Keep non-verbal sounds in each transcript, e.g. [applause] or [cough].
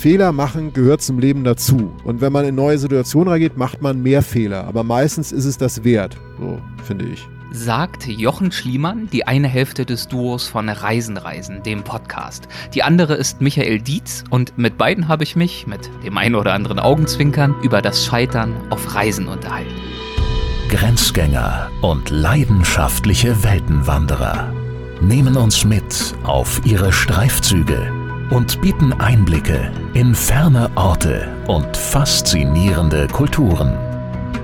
Fehler machen gehört zum Leben dazu. Und wenn man in neue Situationen reingeht, macht man mehr Fehler. Aber meistens ist es das wert, so finde ich sagt Jochen Schliemann, die eine Hälfte des Duos von Reisen Reisen, dem Podcast. Die andere ist Michael Dietz und mit beiden habe ich mich, mit dem einen oder anderen Augenzwinkern, über das Scheitern auf Reisen unterhalten. Grenzgänger und leidenschaftliche Weltenwanderer nehmen uns mit auf ihre Streifzüge und bieten Einblicke in ferne Orte und faszinierende Kulturen.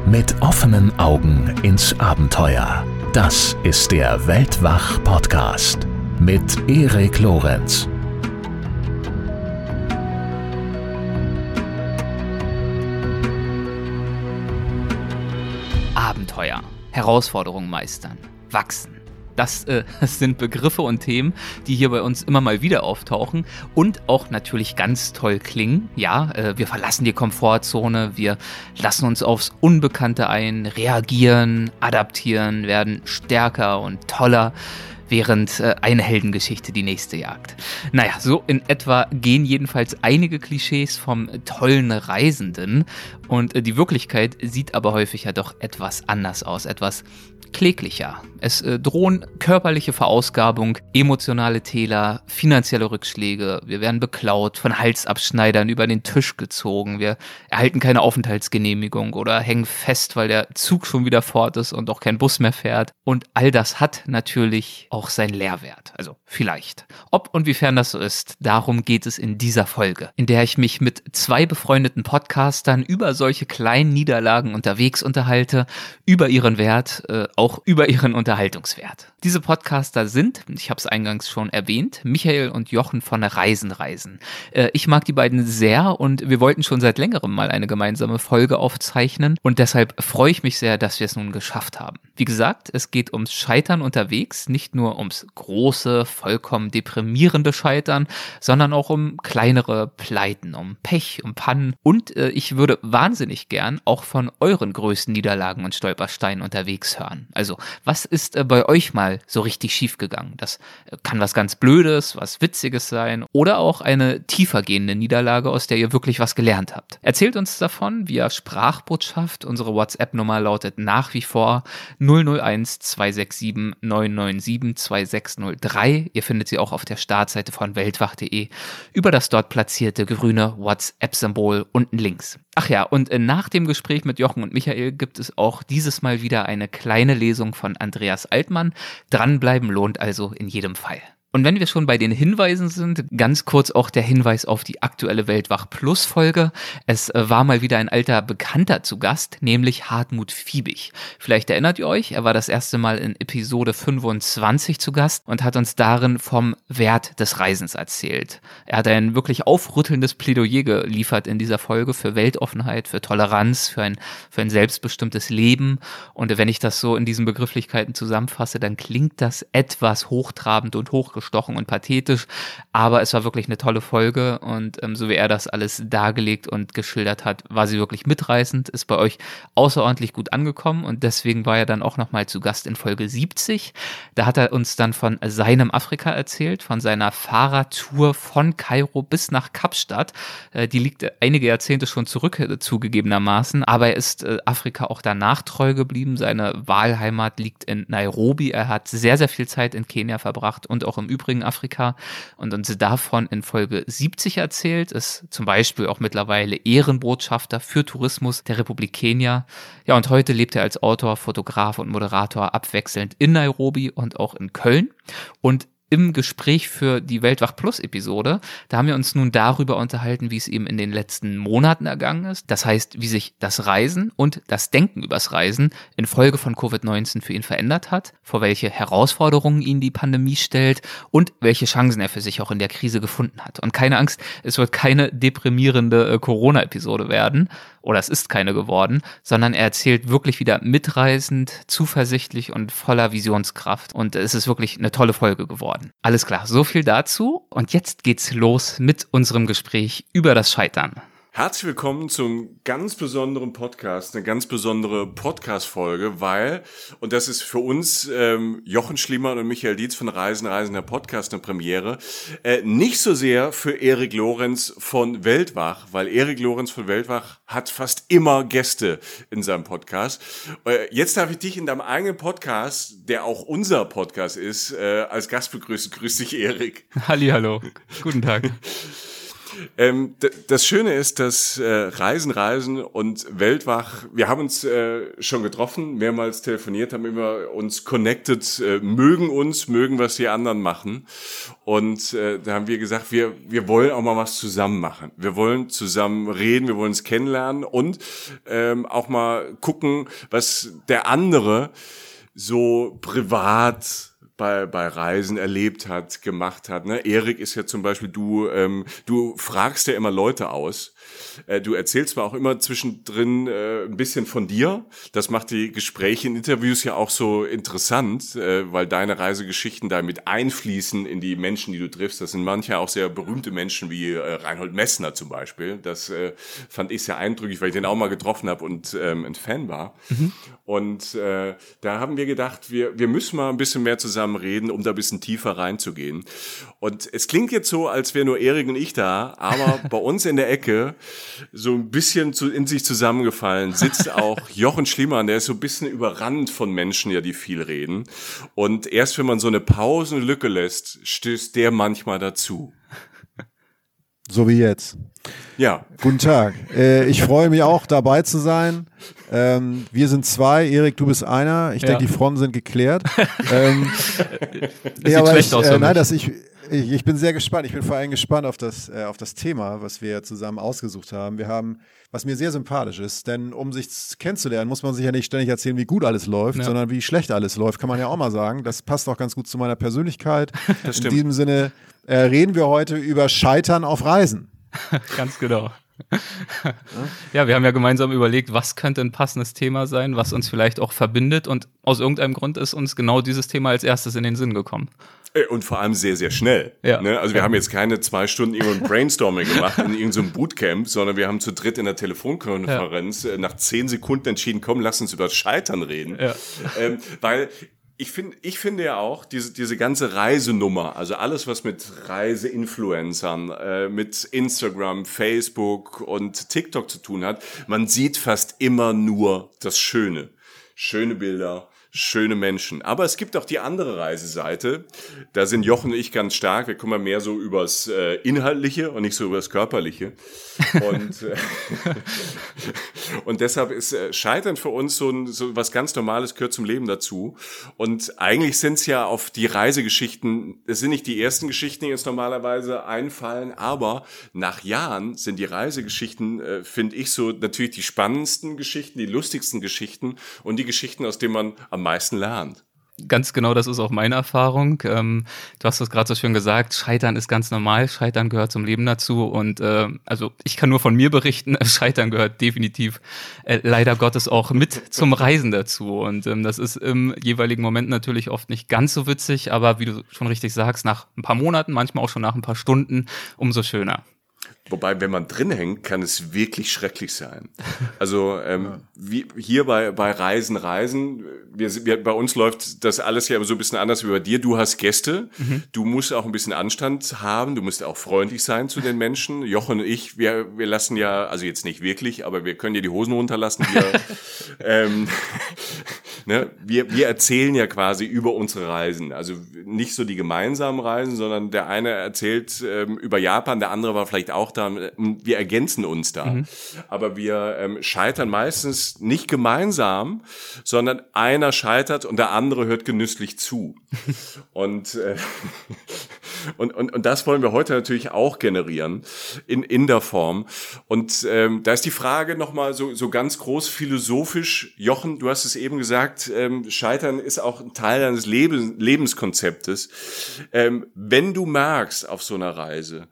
Mit offenen Augen ins Abenteuer. Das ist der Weltwach-Podcast mit Erik Lorenz. Abenteuer, Herausforderungen meistern, wachsen das, äh, [laughs] sind Begriffe und Themen, die hier bei uns immer mal wieder auftauchen und auch natürlich ganz toll klingen. Ja, äh, wir verlassen die Komfortzone, wir lassen uns aufs Unbekannte ein, reagieren, adaptieren, werden stärker und toller während äh, eine Heldengeschichte die nächste jagt. Naja, so in etwa gehen jedenfalls einige Klischees vom tollen Reisenden und äh, die Wirklichkeit sieht aber häufig ja doch etwas anders aus, etwas kläglicher. Es äh, drohen körperliche Verausgabung, emotionale Täler, finanzielle Rückschläge. Wir werden beklaut, von Halsabschneidern über den Tisch gezogen. Wir erhalten keine Aufenthaltsgenehmigung oder hängen fest, weil der Zug schon wieder fort ist und auch kein Bus mehr fährt. Und all das hat natürlich auch seinen Lehrwert. Also vielleicht. Ob und wiefern das so ist, darum geht es in dieser Folge, in der ich mich mit zwei befreundeten Podcastern über solche kleinen Niederlagen unterwegs unterhalte, über ihren Wert, äh, auch über ihren Unterhaltungswert. Diese Podcaster sind, ich habe es eingangs schon erwähnt, Michael und Jochen von Reisen Reisen. Äh, ich mag die beiden sehr und wir wollten schon seit längerem mal eine gemeinsame Folge aufzeichnen und deshalb freue ich mich sehr, dass wir es nun geschafft haben. Wie gesagt, es geht ums Scheitern unterwegs, nicht nur ums große, vollkommen deprimierende Scheitern, sondern auch um kleinere Pleiten, um Pech, um Pannen und äh, ich würde wahnsinnig gern auch von euren größten Niederlagen und Stolpersteinen unterwegs hören. Also, was ist äh, bei euch mal so richtig schief gegangen? Das äh, kann was ganz Blödes, was Witziges sein oder auch eine tiefergehende Niederlage, aus der ihr wirklich was gelernt habt. Erzählt uns davon via Sprachbotschaft. Unsere WhatsApp-Nummer lautet nach wie vor 001 267 997 2603. Ihr findet sie auch auf der Startseite von weltwach.de über das dort platzierte grüne WhatsApp-Symbol unten links. Ach ja, und äh, nach dem Gespräch mit Jochen und Michael gibt es auch dieses Mal wieder eine kleine Lesung von Andreas Altmann. Dranbleiben lohnt also in jedem Fall. Und wenn wir schon bei den Hinweisen sind, ganz kurz auch der Hinweis auf die aktuelle Weltwach Plus Folge. Es äh, war mal wieder ein alter Bekannter zu Gast, nämlich Hartmut Fiebig. Vielleicht erinnert ihr euch, er war das erste Mal in Episode 25 zu Gast und hat uns darin vom Wert des Reisens erzählt. Er hat ein wirklich aufrüttelndes Plädoyer geliefert in dieser Folge für Weltoffenheit, für Toleranz, für ein, für ein selbstbestimmtes Leben. Und wenn ich das so in diesen Begrifflichkeiten zusammenfasse, dann klingt das etwas hochtrabend und hochgeschlossen gestochen und pathetisch, aber es war wirklich eine tolle Folge und ähm, so wie er das alles dargelegt und geschildert hat, war sie wirklich mitreißend, ist bei euch außerordentlich gut angekommen und deswegen war er dann auch nochmal zu Gast in Folge 70. Da hat er uns dann von seinem Afrika erzählt, von seiner Fahrradtour von Kairo bis nach Kapstadt. Äh, die liegt einige Jahrzehnte schon zurück, äh, zugegebenermaßen, aber er ist äh, Afrika auch danach treu geblieben. Seine Wahlheimat liegt in Nairobi. Er hat sehr, sehr viel Zeit in Kenia verbracht und auch im übrigen Afrika und uns davon in Folge 70 erzählt, ist zum Beispiel auch mittlerweile Ehrenbotschafter für Tourismus der Republik Kenia. Ja, und heute lebt er als Autor, Fotograf und Moderator abwechselnd in Nairobi und auch in Köln. Und im Gespräch für die Weltwach Plus Episode, da haben wir uns nun darüber unterhalten, wie es ihm in den letzten Monaten ergangen ist. Das heißt, wie sich das Reisen und das Denken übers Reisen infolge von Covid-19 für ihn verändert hat, vor welche Herausforderungen ihn die Pandemie stellt und welche Chancen er für sich auch in der Krise gefunden hat. Und keine Angst, es wird keine deprimierende äh, Corona-Episode werden, oder es ist keine geworden, sondern er erzählt wirklich wieder mitreißend, zuversichtlich und voller Visionskraft. Und es ist wirklich eine tolle Folge geworden. Alles klar, so viel dazu. Und jetzt geht's los mit unserem Gespräch über das Scheitern. Herzlich willkommen zum ganz besonderen Podcast, eine ganz besondere Podcast-Folge, weil, und das ist für uns ähm, Jochen Schliemann und Michael Dietz von Reisen, Reisen der Podcast eine Premiere, äh, nicht so sehr für Erik Lorenz von Weltwach, weil Erik Lorenz von Weltwach hat fast immer Gäste in seinem Podcast. Äh, jetzt darf ich dich in deinem eigenen Podcast, der auch unser Podcast ist, äh, als Gast begrüßen. Grüß dich, Erik. Hallo. Guten Tag. [laughs] Ähm, das Schöne ist, dass äh, Reisen, Reisen und Weltwach, wir haben uns äh, schon getroffen, mehrmals telefoniert, haben immer uns connected, äh, mögen uns, mögen, was die anderen machen. Und äh, da haben wir gesagt, wir, wir wollen auch mal was zusammen machen. Wir wollen zusammen reden, wir wollen uns kennenlernen und ähm, auch mal gucken, was der andere so privat bei, bei Reisen erlebt hat, gemacht hat. Ne? Erik ist ja zum Beispiel, du, ähm, du fragst ja immer Leute aus äh, du erzählst zwar auch immer zwischendrin äh, ein bisschen von dir. Das macht die Gespräche in Interviews ja auch so interessant, äh, weil deine Reisegeschichten da mit einfließen in die Menschen, die du triffst. Das sind manche auch sehr berühmte Menschen wie äh, Reinhold Messner zum Beispiel. Das äh, fand ich sehr eindrücklich, weil ich den auch mal getroffen habe und ähm, ein Fan war. Mhm. Und äh, da haben wir gedacht, wir, wir müssen mal ein bisschen mehr zusammen reden, um da ein bisschen tiefer reinzugehen. Und es klingt jetzt so, als wäre nur Erik und ich da, aber [laughs] bei uns in der Ecke so ein bisschen zu, in sich zusammengefallen, sitzt auch [laughs] Jochen Schliemann, der ist so ein bisschen überrannt von Menschen, ja, die viel reden. Und erst wenn man so eine Pause, eine Lücke lässt, stößt der manchmal dazu. So wie jetzt. Ja. Guten Tag. Äh, ich freue mich auch, dabei zu sein. Ähm, wir sind zwei. Erik, du bist einer. Ich ja. denke, die Fronten sind geklärt. [laughs] ähm, das ja, sieht schlecht ich, aus. Äh, nein, dass ich, ich, ich, bin sehr gespannt. Ich bin vor allem gespannt auf das, äh, auf das Thema, was wir zusammen ausgesucht haben. Wir haben, was mir sehr sympathisch ist, denn um sich kennenzulernen, muss man sich ja nicht ständig erzählen, wie gut alles läuft, ja. sondern wie schlecht alles läuft, kann man ja auch mal sagen. Das passt auch ganz gut zu meiner Persönlichkeit. [laughs] Das stimmt. In diesem Sinne äh, reden wir heute über Scheitern auf Reisen. [laughs] ganz genau. ja, wir haben ja gemeinsam überlegt, was könnte ein passendes Thema sein, was uns vielleicht auch verbindet und aus irgendeinem Grund ist uns genau dieses Thema als erstes in den Sinn gekommen. Äh, und vor allem sehr, sehr schnell. Ja. Ne? Also wir haben jetzt keine zwei Stunden irgendein Brainstorming gemacht in irgendeinem Bootcamp, sondern wir haben zu dritt in der Telefonkonferenz ja. Äh, nach zehn Sekunden entschieden, komm, lass uns über Scheitern reden. Ja. Ähm, weil ich finde, ich finde ja auch diese diese ganze Reisenummer, also alles was mit Reiseinfluencern, äh, mit Instagram, Facebook und TikTok zu tun hat, man sieht fast immer nur das Schöne, schöne Bilder, schöne Menschen. Aber es gibt auch die andere Reiseseite. Da sind Jochen und ich ganz stark. Wir kommen mehr so übers äh, Inhaltliche und nicht so übers Körperliche. Und, äh, [laughs] und deshalb ist äh, Scheitern für uns so, ein, so was ganz Normales, gehört zum Leben dazu. Und eigentlich sind es ja auf die Reisegeschichten, es sind nicht die ersten Geschichten, die uns normalerweise einfallen, aber nach Jahren sind die Reisegeschichten, äh, finde ich, so natürlich die spannendsten Geschichten, die lustigsten Geschichten und die Geschichten, aus denen man am meisten lernt. Ganz genau, das ist auch meine Erfahrung. Ähm, du hast es gerade so schön gesagt, Scheitern ist ganz normal, Scheitern gehört zum Leben dazu und äh, also ich kann nur von mir berichten, [laughs] Scheitern gehört definitiv äh, leider Gottes auch mit zum Reisen dazu und ähm, das ist im jeweiligen Moment natürlich oft nicht ganz so witzig, aber wie du schon richtig sagst, nach ein paar Monaten, manchmal auch schon nach ein paar Stunden, umso schöner. Wobei, wenn man drin hängt, kann es wirklich schrecklich sein. Also ähm, ja. wie hier bei, bei Reisen, Reisen, wir, wir, bei uns läuft das alles ja so ein bisschen anders wie bei dir. Du hast Gäste, mhm. du musst auch ein bisschen Anstand haben, du musst auch freundlich sein zu den Menschen. Jochen und ich, wir, wir lassen ja, also jetzt nicht wirklich, aber wir können ja die Hosen runterlassen. Wir, [laughs] ähm, [laughs] ne, wir, wir erzählen ja quasi über unsere Reisen. Also nicht so die gemeinsamen Reisen, sondern der eine erzählt ähm, über Japan, der andere war vielleicht auch da. Wir ergänzen uns da. Mhm. Aber wir ähm, scheitern meistens nicht gemeinsam, sondern einer scheitert und der andere hört genüsslich zu. [laughs] und, äh, und, und, und das wollen wir heute natürlich auch generieren in, in der Form. Und ähm, da ist die Frage nochmal so, so ganz groß philosophisch. Jochen, du hast es eben gesagt, ähm, Scheitern ist auch ein Teil deines Lebens, Lebenskonzeptes. Ähm, wenn du merkst auf so einer Reise,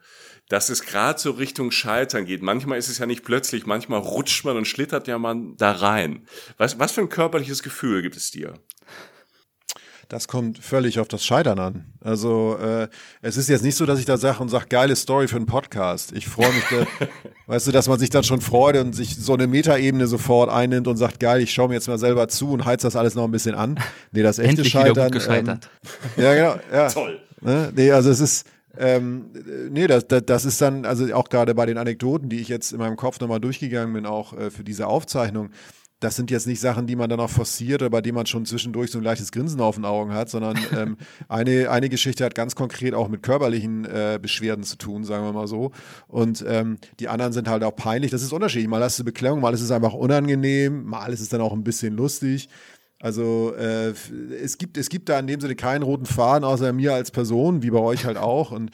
dass es gerade so Richtung Scheitern geht. Manchmal ist es ja nicht plötzlich, manchmal rutscht man und schlittert ja man da rein. Was, was für ein körperliches Gefühl gibt es dir? das kommt völlig auf das Scheitern an. Also äh, es ist jetzt nicht so, dass ich da sage und sage, geile Story für einen Podcast. Ich freue mich, da, [laughs] weißt du, dass man sich dann schon freut und sich so eine Metaebene sofort einnimmt und sagt, geil, ich schaue mir jetzt mal selber zu und heiz das alles noch ein bisschen an. Nee, das echte Endlich Scheitern. gescheitert. Ähm, ja, genau. Ja. [laughs] Toll. Ne? Nee, also es ist, ähm, nee, das, das, das ist dann, also auch gerade bei den Anekdoten, die ich jetzt in meinem Kopf nochmal durchgegangen bin, auch äh, für diese Aufzeichnung, das sind jetzt nicht Sachen, die man dann auch forciert oder bei denen man schon zwischendurch so ein leichtes Grinsen auf den Augen hat, sondern [laughs] ähm, eine, eine Geschichte hat ganz konkret auch mit körperlichen äh, Beschwerden zu tun, sagen wir mal so. Und ähm, die anderen sind halt auch peinlich. Das ist unterschiedlich. Mal hast du Beklemmung, mal ist es einfach unangenehm, mal ist es dann auch ein bisschen lustig. Also äh, es, gibt, es gibt da in dem Sinne keinen roten Faden außer mir als Person, wie bei euch halt auch. Und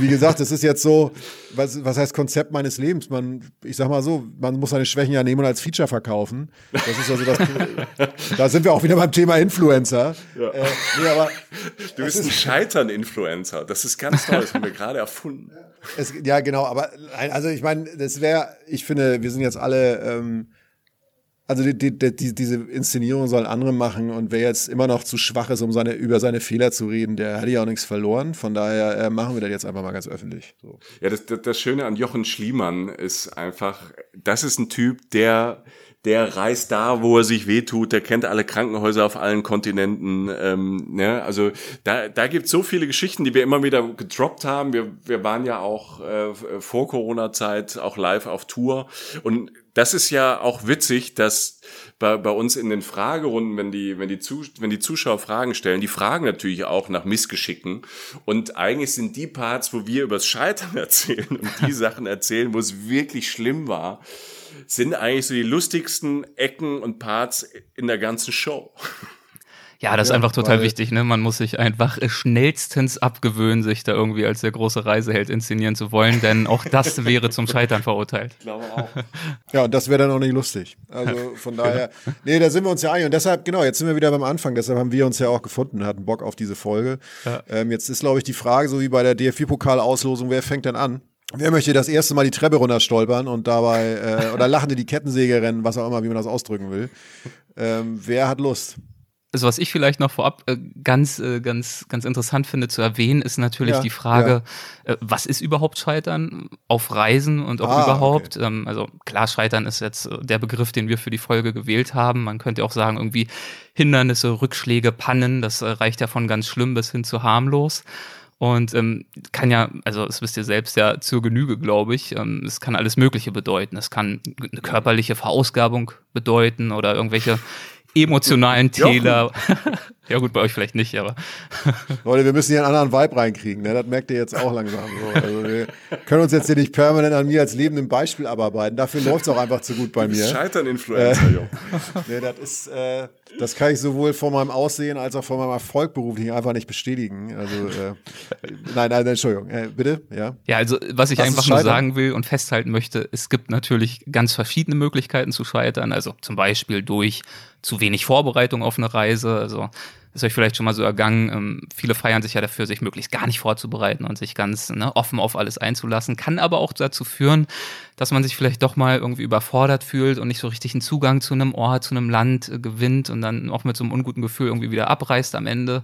wie gesagt, es ist jetzt so, was, was heißt Konzept meines Lebens? Man, ich sag mal so, man muss seine Schwächen ja nehmen und als Feature verkaufen. Das ist also das, [laughs] da sind wir auch wieder beim Thema Influencer. Ja. Äh, nee, aber du bist ein Scheitern-Influencer. Das ist ganz toll, das haben wir gerade erfunden. Es, ja, genau, aber also ich meine, das wäre, ich finde, wir sind jetzt alle. Ähm, also die, die, die, diese Inszenierung sollen andere machen und wer jetzt immer noch zu schwach ist, um seine, über seine Fehler zu reden, der hat ja auch nichts verloren. Von daher äh, machen wir das jetzt einfach mal ganz öffentlich. So. Ja, das, das, das Schöne an Jochen Schliemann ist einfach, das ist ein Typ, der der reist da, wo er sich wehtut, der kennt alle Krankenhäuser auf allen Kontinenten. Ähm, ne? Also da, da gibt so viele Geschichten, die wir immer wieder gedroppt haben. Wir, wir waren ja auch äh, vor Corona-Zeit auch live auf Tour. Und das ist ja auch witzig, dass bei, bei uns in den Fragerunden, wenn die, wenn, die Zu, wenn die Zuschauer Fragen stellen, die fragen natürlich auch nach Missgeschicken. Und eigentlich sind die Parts, wo wir übers Scheitern [laughs] erzählen und die [laughs] Sachen erzählen, wo es wirklich schlimm war, sind eigentlich so die lustigsten Ecken und Parts in der ganzen Show. Ja, das ja, ist einfach total wichtig. Ne? Man muss sich einfach schnellstens abgewöhnen, sich da irgendwie als der große Reiseheld inszenieren zu wollen, denn auch das [laughs] wäre zum Scheitern verurteilt. Ich glaube auch. Ja, und das wäre dann auch nicht lustig. Also von [laughs] daher, nee, da sind wir uns ja einig. Und deshalb, genau, jetzt sind wir wieder beim Anfang. Deshalb haben wir uns ja auch gefunden, hatten Bock auf diese Folge. Ja. Ähm, jetzt ist, glaube ich, die Frage, so wie bei der DFB-Pokalauslosung, wer fängt denn an? Wer möchte das erste Mal die Treppe runterstolpern und dabei äh, oder lachende die Kettensäge rennen, was auch immer, wie man das ausdrücken will? Ähm, wer hat Lust? Also was ich vielleicht noch vorab äh, ganz, äh, ganz, ganz interessant finde zu erwähnen, ist natürlich ja, die Frage, ja. äh, was ist überhaupt Scheitern auf Reisen und auch ah, überhaupt? Okay. Ähm, also klar, Scheitern ist jetzt der Begriff, den wir für die Folge gewählt haben. Man könnte auch sagen, irgendwie Hindernisse, Rückschläge, Pannen, das äh, reicht ja von ganz schlimm bis hin zu harmlos. Und ähm, kann ja, also das wisst ihr selbst ja zur Genüge, glaube ich. Ähm, es kann alles Mögliche bedeuten. Es kann eine körperliche Verausgabung bedeuten oder irgendwelche emotionalen Täler. [laughs] Ja gut, bei euch vielleicht nicht, aber. [laughs] Leute, wir müssen hier einen anderen Vibe reinkriegen, ne? Das merkt ihr jetzt auch langsam. So. Also wir können uns jetzt hier nicht permanent an mir als lebendem Beispiel abarbeiten. Dafür läuft es auch einfach zu gut bei mir. Scheitern-Influencer, äh, [laughs] nee, das ist, äh, das kann ich sowohl von meinem Aussehen als auch von meinem Erfolg beruflich einfach nicht bestätigen. Also, äh, [laughs] nein, nein, Entschuldigung. Äh, bitte, ja. Ja, also, was ich das einfach nur sagen will und festhalten möchte, es gibt natürlich ganz verschiedene Möglichkeiten zu scheitern. Also, zum Beispiel durch zu wenig Vorbereitung auf eine Reise. Also ist euch vielleicht schon mal so ergangen. Ähm, viele feiern sich ja dafür, sich möglichst gar nicht vorzubereiten und sich ganz ne, offen auf alles einzulassen. Kann aber auch dazu führen, dass man sich vielleicht doch mal irgendwie überfordert fühlt und nicht so richtig einen Zugang zu einem Ort, zu einem Land äh, gewinnt und dann auch mit so einem unguten Gefühl irgendwie wieder abreißt am Ende.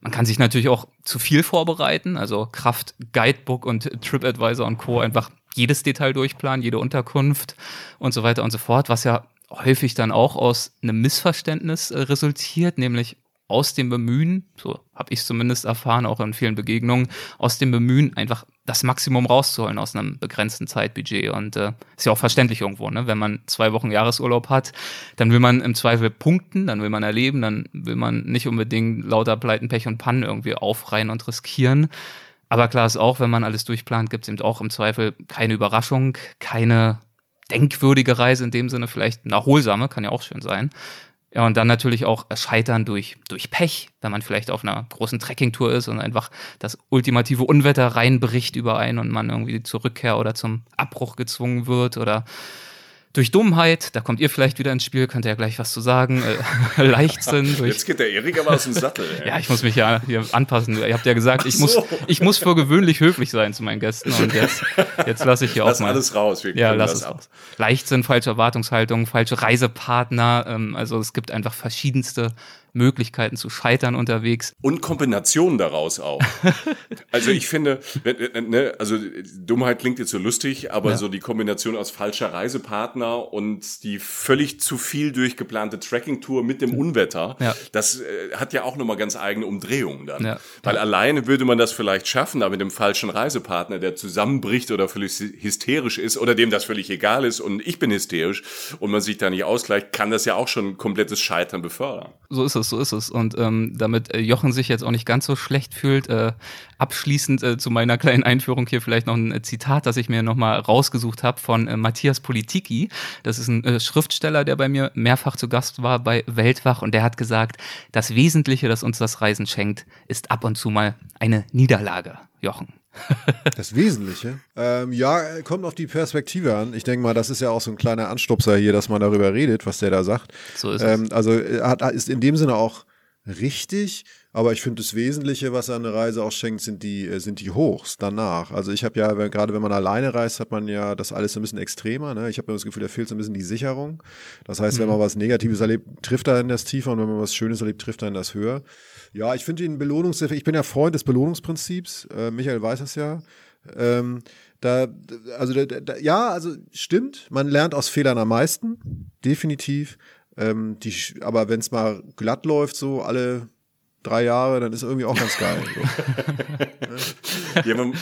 Man kann sich natürlich auch zu viel vorbereiten, also Kraft Guidebook und TripAdvisor und Co. einfach jedes Detail durchplanen, jede Unterkunft und so weiter und so fort, was ja häufig dann auch aus einem Missverständnis äh, resultiert, nämlich aus dem Bemühen, so habe ich zumindest erfahren, auch in vielen Begegnungen, aus dem Bemühen einfach das Maximum rauszuholen aus einem begrenzten Zeitbudget. Und äh, ist ja auch verständlich irgendwo, ne? Wenn man zwei Wochen Jahresurlaub hat, dann will man im Zweifel punkten, dann will man erleben, dann will man nicht unbedingt lauter Pleiten, Pech und Pannen irgendwie aufreihen und riskieren. Aber klar ist auch, wenn man alles durchplant, gibt es eben auch im Zweifel keine Überraschung, keine denkwürdige Reise in dem Sinne, vielleicht eine erholsame, kann ja auch schön sein. Ja, und dann natürlich auch Scheitern durch, durch Pech, wenn man vielleicht auf einer großen Trekkingtour ist und einfach das ultimative Unwetter reinbricht über einen und man irgendwie zur Rückkehr oder zum Abbruch gezwungen wird oder durch Dummheit, da kommt ihr vielleicht wieder ins Spiel, könnt ihr ja gleich was zu sagen. Äh, [laughs] Leichtsinn. Durch Jetzt geht der Erik aber aus dem Sattel. Ey. ja, ich muss mich ja hier anpassen. Ihr habt ja gesagt, ich, so. muss, ich muss für gewöhnlich höflich sein zu meinen Gästen. Und jetzt, jetzt lasse ich hier lass auch mal. alles raus. Wir ja, lass es raus. Leichtsinn, falsche Erwartungshaltung, falsche Reisepartner. Ähm, also es gibt einfach verschiedenste Möglichkeiten zu scheitern unterwegs. Und Kombinationen daraus auch. [laughs] also ich finde, ne, also Dummheit klingt jetzt so lustig, aber ja. so die Kombination aus falscher Reisepartner und die völlig zu viel durchgeplante Trekkingtour mit dem Unwetter, ja. das äh, hat ja auch nochmal ganz eigene Umdrehungen dann. Ja. Weil alleine würde man das vielleicht schaffen, aber mit dem falschen Reisepartner, der zusammenbricht oder völlig hysterisch ist oder dem das völlig egal ist und ich bin hysterisch und man sich da nicht ausgleicht, kann das ja auch schon ein komplettes Scheitern befördern. So ist es, so ist es. Und ähm, damit äh, Jochen sich jetzt auch nicht ganz so schlecht fühlt, äh, abschließend äh, zu meiner [laughs] kleinen Einführung hier vielleicht noch ein äh, Zitat, das ich mir nochmal rausgesucht habe von äh, Matthias Politiki. Das ist ein äh, Schriftsteller, der bei mir mehrfach zu Gast war bei Weltwach und der hat gesagt, das Wesentliche, das uns das Reisen schenkt, ist ab und zu mal eine Niederlage, Jochen. Das Wesentliche? Ähm, ja, kommt auf die Perspektive an. Ich denke mal, das ist ja auch so ein kleiner Anstupser hier, dass man darüber redet, was der da sagt. So ist ähm, es. Also hat, ist in dem Sinne auch richtig, aber ich finde das Wesentliche, was eine Reise auch schenkt, sind die, äh, sind die Hochs danach. Also ich habe ja, gerade wenn man alleine reist, hat man ja das alles ein bisschen extremer. Ne? Ich habe das Gefühl, da fehlt so ein bisschen die Sicherung. Das heißt, mhm. wenn man was Negatives erlebt, trifft er in das tiefer und wenn man was Schönes erlebt, trifft er in das höher. Ja, ich finde den Belohnungseffekt, ich bin ja Freund des Belohnungsprinzips, äh, Michael weiß das ja. Ähm, da, also da, da, ja, also stimmt, man lernt aus Fehlern am meisten, definitiv. Ähm, die, aber wenn es mal glatt läuft, so alle drei Jahre, dann ist irgendwie auch ganz geil. [laughs] ja, man,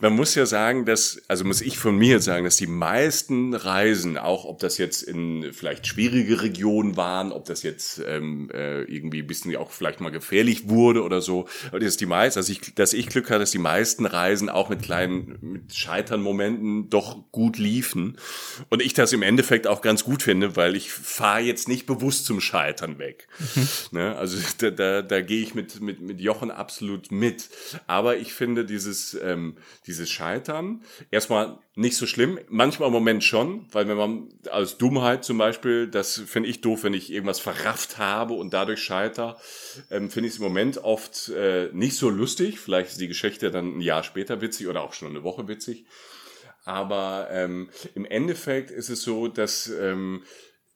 man, muss ja sagen, dass, also muss ich von mir sagen, dass die meisten Reisen, auch ob das jetzt in vielleicht schwierige Regionen waren, ob das jetzt ähm, äh, irgendwie ein bisschen auch vielleicht mal gefährlich wurde oder so, aber das ist die meisten, dass ich, dass ich Glück hatte, dass die meisten Reisen auch mit kleinen, mit Scheitern-Momenten doch gut liefen. Und ich das im Endeffekt auch ganz gut finde, weil ich fahre jetzt nicht bewusst zum Scheitern weg. Mhm. Ne? Also da, da, da gehe ich mit, mit, mit Jochen absolut mit. Aber ich finde dieses, ähm, dieses Scheitern erstmal nicht so schlimm. Manchmal im Moment schon, weil wenn man als Dummheit zum Beispiel, das finde ich doof, wenn ich irgendwas verrafft habe und dadurch scheiter, ähm, finde ich es im Moment oft äh, nicht so lustig. Vielleicht ist die Geschichte dann ein Jahr später witzig oder auch schon eine Woche witzig. Aber ähm, im Endeffekt ist es so, dass ähm,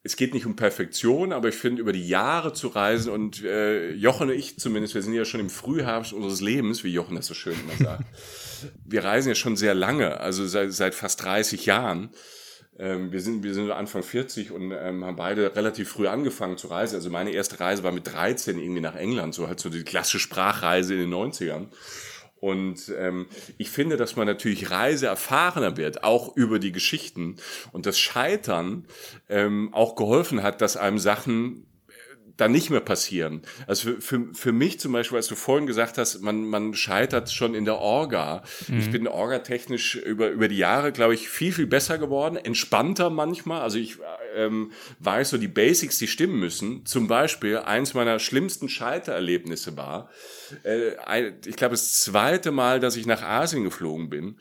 es geht nicht um Perfektion, aber ich finde, über die Jahre zu reisen und äh, Jochen und ich zumindest, wir sind ja schon im Frühherbst unseres Lebens, wie Jochen das so schön immer sagt. [laughs] wir reisen ja schon sehr lange, also seit, seit fast 30 Jahren. Ähm, wir, sind, wir sind Anfang 40 und ähm, haben beide relativ früh angefangen zu reisen. Also meine erste Reise war mit 13 irgendwie nach England, so halt so die klassische Sprachreise in den 90ern. Und ähm, ich finde, dass man natürlich reiseerfahrener wird, auch über die Geschichten. Und das Scheitern ähm, auch geholfen hat, dass einem Sachen dann nicht mehr passieren. Also für, für, für mich zum Beispiel, als du vorhin gesagt hast, man, man scheitert schon in der Orga. Mhm. Ich bin orga-technisch über, über die Jahre, glaube ich, viel, viel besser geworden, entspannter manchmal. Also ich ähm, weiß so, die Basics, die stimmen müssen. Zum Beispiel, eins meiner schlimmsten Scheitererlebnisse war, äh, ich glaube, das zweite Mal, dass ich nach Asien geflogen bin,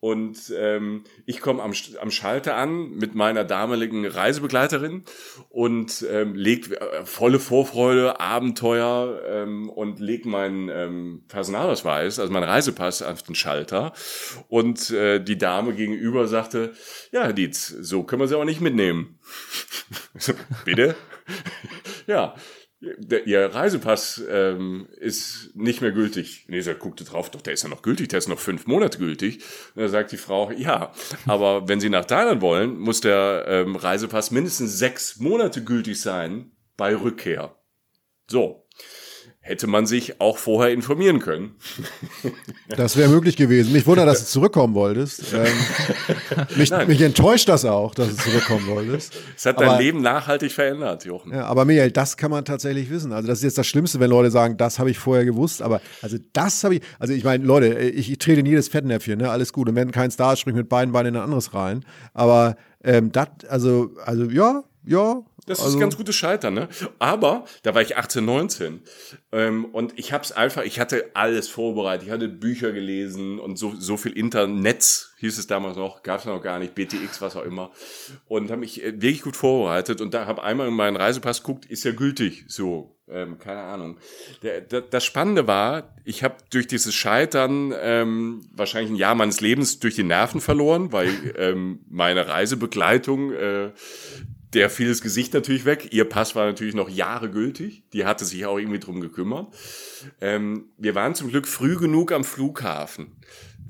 und ähm, ich komme am, am Schalter an mit meiner damaligen Reisebegleiterin und ähm, leg äh, volle Vorfreude, Abenteuer ähm, und leg meinen ähm, Personalausweis, also meinen Reisepass auf den Schalter. Und äh, die Dame gegenüber sagte, ja, Herr Dietz, so können wir sie auch nicht mitnehmen. [laughs] Bitte? [laughs] ja, der, ihr Reisepass ähm, ist nicht mehr gültig. Nee, er guckte drauf, doch, der ist ja noch gültig, der ist noch fünf Monate gültig. Und da sagt die Frau, ja, aber wenn Sie nach Thailand wollen, muss der ähm, Reisepass mindestens sechs Monate gültig sein bei Rückkehr. So, hätte man sich auch vorher informieren können. Das wäre möglich gewesen. Mich wundert, dass du zurückkommen wolltest. Ähm, mich, mich, enttäuscht das auch, dass du zurückkommen wolltest. Es hat dein aber, Leben nachhaltig verändert, Jochen. Ja, aber Michael, das kann man tatsächlich wissen. Also das ist jetzt das Schlimmste, wenn Leute sagen, das habe ich vorher gewusst. Aber also das habe ich, also ich meine, Leute, ich, ich trete in jedes Fettnäpfchen, ne? alles gut. Und wenn kein Star springt mit beiden Beinen in ein anderes rein. Aber ähm, das, also, also ja, ja, das also, ist ganz gutes Scheitern, ne? Aber da war ich 18, 19 ähm, und ich habe es einfach, ich hatte alles vorbereitet, ich hatte Bücher gelesen und so so viel Internet hieß es damals noch, gab es noch gar nicht, BTX, was auch immer. Und habe mich äh, wirklich gut vorbereitet. Und da habe einmal in meinen Reisepass geguckt, ist ja gültig, so Ähm, keine Ahnung. Der, der, das Spannende war, ich habe durch dieses Scheitern ähm, wahrscheinlich ein Jahr meines Lebens durch die Nerven verloren, weil ähm, meine Reisebegleitung, äh, der fiel das Gesicht natürlich weg. Ihr Pass war natürlich noch Jahre gültig. Die hatte sich auch irgendwie drum gekümmert. Ähm, wir waren zum Glück früh genug am Flughafen.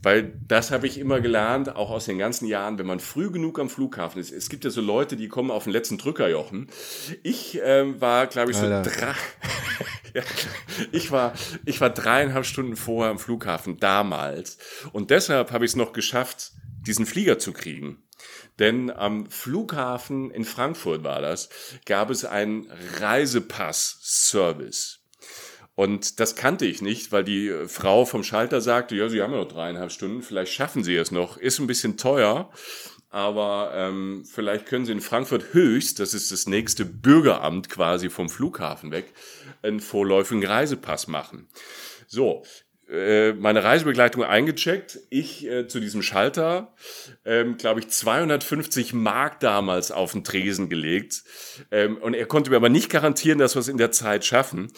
Weil das habe ich immer gelernt, auch aus den ganzen Jahren, wenn man früh genug am Flughafen ist. Es gibt ja so Leute, die kommen auf den letzten Drücker, Jochen. Ich ähm, war, glaube ich, so drei. [laughs] ja, ich war, ich war dreieinhalb Stunden vorher am Flughafen damals. Und deshalb habe ich es noch geschafft, diesen Flieger zu kriegen. Denn am Flughafen in Frankfurt war das, gab es einen Reisepass-Service. Und das kannte ich nicht, weil die Frau vom Schalter sagte, ja, Sie haben ja noch dreieinhalb Stunden, vielleicht schaffen Sie es noch. Ist ein bisschen teuer, aber ähm, vielleicht können Sie in Frankfurt höchst, das ist das nächste Bürgeramt quasi vom Flughafen weg, einen vorläufigen Reisepass machen. So, äh, meine Reisebegleitung eingecheckt, ich äh, zu diesem Schalter, ähm, glaube ich, 250 Mark damals auf den Tresen gelegt. Ähm, und er konnte mir aber nicht garantieren, dass wir es in der Zeit schaffen.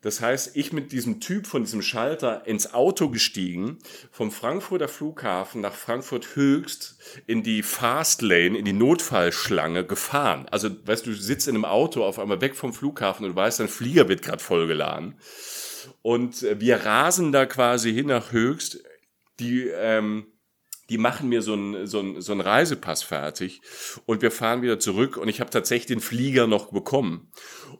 Das heißt, ich mit diesem Typ von diesem Schalter ins Auto gestiegen, vom Frankfurter Flughafen nach Frankfurt Höchst in die Fastlane, in die Notfallschlange gefahren. Also, weißt du, du sitzt in einem Auto auf einmal weg vom Flughafen und du weißt, dein Flieger wird gerade vollgeladen. Und äh, wir rasen da quasi hin nach Höchst. Die, ähm, die machen mir so einen so einen, so einen Reisepass fertig und wir fahren wieder zurück und ich habe tatsächlich den Flieger noch bekommen.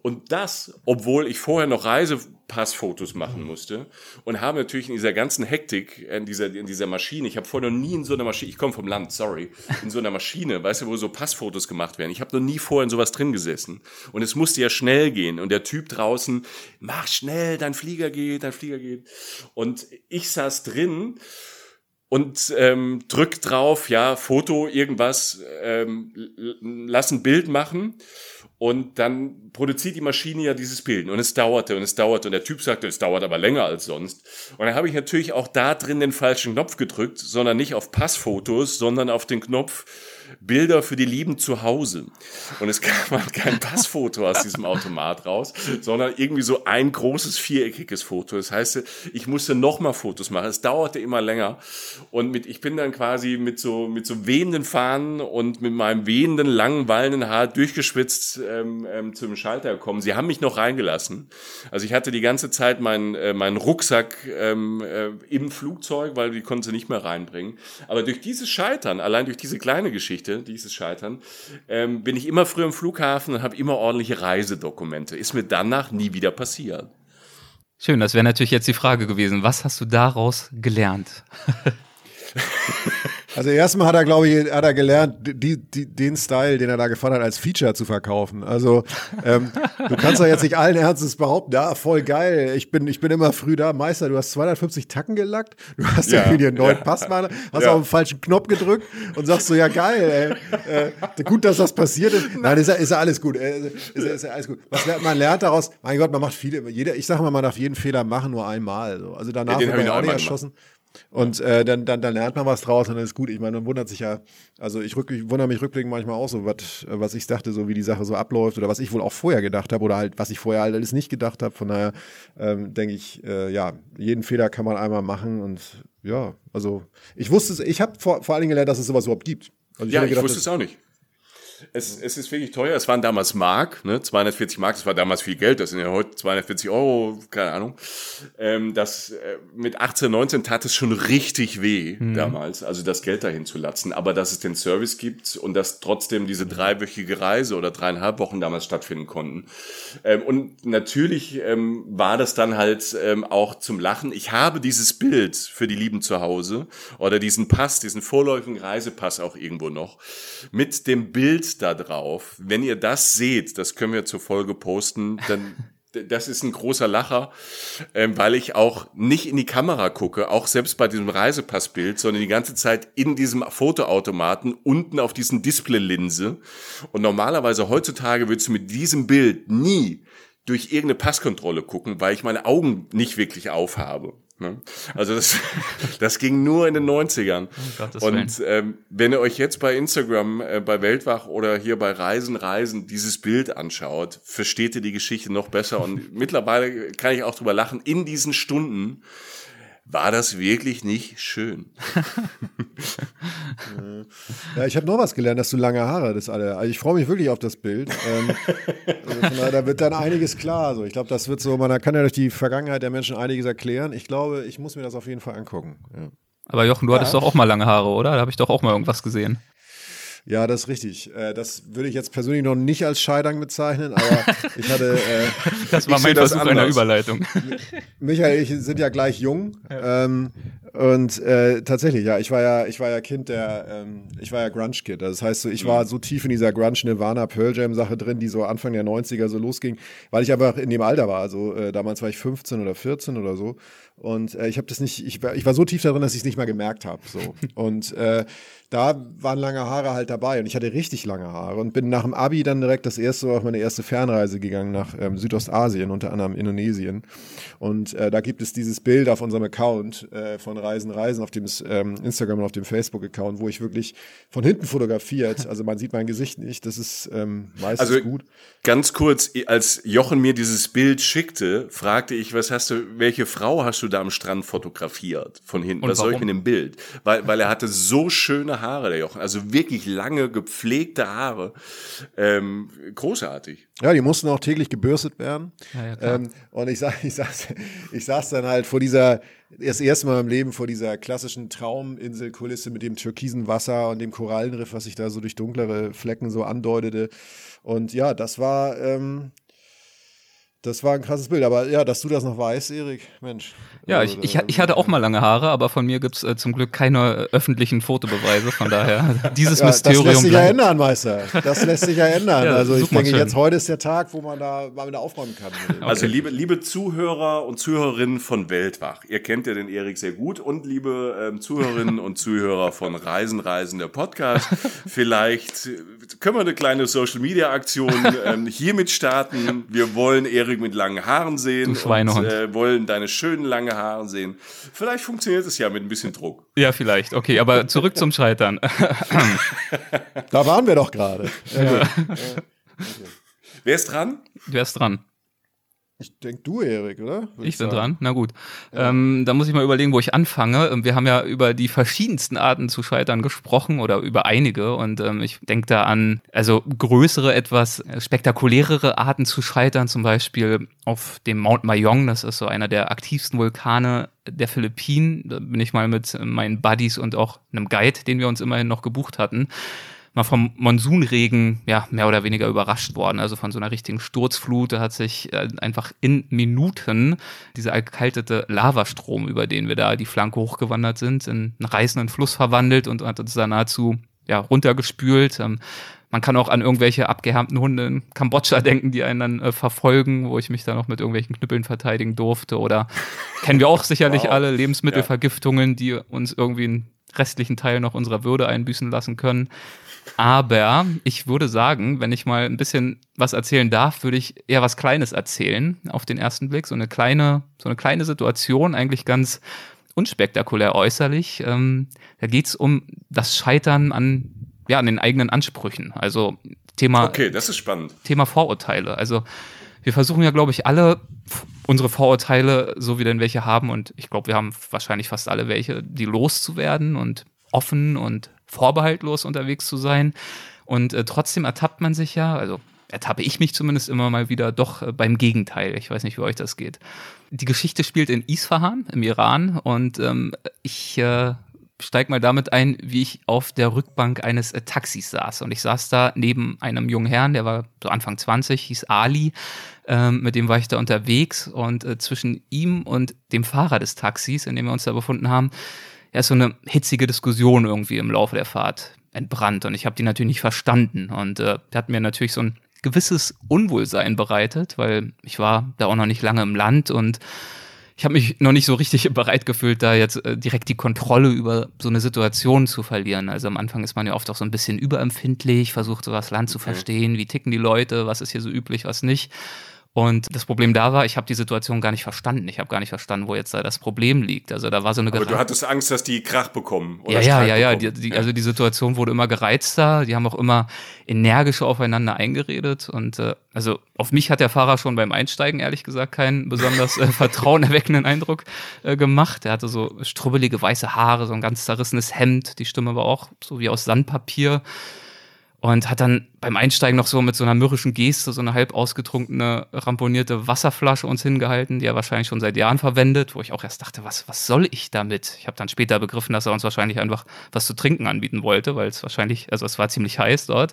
Und das, obwohl ich vorher noch Reisepassfotos machen musste und habe natürlich in dieser ganzen Hektik, in dieser, in dieser Maschine, ich habe vorher noch nie in so einer Maschine, ich komme vom Land, sorry, in so einer Maschine, weißt du, wo so Passfotos gemacht werden. Ich habe noch nie vorher in sowas drin gesessen. Und es musste ja schnell gehen. Und der Typ draußen, mach schnell, dein Flieger geht, dein Flieger geht. Und ich saß drin und ähm, drück drauf, ja, Foto, irgendwas, ähm, lass ein Bild machen und dann produziert die Maschine ja dieses Bild. Und es dauerte und es dauerte. Und der Typ sagte, es dauert aber länger als sonst. Und dann habe ich natürlich auch da drin den falschen Knopf gedrückt, sondern nicht auf Passfotos, sondern auf den Knopf Bilder für die Lieben zu Hause. Und es kam halt kein Passfoto aus diesem Automat raus, sondern irgendwie so ein großes viereckiges Foto. Das heißt, ich musste nochmal Fotos machen. Es dauerte immer länger. Und mit, ich bin dann quasi mit so, mit so wehenden Fahnen und mit meinem wehenden, langen, wallenden Haar durchgeschwitzt ähm, ähm, zum Schalter gekommen. Sie haben mich noch reingelassen. Also ich hatte die ganze Zeit meinen, äh, meinen Rucksack ähm, äh, im Flugzeug, weil die konnten sie nicht mehr reinbringen. Aber durch dieses Scheitern, allein durch diese kleine Geschichte, Geschichte, dieses Scheitern, ähm, bin ich immer früher im Flughafen und habe immer ordentliche Reisedokumente. Ist mir danach nie wieder passiert. Schön, das wäre natürlich jetzt die Frage gewesen. Was hast du daraus gelernt? [laughs] Also erstmal hat er, glaube ich, hat er gelernt, die, die, den Style, den er da gefahren hat, als Feature zu verkaufen. Also ähm, du kannst doch jetzt nicht allen Ernstes behaupten, ja, voll geil, ich bin, ich bin immer früh da. Meister, du hast 250 Tacken gelackt, du hast ja, irgendwie einen neuen ja. Pass hast ja. auf den falschen Knopf gedrückt und sagst so, ja geil, ey, äh, gut, dass das passiert ist. Nein, ist ja, ist ja alles gut. Äh, ist, ja, ist ja alles gut. Was lernt, man lernt daraus, mein Gott, man macht viele, jeder, ich sage mal, man darf jeden Fehler machen, nur einmal. So. Also danach ja, wird man ja auch nicht erschossen. Gemacht. Und äh, dann, dann, dann lernt man was draus und dann ist gut. Ich meine, man wundert sich ja, also ich, rück, ich wundere mich rückblickend manchmal auch so, wat, was ich dachte, so wie die Sache so abläuft oder was ich wohl auch vorher gedacht habe oder halt, was ich vorher halt alles nicht gedacht habe. Von daher ähm, denke ich, äh, ja, jeden Fehler kann man einmal machen und ja, also ich wusste es, ich habe vor, vor allen Dingen gelernt, dass es sowas überhaupt gibt. Also ich ja, gedacht, ich wusste es auch nicht. Es, es ist wirklich teuer. Es waren damals Mark, ne? 240 Mark, das war damals viel Geld. Das sind ja heute 240 Euro, keine Ahnung. Ähm, das äh, mit 18, 19 tat es schon richtig weh mhm. damals, also das Geld dahin zu latzen. Aber dass es den Service gibt und dass trotzdem diese dreiwöchige Reise oder dreieinhalb Wochen damals stattfinden konnten. Ähm, und natürlich ähm, war das dann halt ähm, auch zum Lachen. Ich habe dieses Bild für die Lieben zu Hause oder diesen Pass, diesen vorläufigen Reisepass auch irgendwo noch mit dem Bild da drauf. Wenn ihr das seht, das können wir zur Folge posten, dann [laughs] das ist ein großer Lacher, ähm, weil ich auch nicht in die Kamera gucke, auch selbst bei diesem Reisepassbild, sondern die ganze Zeit in diesem Fotoautomaten unten auf diesen Displaylinse. Und normalerweise heutzutage würdest du mit diesem Bild nie durch irgendeine Passkontrolle gucken, weil ich meine Augen nicht wirklich aufhabe. Ne? Also das, [laughs] das ging nur in den 90ern. Oh und ähm, wenn ihr euch jetzt bei Instagram, äh, bei Weltwach oder hier bei Reisen, Reisen dieses Bild anschaut, versteht ihr die Geschichte noch besser. Und [laughs] mittlerweile kann ich auch drüber lachen, in diesen Stunden war das wirklich nicht schön. [laughs] ja, ich habe noch was gelernt, dass du lange Haare das alle. Also ich freue mich wirklich auf das Bild. Ähm, also da wird dann einiges klar. Also ich glaube, das wird so, man kann ja durch die Vergangenheit der Menschen einiges erklären. Ich glaube, ich muss mir das auf jeden Fall angucken. Ja. Aber Jochen, du ja. hattest doch auch mal lange Haare, oder? Da habe ich doch auch mal irgendwas gesehen. Ja, das ist richtig. Äh, das würde ich jetzt persönlich noch nicht als Scheidern bezeichnen, aber [laughs] ich hatte. Äh, das war mein Versuch einer Überleitung. Michael, ich sind ja gleich jung. Ja. Ähm, und äh, tatsächlich, ja, ich war ja, ich war ja Kind der, ähm, ich war ja Grunge-Kid. Das heißt, so, ich war mhm. so tief in dieser Grunge Nirvana Pearl Jam Sache drin, die so Anfang der 90er so losging, weil ich einfach in dem Alter war. Also äh, damals war ich 15 oder 14 oder so. Und äh, ich habe das nicht, ich war, ich war so tief darin, dass ich es nicht mal gemerkt habe. So. Und äh, da waren lange Haare halt dabei und ich hatte richtig lange Haare und bin nach dem Abi dann direkt das erste auf meine erste Fernreise gegangen nach ähm, Südostasien, unter anderem Indonesien. Und äh, da gibt es dieses Bild auf unserem Account äh, von Reisen, Reisen auf dem ähm, Instagram und auf dem Facebook-Account, wo ich wirklich von hinten fotografiert, [laughs] also man sieht mein Gesicht nicht, das ist ähm, meistens also, gut. Ganz kurz, als Jochen mir dieses Bild schickte, fragte ich, was hast du, welche Frau hast du da am Strand fotografiert von hinten? Und was warum? soll ich mit dem Bild? Weil, weil er hatte so schöne Haare, der Jochen, also wirklich lange gepflegte Haare, ähm, großartig. Ja, die mussten auch täglich gebürstet werden. Ja, ja, ähm, und ich sag, [laughs] ich saß, ich saß dann halt vor dieser, das erste Mal im Leben vor dieser klassischen Trauminselkulisse mit dem türkisen Wasser und dem Korallenriff, was sich da so durch dunklere Flecken so andeutete. Und ja, das war, ähm, das war ein krasses Bild. Aber ja, dass du das noch weißt, Erik, Mensch. Ja, also, ich, ich, ich, hatte auch mal lange Haare, aber von mir gibt's äh, zum Glück keine öffentlichen Fotobeweise. Von daher, [laughs] [laughs] dieses ja, Mysterium. Das lässt sich ja ändern, Meister. Das lässt sich ja ändern. ja, also ich denke, jetzt heute ist der Tag, wo man da mal wieder aufräumen kann. [laughs] Okay. Also liebe, liebe Zuhörer und Zuhörerinnen von Weltwach, ihr kennt ja den Erik sehr gut und liebe ähm, Zuhörerinnen und Zuhörer von Reisen, Reisen, der Podcast, vielleicht können wir eine kleine Social-Media-Aktion ähm, hiermit starten. Wir wollen Erik mit langen Haaren sehen und äh, wollen deine schönen lange Haare sehen. Vielleicht funktioniert es ja mit ein bisschen Druck. Ja, vielleicht. Okay, aber zurück zum Scheitern. da waren wir doch gerade. Ja. Wer ist dran? Wer ist dran? Ich denke du, Erik, oder? Würde ich bin dran. Na gut. Ja. Ähm, da muss ich mal überlegen, wo ich anfange. Ähm, wir haben ja über die verschiedensten Arten zu scheitern gesprochen oder über einige. Und ähm, ich denke da an, also größere, etwas spektakulärere Arten zu scheitern, zum Beispiel auf dem Mount Mayong. Das ist so einer der aktivsten Vulkane der Philippinen. Da bin ich mal mit meinen Buddies und auch einem Guide, den wir uns immerhin noch gebucht hatten, mal vom Monsunregen ja mehr oder weniger überrascht worden, also von so einer richtigen Sturzflut. Da hat sich äh, einfach in Minuten dieser erkaltete Lavastrom, über den wir da die Flanke hochgewandert sind, in einen reißenden Fluss verwandelt und hat uns da nahezu ja, runtergespült. Ähm, man kann auch an irgendwelche abgehärmten Hunde in Kambodscha denken, die einen dann äh, verfolgen, wo ich mich dann auch mit irgendwelchen Knüppeln verteidigen durfte. Oder [laughs] kennen wir auch sicherlich wow. alle Lebensmittelvergiftungen, die uns irgendwie einen restlichen Teil noch unserer Würde einbüßen lassen können. Aber ich würde sagen, wenn ich mal ein bisschen was erzählen darf, würde ich eher was Kleines erzählen auf den ersten Blick. So eine kleine, so eine kleine Situation, eigentlich ganz unspektakulär äußerlich. Ähm, da geht's um das Scheitern an, ja, an den eigenen Ansprüchen. Also Thema. Okay, das ist spannend. Thema Vorurteile. Also wir versuchen ja, glaube ich, alle unsere Vorurteile, so wie denn welche haben, und ich glaube, wir haben wahrscheinlich fast alle welche, die loszuwerden und offen und vorbehaltlos unterwegs zu sein. Und äh, trotzdem ertappt man sich ja, also ertappe ich mich zumindest immer mal wieder doch äh, beim Gegenteil. Ich weiß nicht, wie euch das geht. Die Geschichte spielt in Isfahan im Iran und ähm, ich äh, steig mal damit ein, wie ich auf der Rückbank eines äh, Taxis saß. Und ich saß da neben einem jungen Herrn, der war so Anfang 20, hieß Ali. Ähm, mit dem war ich da unterwegs und äh, zwischen ihm und dem Fahrer des Taxis, in dem wir uns da befunden haben, ja, so eine hitzige Diskussion irgendwie im Laufe der Fahrt entbrannt. Und ich habe die natürlich nicht verstanden. Und äh, hat mir natürlich so ein gewisses Unwohlsein bereitet, weil ich war da auch noch nicht lange im Land und ich habe mich noch nicht so richtig [laughs] bereit gefühlt, da jetzt äh, direkt die Kontrolle über so eine Situation zu verlieren. Also am Anfang ist man ja oft auch so ein bisschen überempfindlich, versucht so das Land zu verstehen, wie ticken die Leute, was ist hier so üblich, was nicht. Und das Problem da war, ich habe die Situation gar nicht verstanden. Ich habe gar nicht verstanden, wo jetzt da das Problem liegt. Also da war so eine. Aber du hattest Angst, dass die Krach bekommen. Oder ja, ja, ja, ja, die, die, Also die Situation wurde immer gereizter. Die haben auch immer energischer aufeinander eingeredet. Und äh, also auf mich hat der Fahrer schon beim Einsteigen ehrlich gesagt keinen besonders äh, vertrauenerweckenden Eindruck äh, gemacht. Er hatte so strubbelige weiße Haare, so ein ganz zerrissenes Hemd. Die Stimme war auch so wie aus Sandpapier und hat dann beim Einsteigen noch so mit so einer mürrischen Geste so eine halb ausgetrunkene, ramponierte Wasserflasche uns hingehalten, die er wahrscheinlich schon seit Jahren verwendet, wo ich auch erst dachte, was, was soll ich damit? Ich habe dann später begriffen, dass er uns wahrscheinlich einfach was zu trinken anbieten wollte, weil es wahrscheinlich, also es war ziemlich heiß dort,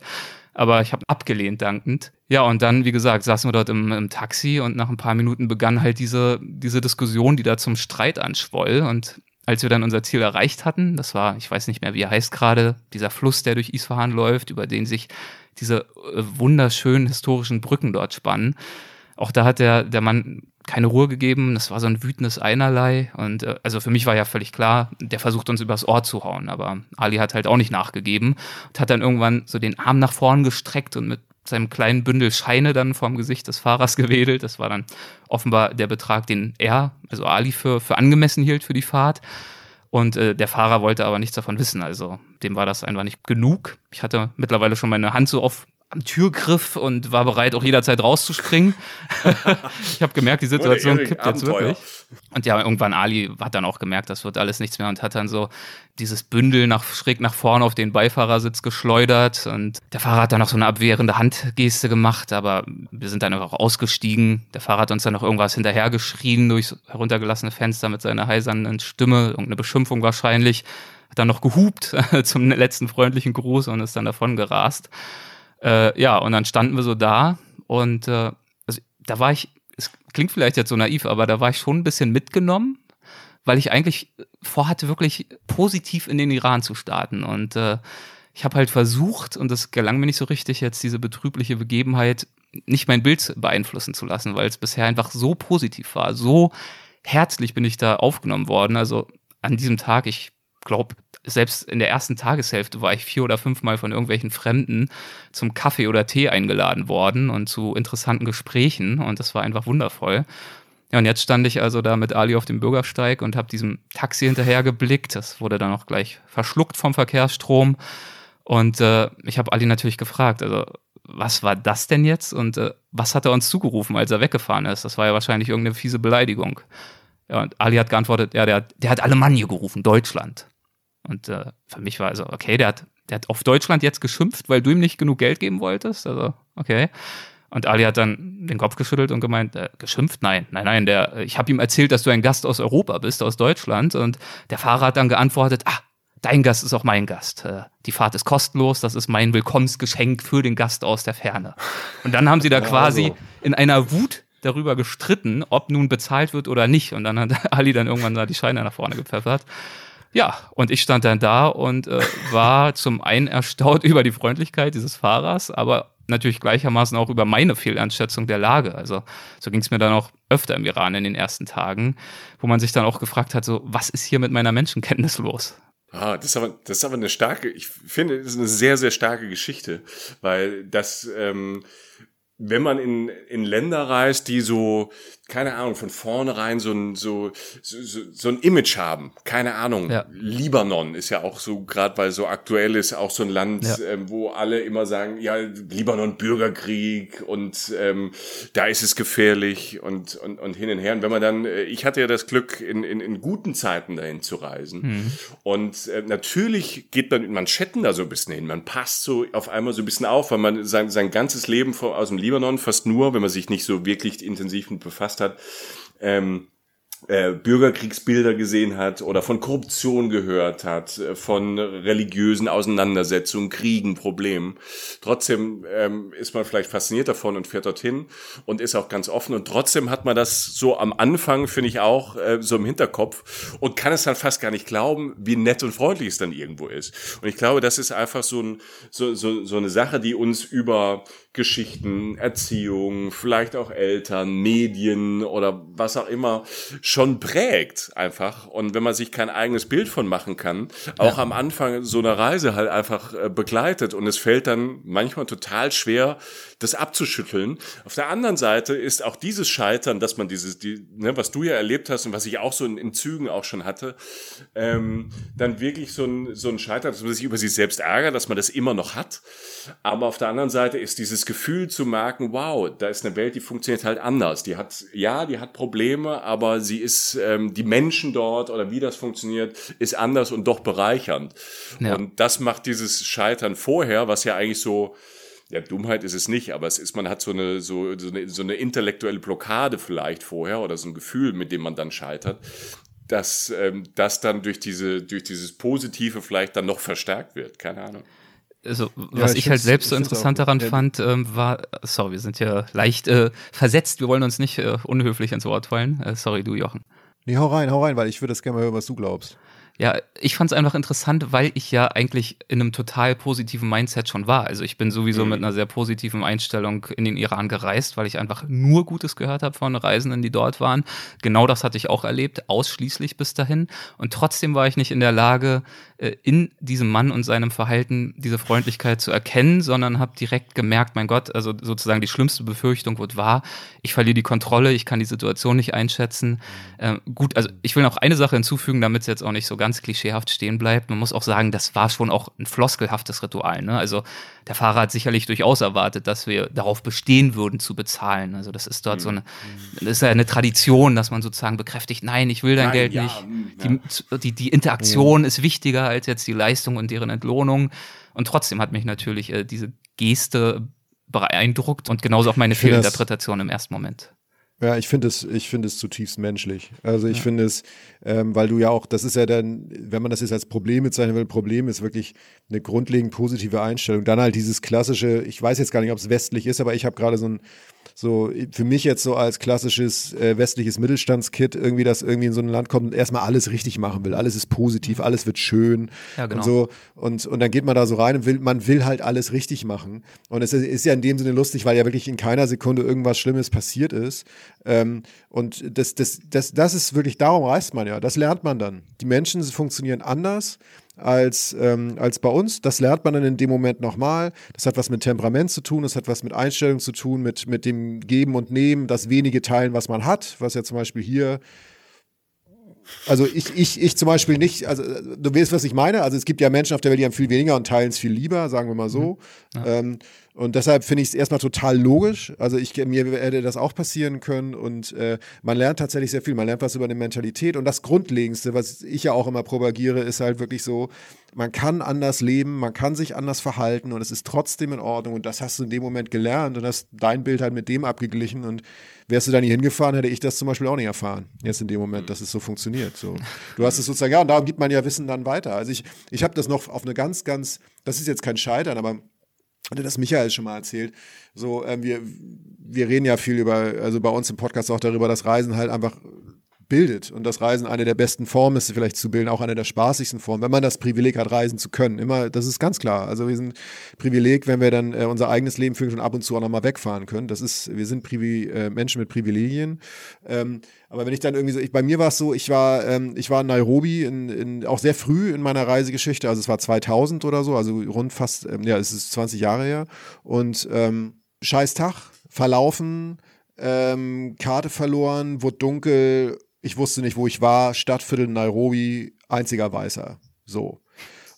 aber ich habe abgelehnt dankend. Ja, und dann, wie gesagt, saßen wir dort im, im Taxi und nach ein paar Minuten begann halt diese, diese Diskussion, die da zum Streit anschwoll und als wir dann unser Ziel erreicht hatten, das war, ich weiß nicht mehr, wie er heißt gerade, dieser Fluss, der durch Isfahan läuft, über den sich diese äh, wunderschönen historischen Brücken dort spannen. Auch da hat der, der Mann keine Ruhe gegeben. Das war so ein wütendes Einerlei. Und äh, also für mich war ja völlig klar, der versucht uns übers Ohr zu hauen. Aber Ali hat halt auch nicht nachgegeben und hat dann irgendwann so den Arm nach vorn gestreckt und mit seinem kleinen Bündel Scheine dann vorm Gesicht des Fahrers [laughs] gewedelt. Das war dann offenbar der Betrag, den er, also Ali, für, für angemessen hielt für die Fahrt. Und äh, der Fahrer wollte aber nichts davon wissen. Also dem war das einfach nicht genug. Ich hatte mittlerweile schon meine Hand so auf am Türgriff und war bereit, auch jederzeit rauszuspringen. [laughs] ich habe gemerkt, die Situation kippt jetzt wirklich. Und ja, irgendwann Ali hat dann auch gemerkt, das wird alles nichts mehr und hat dann so dieses Bündel nach, schräg nach vorne auf den Beifahrersitz geschleudert. Und der Fahrer hat dann noch so eine abwehrende Handgeste gemacht, aber wir sind dann einfach ausgestiegen. Der Fahrer hat uns dann noch irgendwas hinterhergeschrien durchs heruntergelassene Fenster mit seiner heisernden Stimme, irgendeine Beschimpfung wahrscheinlich. Hat dann noch gehupt [laughs] zum letzten freundlichen Gruß und ist dann davon gerast. Äh, ja, und dann standen wir so da und äh, also, da war ich, es klingt vielleicht jetzt so naiv, aber da war ich schon ein bisschen mitgenommen, weil ich eigentlich vorhatte, wirklich positiv in den Iran zu starten. Und äh, ich habe halt versucht, und das gelang mir nicht so richtig, jetzt diese betrübliche Begebenheit nicht mein Bild beeinflussen zu lassen, weil es bisher einfach so positiv war. So herzlich bin ich da aufgenommen worden. Also an diesem Tag, ich glaube, selbst in der ersten Tageshälfte war ich vier oder fünfmal von irgendwelchen Fremden zum Kaffee oder Tee eingeladen worden und zu interessanten Gesprächen und das war einfach wundervoll. Ja, und jetzt stand ich also da mit Ali auf dem Bürgersteig und habe diesem Taxi hinterher geblickt. Das wurde dann auch gleich verschluckt vom Verkehrsstrom. Und äh, ich habe Ali natürlich gefragt, also was war das denn jetzt und äh, was hat er uns zugerufen, als er weggefahren ist? Das war ja wahrscheinlich irgendeine fiese Beleidigung. Ja, und Ali hat geantwortet, ja, der, der hat Alemannia gerufen, Deutschland. Und äh, für mich war also, okay, der hat, der hat auf Deutschland jetzt geschimpft, weil du ihm nicht genug Geld geben wolltest. Also, okay. Und Ali hat dann den Kopf geschüttelt und gemeint, äh, geschimpft? Nein, nein, nein. Der, ich habe ihm erzählt, dass du ein Gast aus Europa bist, aus Deutschland. Und der Fahrer hat dann geantwortet, ah, dein Gast ist auch mein Gast. Äh, die Fahrt ist kostenlos, das ist mein Willkommensgeschenk für den Gast aus der Ferne. Und dann haben sie da quasi also. in einer Wut darüber gestritten, ob nun bezahlt wird oder nicht. Und dann hat [laughs] Ali dann irgendwann da die Scheine nach vorne gepfeffert. Ja, und ich stand dann da und äh, war [laughs] zum einen erstaunt über die Freundlichkeit dieses Fahrers, aber natürlich gleichermaßen auch über meine Fehleinschätzung der Lage. Also so ging es mir dann auch öfter im Iran in den ersten Tagen, wo man sich dann auch gefragt hat, so was ist hier mit meiner Menschenkenntnis los? Ah, das ist aber, das ist aber eine starke, ich finde, das ist eine sehr, sehr starke Geschichte, weil das, ähm, wenn man in, in Länder reist, die so, keine Ahnung, von vornherein so ein, so, so, so ein Image haben. Keine Ahnung. Ja. Libanon ist ja auch so, gerade weil so aktuell ist, auch so ein Land, ja. ähm, wo alle immer sagen, ja, Libanon Bürgerkrieg und ähm, da ist es gefährlich und, und, und hin und her. Und wenn man dann, äh, ich hatte ja das Glück, in, in, in guten Zeiten dahin zu reisen. Mhm. Und äh, natürlich geht man in Manschetten da so ein bisschen hin. Man passt so auf einmal so ein bisschen auf, weil man sein, sein ganzes Leben aus dem Libanon fast nur, wenn man sich nicht so wirklich intensiv mit befasst hat, ähm, äh, Bürgerkriegsbilder gesehen hat oder von Korruption gehört hat, äh, von religiösen Auseinandersetzungen, Kriegen, Problemen. Trotzdem ähm, ist man vielleicht fasziniert davon und fährt dorthin und ist auch ganz offen. Und trotzdem hat man das so am Anfang, finde ich auch, äh, so im Hinterkopf und kann es dann fast gar nicht glauben, wie nett und freundlich es dann irgendwo ist. Und ich glaube, das ist einfach so, ein, so, so, so eine Sache, die uns über Geschichten, Erziehung, vielleicht auch Eltern, Medien oder was auch immer schon prägt einfach. Und wenn man sich kein eigenes Bild von machen kann, auch ja. am Anfang so einer Reise halt einfach äh, begleitet und es fällt dann manchmal total schwer, das abzuschütteln. Auf der anderen Seite ist auch dieses Scheitern, dass man dieses, die, ne, was du ja erlebt hast und was ich auch so in, in Zügen auch schon hatte, ähm, dann wirklich so ein, so ein Scheitern, dass man sich über sich selbst ärgert, dass man das immer noch hat. Aber auf der anderen Seite ist dieses Gefühl zu merken, wow, da ist eine Welt, die funktioniert halt anders. Die hat, ja, die hat Probleme, aber sie ist, ähm, die Menschen dort oder wie das funktioniert, ist anders und doch bereichernd. Ja. Und das macht dieses Scheitern vorher, was ja eigentlich so, ja, Dummheit ist es nicht, aber es ist, man hat so eine, so, so, eine, so eine intellektuelle Blockade vielleicht vorher oder so ein Gefühl, mit dem man dann scheitert, dass ähm, das dann durch diese, durch dieses Positive vielleicht dann noch verstärkt wird. Keine Ahnung. Also, was ja, ich, ich halt selbst so interessant daran fand, ähm, war, sorry, wir sind ja leicht äh, versetzt, wir wollen uns nicht äh, unhöflich ins Wort fallen. Äh, sorry, du Jochen. Nee, hau rein, hau rein, weil ich würde das gerne mal hören, was du glaubst. Ja, ich fand es einfach interessant, weil ich ja eigentlich in einem total positiven Mindset schon war. Also ich bin sowieso mhm. mit einer sehr positiven Einstellung in den Iran gereist, weil ich einfach nur Gutes gehört habe von Reisenden, die dort waren. Genau das hatte ich auch erlebt, ausschließlich bis dahin. Und trotzdem war ich nicht in der Lage, in diesem Mann und seinem Verhalten diese Freundlichkeit zu erkennen, sondern habe direkt gemerkt, mein Gott, also sozusagen die schlimmste Befürchtung wird wahr. Ich verliere die Kontrolle, ich kann die Situation nicht einschätzen. Äh, gut, also ich will noch eine Sache hinzufügen, damit es jetzt auch nicht so ganz klischeehaft stehen bleibt. Man muss auch sagen, das war schon auch ein floskelhaftes Ritual. Ne? Also der Fahrer hat sicherlich durchaus erwartet, dass wir darauf bestehen würden zu bezahlen. Also das ist dort mhm. so eine, das ist ja eine Tradition, dass man sozusagen bekräftigt, nein, ich will dein nein, Geld ja, nicht. Mhm, ja. Die, die, die Interaktion ja. ist wichtiger als jetzt die Leistung und deren Entlohnung. Und trotzdem hat mich natürlich äh, diese Geste beeindruckt und genauso auch meine Fehlinterpretation im ersten Moment. Ja, ich finde es, ich finde es zutiefst menschlich. Also ich ja. finde es, ähm, weil du ja auch, das ist ja dann, wenn man das jetzt als Problem bezeichnen will, Problem ist wirklich eine grundlegend positive Einstellung. Dann halt dieses klassische, ich weiß jetzt gar nicht, ob es westlich ist, aber ich habe gerade so ein so für mich jetzt so als klassisches äh, westliches Mittelstandskit irgendwie, das irgendwie in so ein Land kommt und erstmal alles richtig machen will. Alles ist positiv, alles wird schön ja, genau. und so. Und, und dann geht man da so rein und will, man will halt alles richtig machen. Und es ist ja in dem Sinne lustig, weil ja wirklich in keiner Sekunde irgendwas Schlimmes passiert ist. Ähm, und das, das, das, das ist wirklich, darum reist man ja. Das lernt man dann. Die Menschen funktionieren anders als, ähm, als bei uns. Das lernt man dann in dem Moment nochmal. Das hat was mit Temperament zu tun, das hat was mit Einstellung zu tun, mit, mit dem Geben und Nehmen, das wenige Teilen, was man hat, was ja zum Beispiel hier also ich, ich, ich zum Beispiel nicht, also du weißt, was ich meine. Also es gibt ja Menschen auf der Welt, die haben viel weniger und teilen es viel lieber, sagen wir mal so. Mhm. Ja. Ähm, und deshalb finde ich es erstmal total logisch. Also ich, mir hätte das auch passieren können und äh, man lernt tatsächlich sehr viel. Man lernt was über eine Mentalität und das Grundlegendste, was ich ja auch immer propagiere, ist halt wirklich so, man kann anders leben, man kann sich anders verhalten und es ist trotzdem in Ordnung und das hast du in dem Moment gelernt und hast dein Bild halt mit dem abgeglichen und wärst du da nie hingefahren, hätte ich das zum Beispiel auch nicht erfahren, jetzt in dem Moment, mhm. dass es so funktioniert. So. Du hast es sozusagen, ja, und darum gibt man ja Wissen dann weiter. Also ich, ich habe das noch auf eine ganz, ganz, das ist jetzt kein Scheitern, aber hatte das Michael schon mal erzählt. So, ähm, wir, wir reden ja viel über, also bei uns im Podcast auch darüber, dass Reisen halt einfach bildet und das Reisen eine der besten Formen ist, vielleicht zu bilden, auch eine der spaßigsten Formen, wenn man das Privileg hat, reisen zu können. Immer, das ist ganz klar. Also wir sind Privileg, wenn wir dann äh, unser eigenes Leben führen und ab und zu auch nochmal wegfahren können. Das ist, wir sind Privi äh, Menschen mit Privilegien. Ähm, aber wenn ich dann irgendwie so, ich, bei mir war es so, ich war, ähm, ich war in Nairobi in, in, auch sehr früh in meiner Reisegeschichte, also es war 2000 oder so, also rund fast, ähm, ja, es ist 20 Jahre her und ähm, scheiß Tag, verlaufen, ähm, Karte verloren, wurde dunkel, ich wusste nicht, wo ich war, Stadtviertel Nairobi, einziger Weißer. So.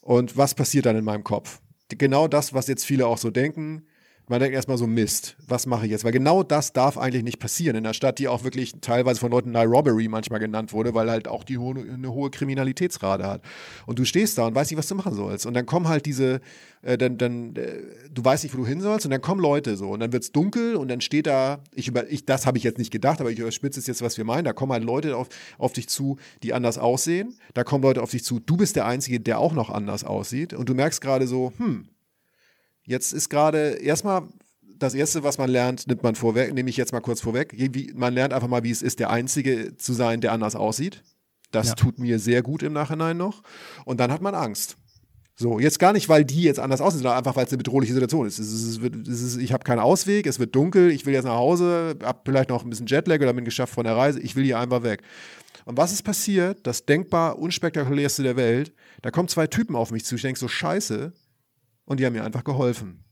Und was passiert dann in meinem Kopf? Genau das, was jetzt viele auch so denken. Man denkt erstmal so, Mist, was mache ich jetzt? Weil genau das darf eigentlich nicht passieren in einer Stadt, die auch wirklich teilweise von Leuten Nairobi manchmal genannt wurde, weil halt auch die ho eine hohe Kriminalitätsrate hat. Und du stehst da und weißt nicht, was du machen sollst. Und dann kommen halt diese, äh, dann, dann äh, du weißt nicht, wo du hin sollst und dann kommen Leute so und dann wird es dunkel und dann steht da, ich über, ich, das habe ich jetzt nicht gedacht, aber ich überspitze es jetzt, was wir meinen, da kommen halt Leute auf, auf dich zu, die anders aussehen, da kommen Leute auf dich zu, du bist der Einzige, der auch noch anders aussieht und du merkst gerade so, hm, jetzt ist gerade erstmal das Erste, was man lernt, nimmt man vorweg, nehme ich jetzt mal kurz vorweg. Man lernt einfach mal, wie es ist, der Einzige zu sein, der anders aussieht. Das ja. tut mir sehr gut im Nachhinein noch. Und dann hat man Angst. So, jetzt gar nicht, weil die jetzt anders aussehen, sondern einfach, weil es eine bedrohliche Situation ist. Es ist, es ist ich habe keinen Ausweg, es wird dunkel, ich will jetzt nach Hause, habe vielleicht noch ein bisschen Jetlag oder bin geschafft von der Reise, ich will hier einfach weg. Und was ist passiert? Das denkbar unspektakulärste der Welt. Da kommen zwei Typen auf mich zu. Ich denke so, scheiße. Und die haben mir einfach geholfen.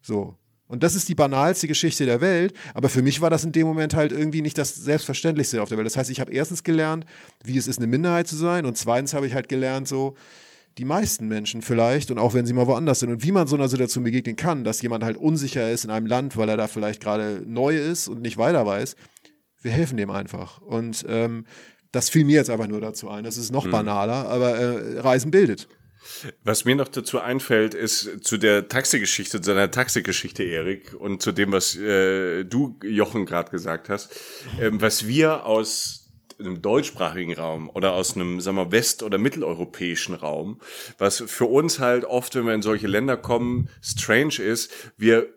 So. Und das ist die banalste Geschichte der Welt, aber für mich war das in dem Moment halt irgendwie nicht das Selbstverständlichste auf der Welt. Das heißt, ich habe erstens gelernt, wie es ist, eine Minderheit zu sein, und zweitens habe ich halt gelernt, so, die meisten Menschen vielleicht und auch wenn sie mal woanders sind und wie man so einer Situation begegnen kann, dass jemand halt unsicher ist in einem Land, weil er da vielleicht gerade neu ist und nicht weiter weiß. Wir helfen dem einfach. Und ähm, das fiel mir jetzt einfach nur dazu ein. Das ist noch mhm. banaler, aber äh, Reisen bildet. Was mir noch dazu einfällt, ist zu der Taxigeschichte, zu deiner Taxigeschichte, Erik, und zu dem, was äh, du, Jochen, gerade gesagt hast, ähm, was wir aus einem deutschsprachigen Raum oder aus einem, sagen wir, west- oder mitteleuropäischen Raum, was für uns halt oft, wenn wir in solche Länder kommen, strange ist, wir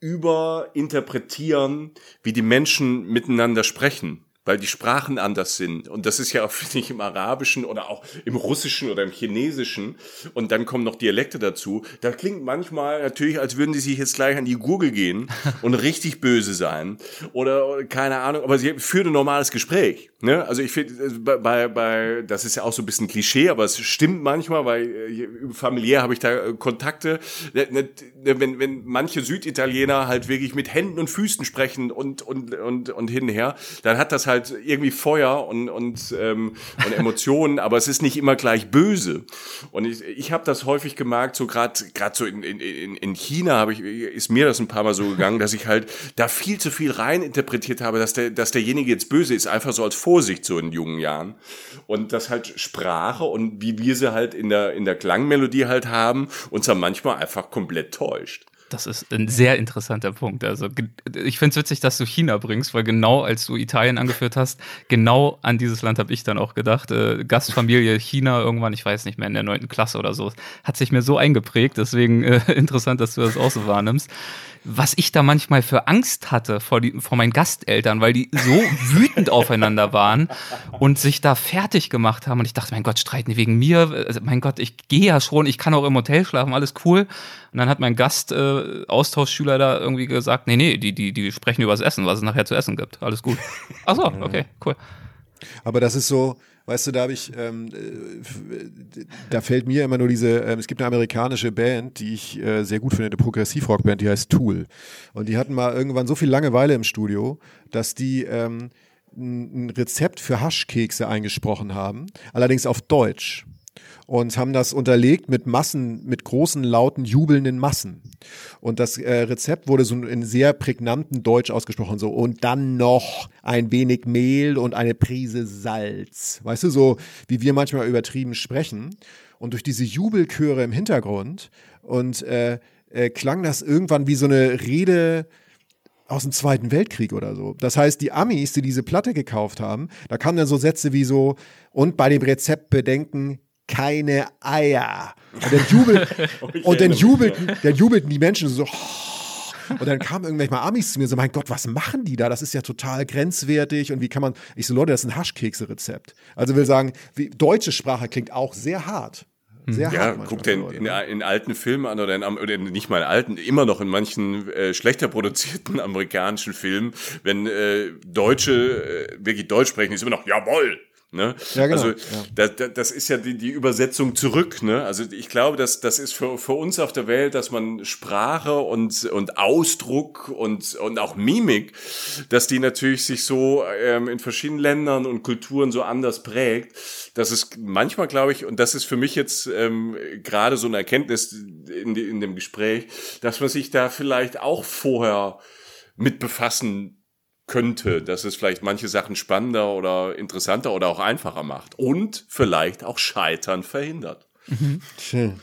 überinterpretieren, wie die Menschen miteinander sprechen weil die Sprachen anders sind. Und das ist ja auch, [laughs] finde ich, im Arabischen oder auch im Russischen oder im Chinesischen. Und dann kommen noch Dialekte dazu. Da klingt manchmal natürlich, als würden die sich jetzt gleich an die Gurgel gehen [laughs] und richtig böse sein. Oder, keine Ahnung, aber sie führen ein normales Gespräch. Ne? Also ich finde, äh, bei, bei, das ist ja auch so ein bisschen Klischee, aber es stimmt manchmal, weil äh, familiär habe ich da äh, Kontakte. Ne, ne, wenn, wenn manche Süditaliener halt wirklich mit Händen und Füßen sprechen und, und, und, und hin und her, dann hat das halt halt irgendwie Feuer und, und, ähm, und Emotionen, aber es ist nicht immer gleich böse. Und ich, ich habe das häufig gemerkt, so gerade gerade so in, in, in China habe ich ist mir das ein paar Mal so gegangen, dass ich halt da viel zu viel rein interpretiert habe, dass der dass derjenige jetzt böse ist, einfach so als Vorsicht so in jungen Jahren und dass halt Sprache und wie wir sie halt in der in der Klangmelodie halt haben uns dann manchmal einfach komplett täuscht. Das ist ein sehr interessanter Punkt. Also ich finde es witzig, dass du China bringst, weil genau als du Italien angeführt hast, genau an dieses Land habe ich dann auch gedacht. Äh, Gastfamilie China irgendwann, ich weiß nicht mehr, in der neunten Klasse oder so, hat sich mir so eingeprägt. Deswegen äh, [laughs] interessant, dass du das auch so wahrnimmst was ich da manchmal für Angst hatte vor, die, vor meinen Gasteltern, weil die so [laughs] wütend aufeinander waren und sich da fertig gemacht haben. Und ich dachte, mein Gott, streiten die wegen mir? Also, mein Gott, ich gehe ja schon, ich kann auch im Hotel schlafen, alles cool. Und dann hat mein Gast, äh, Austauschschüler da irgendwie gesagt, nee, nee, die, die, die sprechen über das Essen, was es nachher zu essen gibt. Alles gut. Ach so, [laughs] okay, cool. Aber das ist so, Weißt du, da habe ich, ähm, äh, da fällt mir immer nur diese, ähm, es gibt eine amerikanische Band, die ich äh, sehr gut finde, eine Progressivrockband, die heißt Tool. Und die hatten mal irgendwann so viel Langeweile im Studio, dass die ähm, ein Rezept für Haschkekse eingesprochen haben, allerdings auf Deutsch und haben das unterlegt mit Massen, mit großen, lauten, jubelnden Massen. Und das äh, Rezept wurde so in sehr prägnanten Deutsch ausgesprochen, so und dann noch ein wenig Mehl und eine Prise Salz. Weißt du, so wie wir manchmal übertrieben sprechen. Und durch diese Jubelchöre im Hintergrund und äh, äh, klang das irgendwann wie so eine Rede aus dem Zweiten Weltkrieg oder so. Das heißt, die Amis, die diese Platte gekauft haben, da kamen dann so Sätze wie so, und bei dem Rezept bedenken, keine Eier. Und dann, jubel, [laughs] und dann jubelten, dann jubelten die Menschen so. [laughs] Und dann kamen irgendwelche mal Amis zu mir und so, mein Gott, was machen die da? Das ist ja total grenzwertig und wie kann man, ich so, Leute, das ist ein Haschkekse-Rezept. Also will sagen, wie, deutsche Sprache klingt auch sehr hart. Sehr ja, hart guck dir in, in, alten Filmen an oder, in, oder nicht mal in alten, immer noch in manchen äh, schlechter produzierten [laughs] amerikanischen Filmen, wenn äh, Deutsche äh, wirklich Deutsch sprechen, ist immer noch, jawoll, Ne? Ja, genau. Also ja. Das, das ist ja die, die Übersetzung zurück. Ne? Also ich glaube, dass das ist für, für uns auf der Welt, dass man Sprache und, und Ausdruck und, und auch Mimik, dass die natürlich sich so ähm, in verschiedenen Ländern und Kulturen so anders prägt. Das ist manchmal, glaube ich, und das ist für mich jetzt ähm, gerade so eine Erkenntnis in, in dem Gespräch, dass man sich da vielleicht auch vorher mit befassen könnte, dass es vielleicht manche Sachen spannender oder interessanter oder auch einfacher macht und vielleicht auch Scheitern verhindert. Mhm. Schön.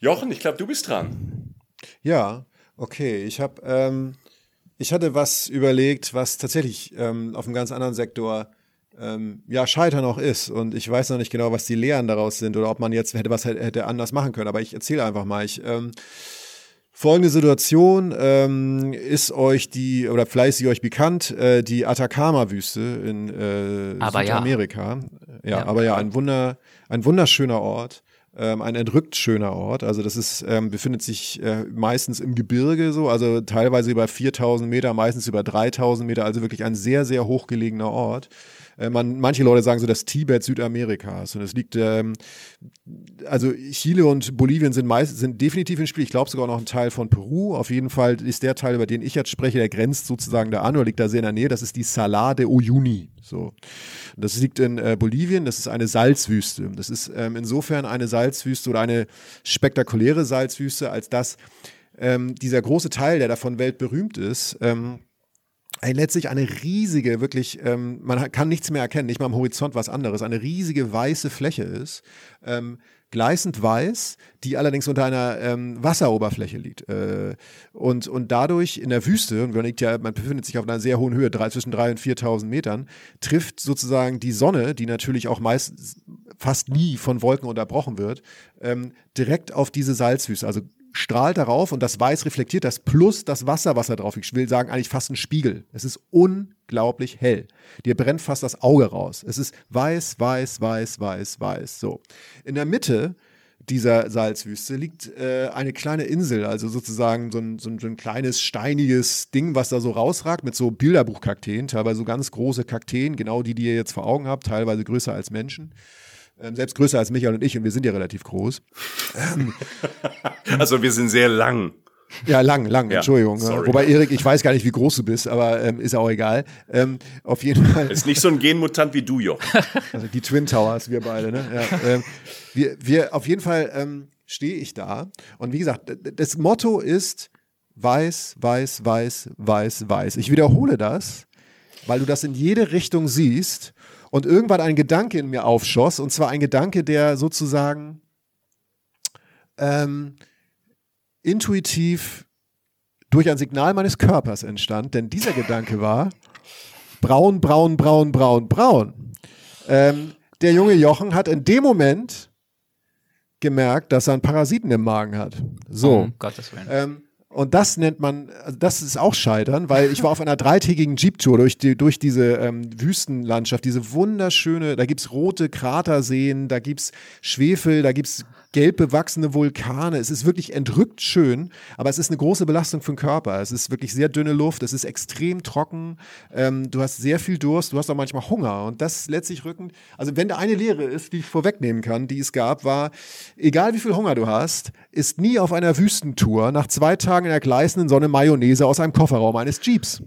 Jochen, ich glaube, du bist dran. Ja, okay. Ich habe, ähm, ich hatte was überlegt, was tatsächlich ähm, auf einem ganz anderen Sektor ähm, ja Scheitern auch ist. Und ich weiß noch nicht genau, was die Lehren daraus sind oder ob man jetzt hätte was hätte anders machen können. Aber ich erzähle einfach mal. Ich ähm, Folgende Situation ähm, ist euch die, oder vielleicht ist sie euch bekannt, äh, die Atacama-Wüste in äh, aber Südamerika. Ja. ja. aber ja, ein, Wunder, ein wunderschöner Ort, ähm, ein entrückt schöner Ort. Also das ist, ähm, befindet sich äh, meistens im Gebirge so, also teilweise über 4000 Meter, meistens über 3000 Meter, also wirklich ein sehr, sehr hochgelegener Ort. Äh, man, manche Leute sagen so das Tibet Südamerikas. Und es liegt, ähm, also Chile und Bolivien sind meist, sind definitiv im Spiel. Ich glaube sogar noch ein Teil von Peru. Auf jeden Fall ist der Teil, über den ich jetzt spreche, der grenzt sozusagen da an oder liegt da sehr in der Nähe. Das ist die Salar de Uyuni. So. Das liegt in äh, Bolivien, das ist eine Salzwüste. Das ist ähm, insofern eine Salzwüste oder eine spektakuläre Salzwüste, als dass ähm, dieser große Teil, der davon weltberühmt ist, ähm, letztlich eine riesige, wirklich, ähm, man kann nichts mehr erkennen, nicht mal am Horizont was anderes, eine riesige weiße Fläche ist, ähm, gleißend weiß, die allerdings unter einer ähm, Wasseroberfläche liegt. Äh, und, und dadurch in der Wüste, und man, liegt ja, man befindet sich auf einer sehr hohen Höhe, drei, zwischen 3.000 und 4.000 Metern, trifft sozusagen die Sonne, die natürlich auch meist fast nie von Wolken unterbrochen wird, ähm, direkt auf diese Salzwüste, also strahlt darauf und das Weiß reflektiert das plus das Wasser, was da drauf liegt. Ich will sagen, eigentlich fast ein Spiegel. Es ist unglaublich hell. Dir brennt fast das Auge raus. Es ist weiß, weiß, weiß, weiß, weiß. So. In der Mitte dieser Salzwüste liegt äh, eine kleine Insel, also sozusagen so ein, so, ein, so ein, kleines steiniges Ding, was da so rausragt mit so Bilderbuchkakteen, teilweise so ganz große Kakteen, genau die, die ihr jetzt vor Augen habt, teilweise größer als Menschen. Ähm, selbst größer als Michael und ich und wir sind ja relativ groß. [laughs] also wir sind sehr lang. Ja, lang, lang, ja, Entschuldigung. Sorry. Wobei, Erik, ich weiß gar nicht, wie groß du bist, aber ähm, ist auch egal. Ähm, auf jeden Fall. Ist nicht so ein Genmutant wie du, Joch. [laughs] Also die Twin Towers, wir beide, ne? Ja, ähm, wir, wir, auf jeden Fall ähm, stehe ich da. Und wie gesagt, das Motto ist weiß, weiß, weiß, weiß, weiß. Ich wiederhole das, weil du das in jede Richtung siehst und irgendwann ein Gedanke in mir aufschoss, und zwar ein Gedanke, der sozusagen ähm, intuitiv durch ein Signal meines Körpers entstand, denn dieser Gedanke war braun, braun, braun, braun, braun. Ähm, der junge Jochen hat in dem Moment gemerkt, dass er einen Parasiten im Magen hat. So. Oh, Gottes Willen. Ähm, und das nennt man, also das ist auch Scheitern, weil ich war auf einer dreitägigen Jeep-Tour durch, die, durch diese ähm, Wüstenlandschaft, diese wunderschöne, da gibt es rote Kraterseen, da gibt es Schwefel, da gibt es gelb bewachsene Vulkane. Es ist wirklich entrückt schön, aber es ist eine große Belastung für den Körper. Es ist wirklich sehr dünne Luft, es ist extrem trocken, ähm, du hast sehr viel Durst, du hast auch manchmal Hunger und das letztlich rückend. Also wenn da eine Lehre ist, die ich vorwegnehmen kann, die es gab, war, egal wie viel Hunger du hast, ist nie auf einer Wüstentour nach zwei Tagen in der gleißenden Sonne Mayonnaise aus einem Kofferraum eines Jeeps.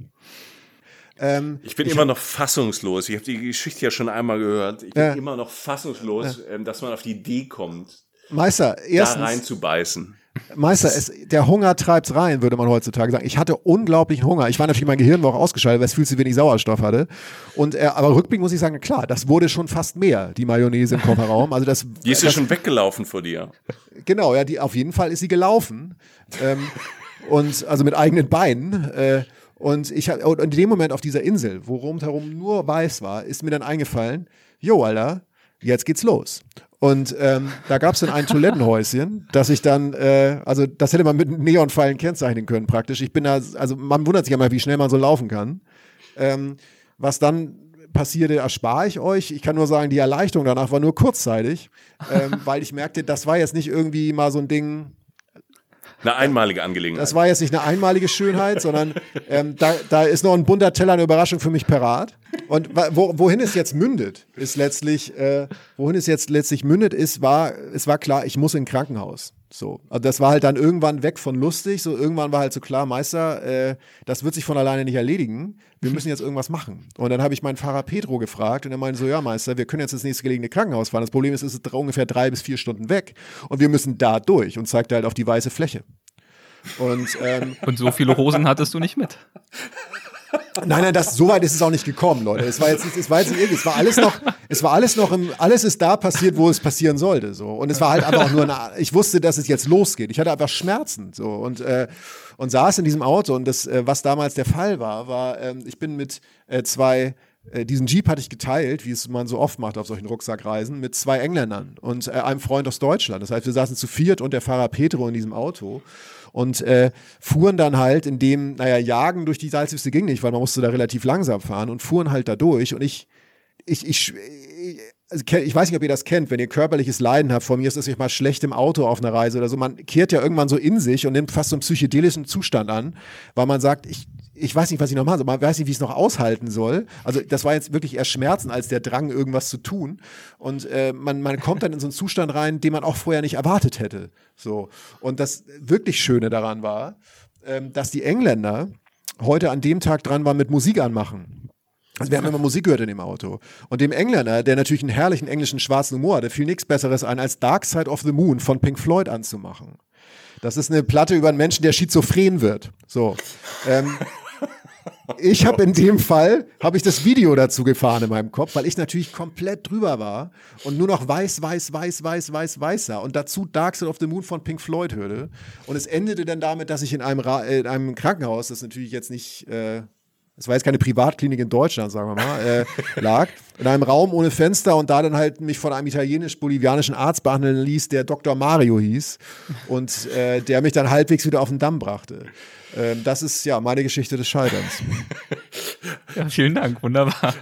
Ähm, ich bin ich immer noch fassungslos. Ich habe die Geschichte ja schon einmal gehört. Ich bin ja. immer noch fassungslos, ähm, dass man auf die Idee kommt, Meister, erstens. Da reinzubeißen. Meister, es, der Hunger treibt's rein, würde man heutzutage sagen. Ich hatte unglaublichen Hunger. Ich war natürlich, mein Gehirn war auch ausgeschaltet, weil es viel zu wenig Sauerstoff hatte. Und, äh, aber rückblickend muss ich sagen, klar, das wurde schon fast mehr, die Mayonnaise im Kofferraum. Also das, die ist ja schon weggelaufen vor dir. Genau, ja, die, auf jeden Fall ist sie gelaufen. ähm, und, also mit eigenen Beinen. Äh, und ich und in dem Moment auf dieser Insel, wo rundherum nur weiß war, ist mir dann eingefallen, jo, Alter, jetzt geht's los. Und ähm, da gab es dann ein Toilettenhäuschen, [laughs] das ich dann, äh, also das hätte man mit Neonpfeilen kennzeichnen können praktisch. Ich bin da, also man wundert sich ja mal, wie schnell man so laufen kann. Ähm, was dann passierte, erspare ich euch. Ich kann nur sagen, die Erleichterung danach war nur kurzzeitig, ähm, [laughs] weil ich merkte, das war jetzt nicht irgendwie mal so ein Ding, eine einmalige Angelegenheit. Das war jetzt nicht eine einmalige Schönheit, sondern ähm, da, da ist noch ein bunter Teller eine Überraschung für mich parat. Und wo, wohin es jetzt mündet, ist letztlich, äh, wohin es jetzt letztlich mündet, ist, war, es war klar, ich muss in ein Krankenhaus. So. Also das war halt dann irgendwann weg von lustig. So irgendwann war halt so klar, Meister, äh, das wird sich von alleine nicht erledigen. Wir müssen jetzt irgendwas machen. Und dann habe ich meinen Fahrer Pedro gefragt und er meinte so, ja, Meister, wir können jetzt ins nächste gelegene Krankenhaus fahren. Das Problem ist, es ist ungefähr drei bis vier Stunden weg und wir müssen da durch und zeigte halt auf die weiße Fläche. Und, ähm, und so viele Hosen hattest du nicht mit. [laughs] Nein, nein, das, so weit ist es auch nicht gekommen, Leute. Es war jetzt, es war jetzt nicht, es war alles noch, es war alles noch im, alles ist da passiert, wo es passieren sollte, so. Und es war halt einfach nur eine, ich wusste, dass es jetzt losgeht. Ich hatte einfach Schmerzen, so. Und, äh, und saß in diesem Auto und das, äh, was damals der Fall war, war, äh, ich bin mit äh, zwei, diesen Jeep hatte ich geteilt, wie es man so oft macht auf solchen Rucksackreisen, mit zwei Engländern und äh, einem Freund aus Deutschland. Das heißt, wir saßen zu viert und der Fahrer Petro in diesem Auto und äh, fuhren dann halt in dem, naja, Jagen durch die Salzwüste ging nicht, weil man musste da relativ langsam fahren und fuhren halt da durch und ich, ich, ich, also ich weiß nicht, ob ihr das kennt, wenn ihr körperliches Leiden habt. Von mir ist es mal schlecht im Auto auf einer Reise oder so. Man kehrt ja irgendwann so in sich und nimmt fast so einen psychedelischen Zustand an, weil man sagt, ich, ich weiß nicht, was ich noch machen soll, man weiß nicht, wie ich es noch aushalten soll. Also das war jetzt wirklich eher Schmerzen als der Drang, irgendwas zu tun. Und äh, man, man kommt dann in so einen Zustand rein, den man auch vorher nicht erwartet hätte. So. Und das wirklich Schöne daran war, ähm, dass die Engländer heute an dem Tag dran waren mit Musik anmachen. Also wir haben immer Musik gehört in dem Auto. Und dem Engländer, der natürlich einen herrlichen englischen schwarzen Humor hat, fiel nichts Besseres ein, als Dark Side of the Moon von Pink Floyd anzumachen. Das ist eine Platte über einen Menschen, der schizophren wird. So. Ähm, ich habe in dem Fall habe ich das Video dazu gefahren in meinem Kopf, weil ich natürlich komplett drüber war und nur noch weiß, weiß, weiß, weiß, weiß, weiß sah und dazu Dark Side of the Moon von Pink Floyd hörte und es endete dann damit, dass ich in einem, Ra in einem Krankenhaus, das natürlich jetzt nicht äh, es war jetzt keine Privatklinik in Deutschland, sagen wir mal, äh, [laughs] lag, in einem Raum ohne Fenster und da dann halt mich von einem italienisch-bolivianischen Arzt behandeln ließ, der Dr. Mario hieß und äh, der mich dann halbwegs wieder auf den Damm brachte. Ähm, das ist ja meine Geschichte des Scheiterns. [laughs] Ja, vielen Dank, wunderbar.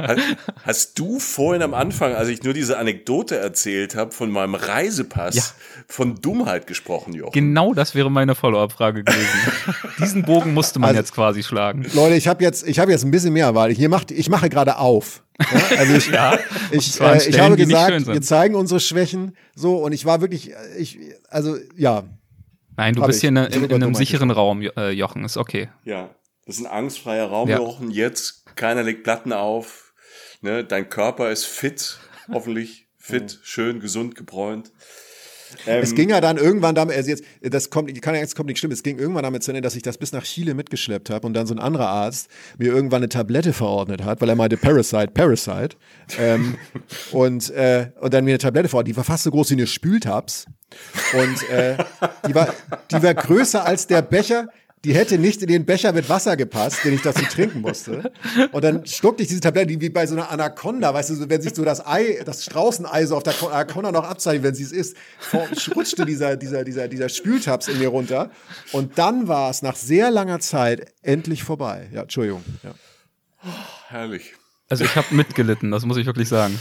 Hast, du vorhin am Anfang, als ich nur diese Anekdote erzählt habe, von meinem Reisepass, ja. von Dummheit gesprochen, Jochen? Genau das wäre meine Follow-up-Frage gewesen. [laughs] Diesen Bogen musste man also, jetzt quasi schlagen. Leute, ich habe jetzt, hab jetzt ein bisschen mehr Wahl. Hier macht, ich mache gerade auf. Ja, also ich, [laughs] ja, ich, äh, ich habe gesagt, wir zeigen unsere Schwächen so und ich war wirklich, ich, also ja, Nein, du Hab bist hier in, in, in einem sicheren Raum, äh, Jochen, ist okay. Ja, das ist ein angstfreier Raum, ja. Jochen. Jetzt, keiner legt Platten auf. Ne? Dein Körper ist fit, [laughs] hoffentlich fit, schön, gesund, gebräunt. Ähm, es ging ja dann irgendwann damit, also jetzt, das kommt, kann ja jetzt kommt nicht stimmen, es ging irgendwann damit zu Ende, dass ich das bis nach Chile mitgeschleppt habe und dann so ein anderer Arzt mir irgendwann eine Tablette verordnet hat, weil er meinte Parasite, Parasite. ähm, [laughs] und, äh, und dann mir eine Tablette verordnet, die war fast so groß wie eine Spültabs. Und äh, die, war, die war größer als der Becher, die hätte nicht in den Becher mit Wasser gepasst, den ich dazu trinken musste. Und dann schluckte ich diese Tablette, die wie bei so einer Anaconda, weißt du, wenn sich so das Ei, das Straußenei so auf der Anaconda noch abzeichnet, wenn sie es isst, rutschte dieser, dieser, dieser, dieser Spültabs in mir runter. Und dann war es nach sehr langer Zeit endlich vorbei. Ja, Entschuldigung. Ja. Oh, herrlich. Also ich habe mitgelitten, das muss ich wirklich sagen.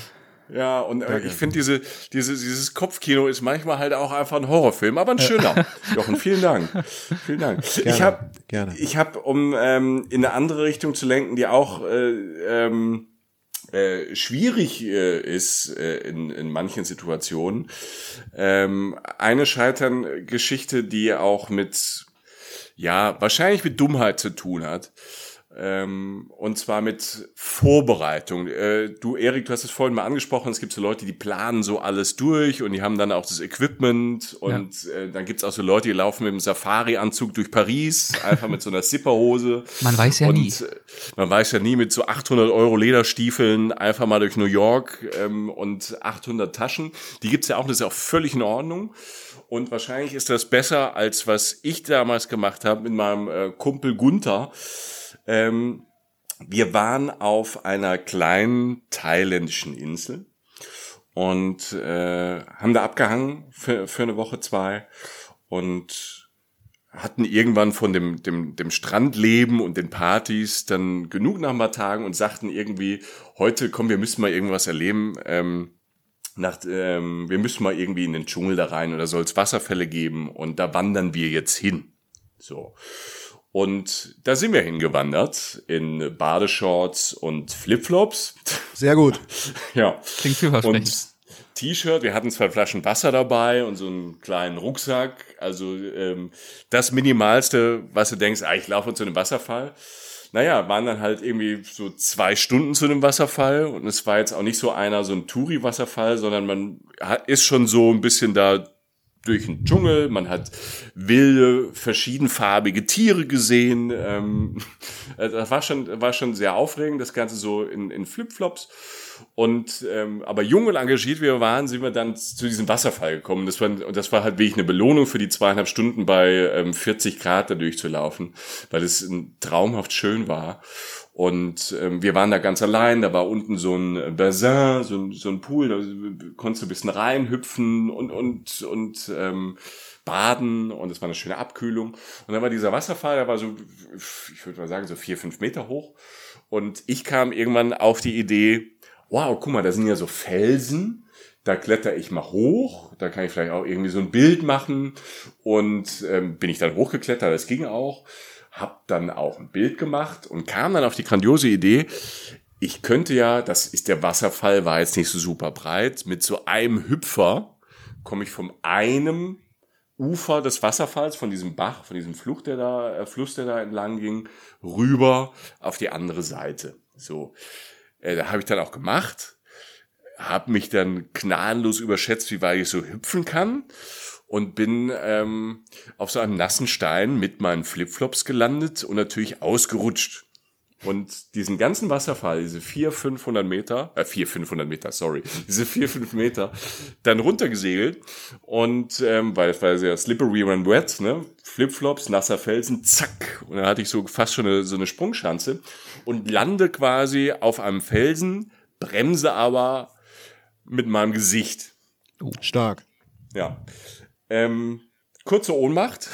Ja, und äh, ich finde diese, diese, dieses Kopfkino ist manchmal halt auch einfach ein Horrorfilm, aber ein schöner. [laughs] Jochen, vielen Dank. Vielen Dank. Gerne, ich habe, ich habe, um ähm, in eine andere Richtung zu lenken, die auch äh, ähm, äh, schwierig äh, ist äh, in, in manchen Situationen, ähm, eine Scheitern-Geschichte, die auch mit, ja, wahrscheinlich mit Dummheit zu tun hat. Ähm, und zwar mit Vorbereitung. Äh, du, Erik, du hast es vorhin mal angesprochen, es gibt so Leute, die planen so alles durch und die haben dann auch das Equipment und ja. äh, dann gibt's auch so Leute, die laufen mit dem Safari-Anzug durch Paris, einfach mit so einer Zipperhose. [laughs] Man weiß ja und, nie. Äh, man weiß ja nie mit so 800 Euro Lederstiefeln einfach mal durch New York ähm, und 800 Taschen. Die gibt's ja auch, das ist ja auch völlig in Ordnung. Und wahrscheinlich ist das besser, als was ich damals gemacht habe mit meinem äh, Kumpel Gunther. Ähm, wir waren auf einer kleinen thailändischen Insel und äh, haben da abgehangen für, für eine Woche, zwei und hatten irgendwann von dem, dem, dem Strandleben und den Partys dann genug nach ein paar Tagen und sagten irgendwie, heute komm, wir müssen mal irgendwas erleben. Ähm, nach, ähm, wir müssen mal irgendwie in den Dschungel da rein oder soll es Wasserfälle geben und da wandern wir jetzt hin. So. Und da sind wir hingewandert in Badeshorts und Flipflops. Sehr gut. [laughs] ja. Klingt vielversprechend. Und T-Shirt, wir hatten zwei Flaschen Wasser dabei und so einen kleinen Rucksack. Also ähm, das Minimalste, was du denkst, ah, ich laufe zu einem Wasserfall. Naja, waren dann halt irgendwie so zwei Stunden zu einem Wasserfall und es war jetzt auch nicht so einer, so ein Touri-Wasserfall, sondern man ist schon so ein bisschen da durch den Dschungel, man hat wilde, verschiedenfarbige Tiere gesehen. Ähm, [laughs] also das war schon, war schon sehr aufregend, das Ganze so in, in Flipflops. Und ähm, aber jung und engagiert wir waren, sind wir dann zu diesem Wasserfall gekommen. Das war, das war halt wirklich eine Belohnung für die zweieinhalb Stunden bei ähm, 40 Grad da durchzulaufen, weil es traumhaft schön war. Und ähm, wir waren da ganz allein, da war unten so ein Bassin, so ein, so ein Pool, da konntest du ein bisschen reinhüpfen und, und, und ähm, baden und es war eine schöne Abkühlung. Und dann war dieser Wasserfall, der war so, ich würde mal sagen, so vier, fünf Meter hoch. Und ich kam irgendwann auf die Idee, wow, guck mal, da sind ja so Felsen, da kletter ich mal hoch, da kann ich vielleicht auch irgendwie so ein Bild machen. Und ähm, bin ich dann hochgeklettert, das ging auch. Hab dann auch ein Bild gemacht und kam dann auf die grandiose Idee, ich könnte ja, das ist der Wasserfall, war jetzt nicht so super breit, mit so einem Hüpfer komme ich vom einem Ufer des Wasserfalls, von diesem Bach, von diesem Fluch, der da, äh, Fluss, der da entlang ging, rüber auf die andere Seite. So, äh, da habe ich dann auch gemacht, habe mich dann gnadenlos überschätzt, wie weit ich so hüpfen kann und bin ähm, auf so einem nassen Stein mit meinen Flipflops gelandet und natürlich ausgerutscht. Und diesen ganzen Wasserfall, diese vier, 500 Meter, äh, vier, 500 Meter, sorry, diese vier, fünf Meter, dann runtergesegelt und, ähm, weil es war sehr slippery when wet, ne, Flipflops, nasser Felsen, zack, und dann hatte ich so fast schon eine, so eine Sprungschanze und lande quasi auf einem Felsen, bremse aber mit meinem Gesicht. Oh, stark. Ja. Ähm, kurze Ohnmacht.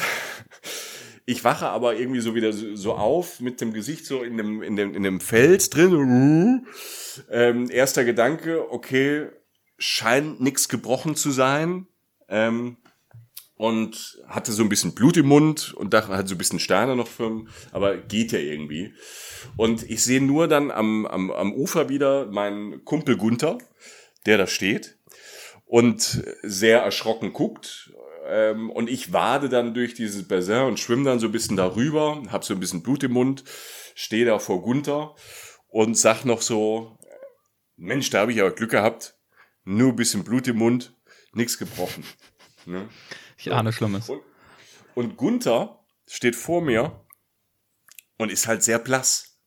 Ich wache aber irgendwie so wieder so auf mit dem Gesicht so in dem, in dem, in dem Fels drin. Ähm, erster Gedanke, okay, scheint nichts gebrochen zu sein. Ähm, und hatte so ein bisschen Blut im Mund und dachte, hat so ein bisschen Steine noch für, aber geht ja irgendwie. Und ich sehe nur dann am, am, am Ufer wieder meinen Kumpel Gunther, der da steht und sehr erschrocken guckt ähm, und ich wade dann durch dieses Bassin und schwimme dann so ein bisschen darüber, habe so ein bisschen Blut im Mund, stehe da vor Gunther und sag noch so, Mensch, da habe ich aber Glück gehabt, nur ein bisschen Blut im Mund, nichts gebrochen. Ne? Ich ahne Schlimmes. Und, und Gunther steht vor mir und ist halt sehr blass.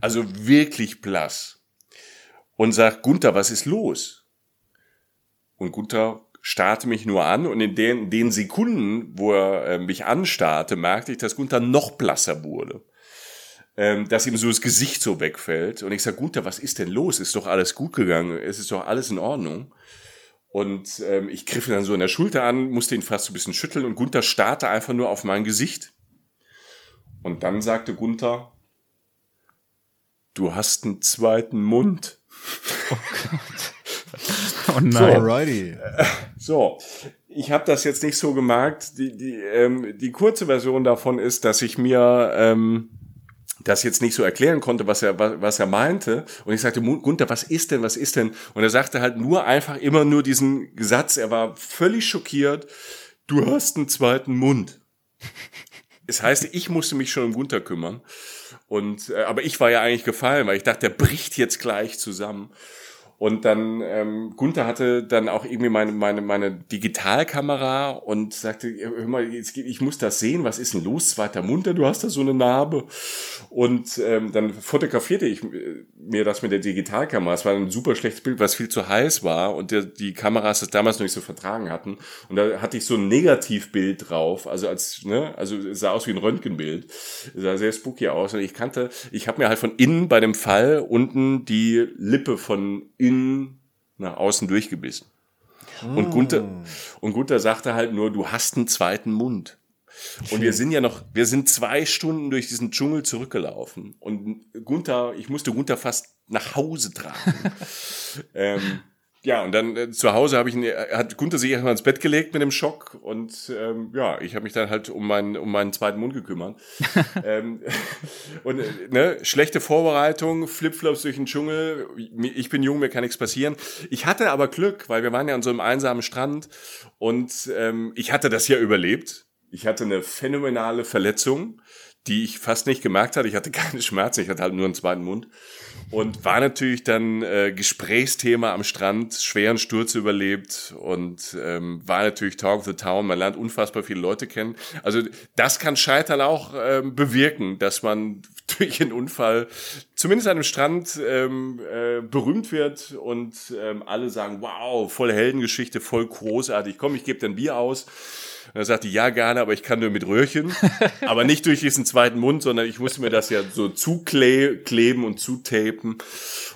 Also wirklich blass. Und sagt, Gunther, was ist los? Und Gunther starrte mich nur an und in den, den Sekunden, wo er äh, mich anstarrte, merkte ich, dass Gunther noch blasser wurde. Ähm, dass ihm so das Gesicht so wegfällt. Und ich sage, Gunther, was ist denn los? Ist doch alles gut gegangen? Es ist doch alles in Ordnung. Und ähm, ich griff ihn dann so in der Schulter an, musste ihn fast so ein bisschen schütteln und Gunther starrte einfach nur auf mein Gesicht. Und dann sagte Gunther, du hast einen zweiten Mund. Oh Gott. Oh nein. So, Alrighty. [laughs] so. ich habe das jetzt nicht so gemerkt. Die, die, ähm, die kurze Version davon ist, dass ich mir ähm, das jetzt nicht so erklären konnte, was er, was, was er meinte. Und ich sagte, Gunther, was ist denn, was ist denn? Und er sagte halt nur einfach immer nur diesen Satz, er war völlig schockiert, du hast einen zweiten Mund. [laughs] Es heißt, ich musste mich schon um Gunther kümmern. Und, äh, aber ich war ja eigentlich gefallen, weil ich dachte, der bricht jetzt gleich zusammen. Und dann, ähm, Gunther hatte dann auch irgendwie meine, meine, meine Digitalkamera und sagte, hör mal, jetzt, ich muss das sehen, was ist denn los? Zweiter Munter, du hast da so eine Narbe. Und ähm, dann fotografierte ich äh, mir das mit der Digitalkamera. Es war ein super schlechtes Bild, was viel zu heiß war und der, die Kameras das damals noch nicht so vertragen hatten. Und da hatte ich so ein Negativbild drauf, also als, ne, also es sah aus wie ein Röntgenbild. Es sah sehr spooky aus. Und ich kannte, ich habe mir halt von innen bei dem Fall unten die Lippe von innen innen nach außen durchgebissen. Und Gunther, und Gunther sagte halt nur, du hast einen zweiten Mund. Und wir sind ja noch, wir sind zwei Stunden durch diesen Dschungel zurückgelaufen. Und Gunther, ich musste Gunther fast nach Hause tragen. [laughs] ähm, ja, und dann äh, zu Hause habe ich ihn, äh, hat Gunther sich erstmal ins Bett gelegt mit dem Schock und ähm, ja, ich habe mich dann halt um meinen um meinen zweiten Mund gekümmert. [laughs] ähm, [laughs] und äh, ne, schlechte Vorbereitung, Flipflops durch den Dschungel. Ich bin jung, mir kann nichts passieren. Ich hatte aber Glück, weil wir waren ja an so einem einsamen Strand und ähm, ich hatte das ja überlebt. Ich hatte eine phänomenale Verletzung, die ich fast nicht gemerkt hatte. Ich hatte [laughs] keine Schmerzen, ich hatte halt nur einen zweiten Mund. Und war natürlich dann äh, Gesprächsthema am Strand, schweren Sturz überlebt und ähm, war natürlich Talk of the Town. Man lernt unfassbar viele Leute kennen. Also das kann Scheitern auch ähm, bewirken, dass man [laughs] durch einen Unfall zumindest an einem Strand ähm, äh, berühmt wird und ähm, alle sagen, wow, voll Heldengeschichte, voll großartig. Komm, ich gebe dir ein Bier aus. Und er sagte, ja, gerne, aber ich kann nur mit Röhrchen. [laughs] aber nicht durch diesen zweiten Mund, sondern ich musste mir das ja so zukleben und zutapen.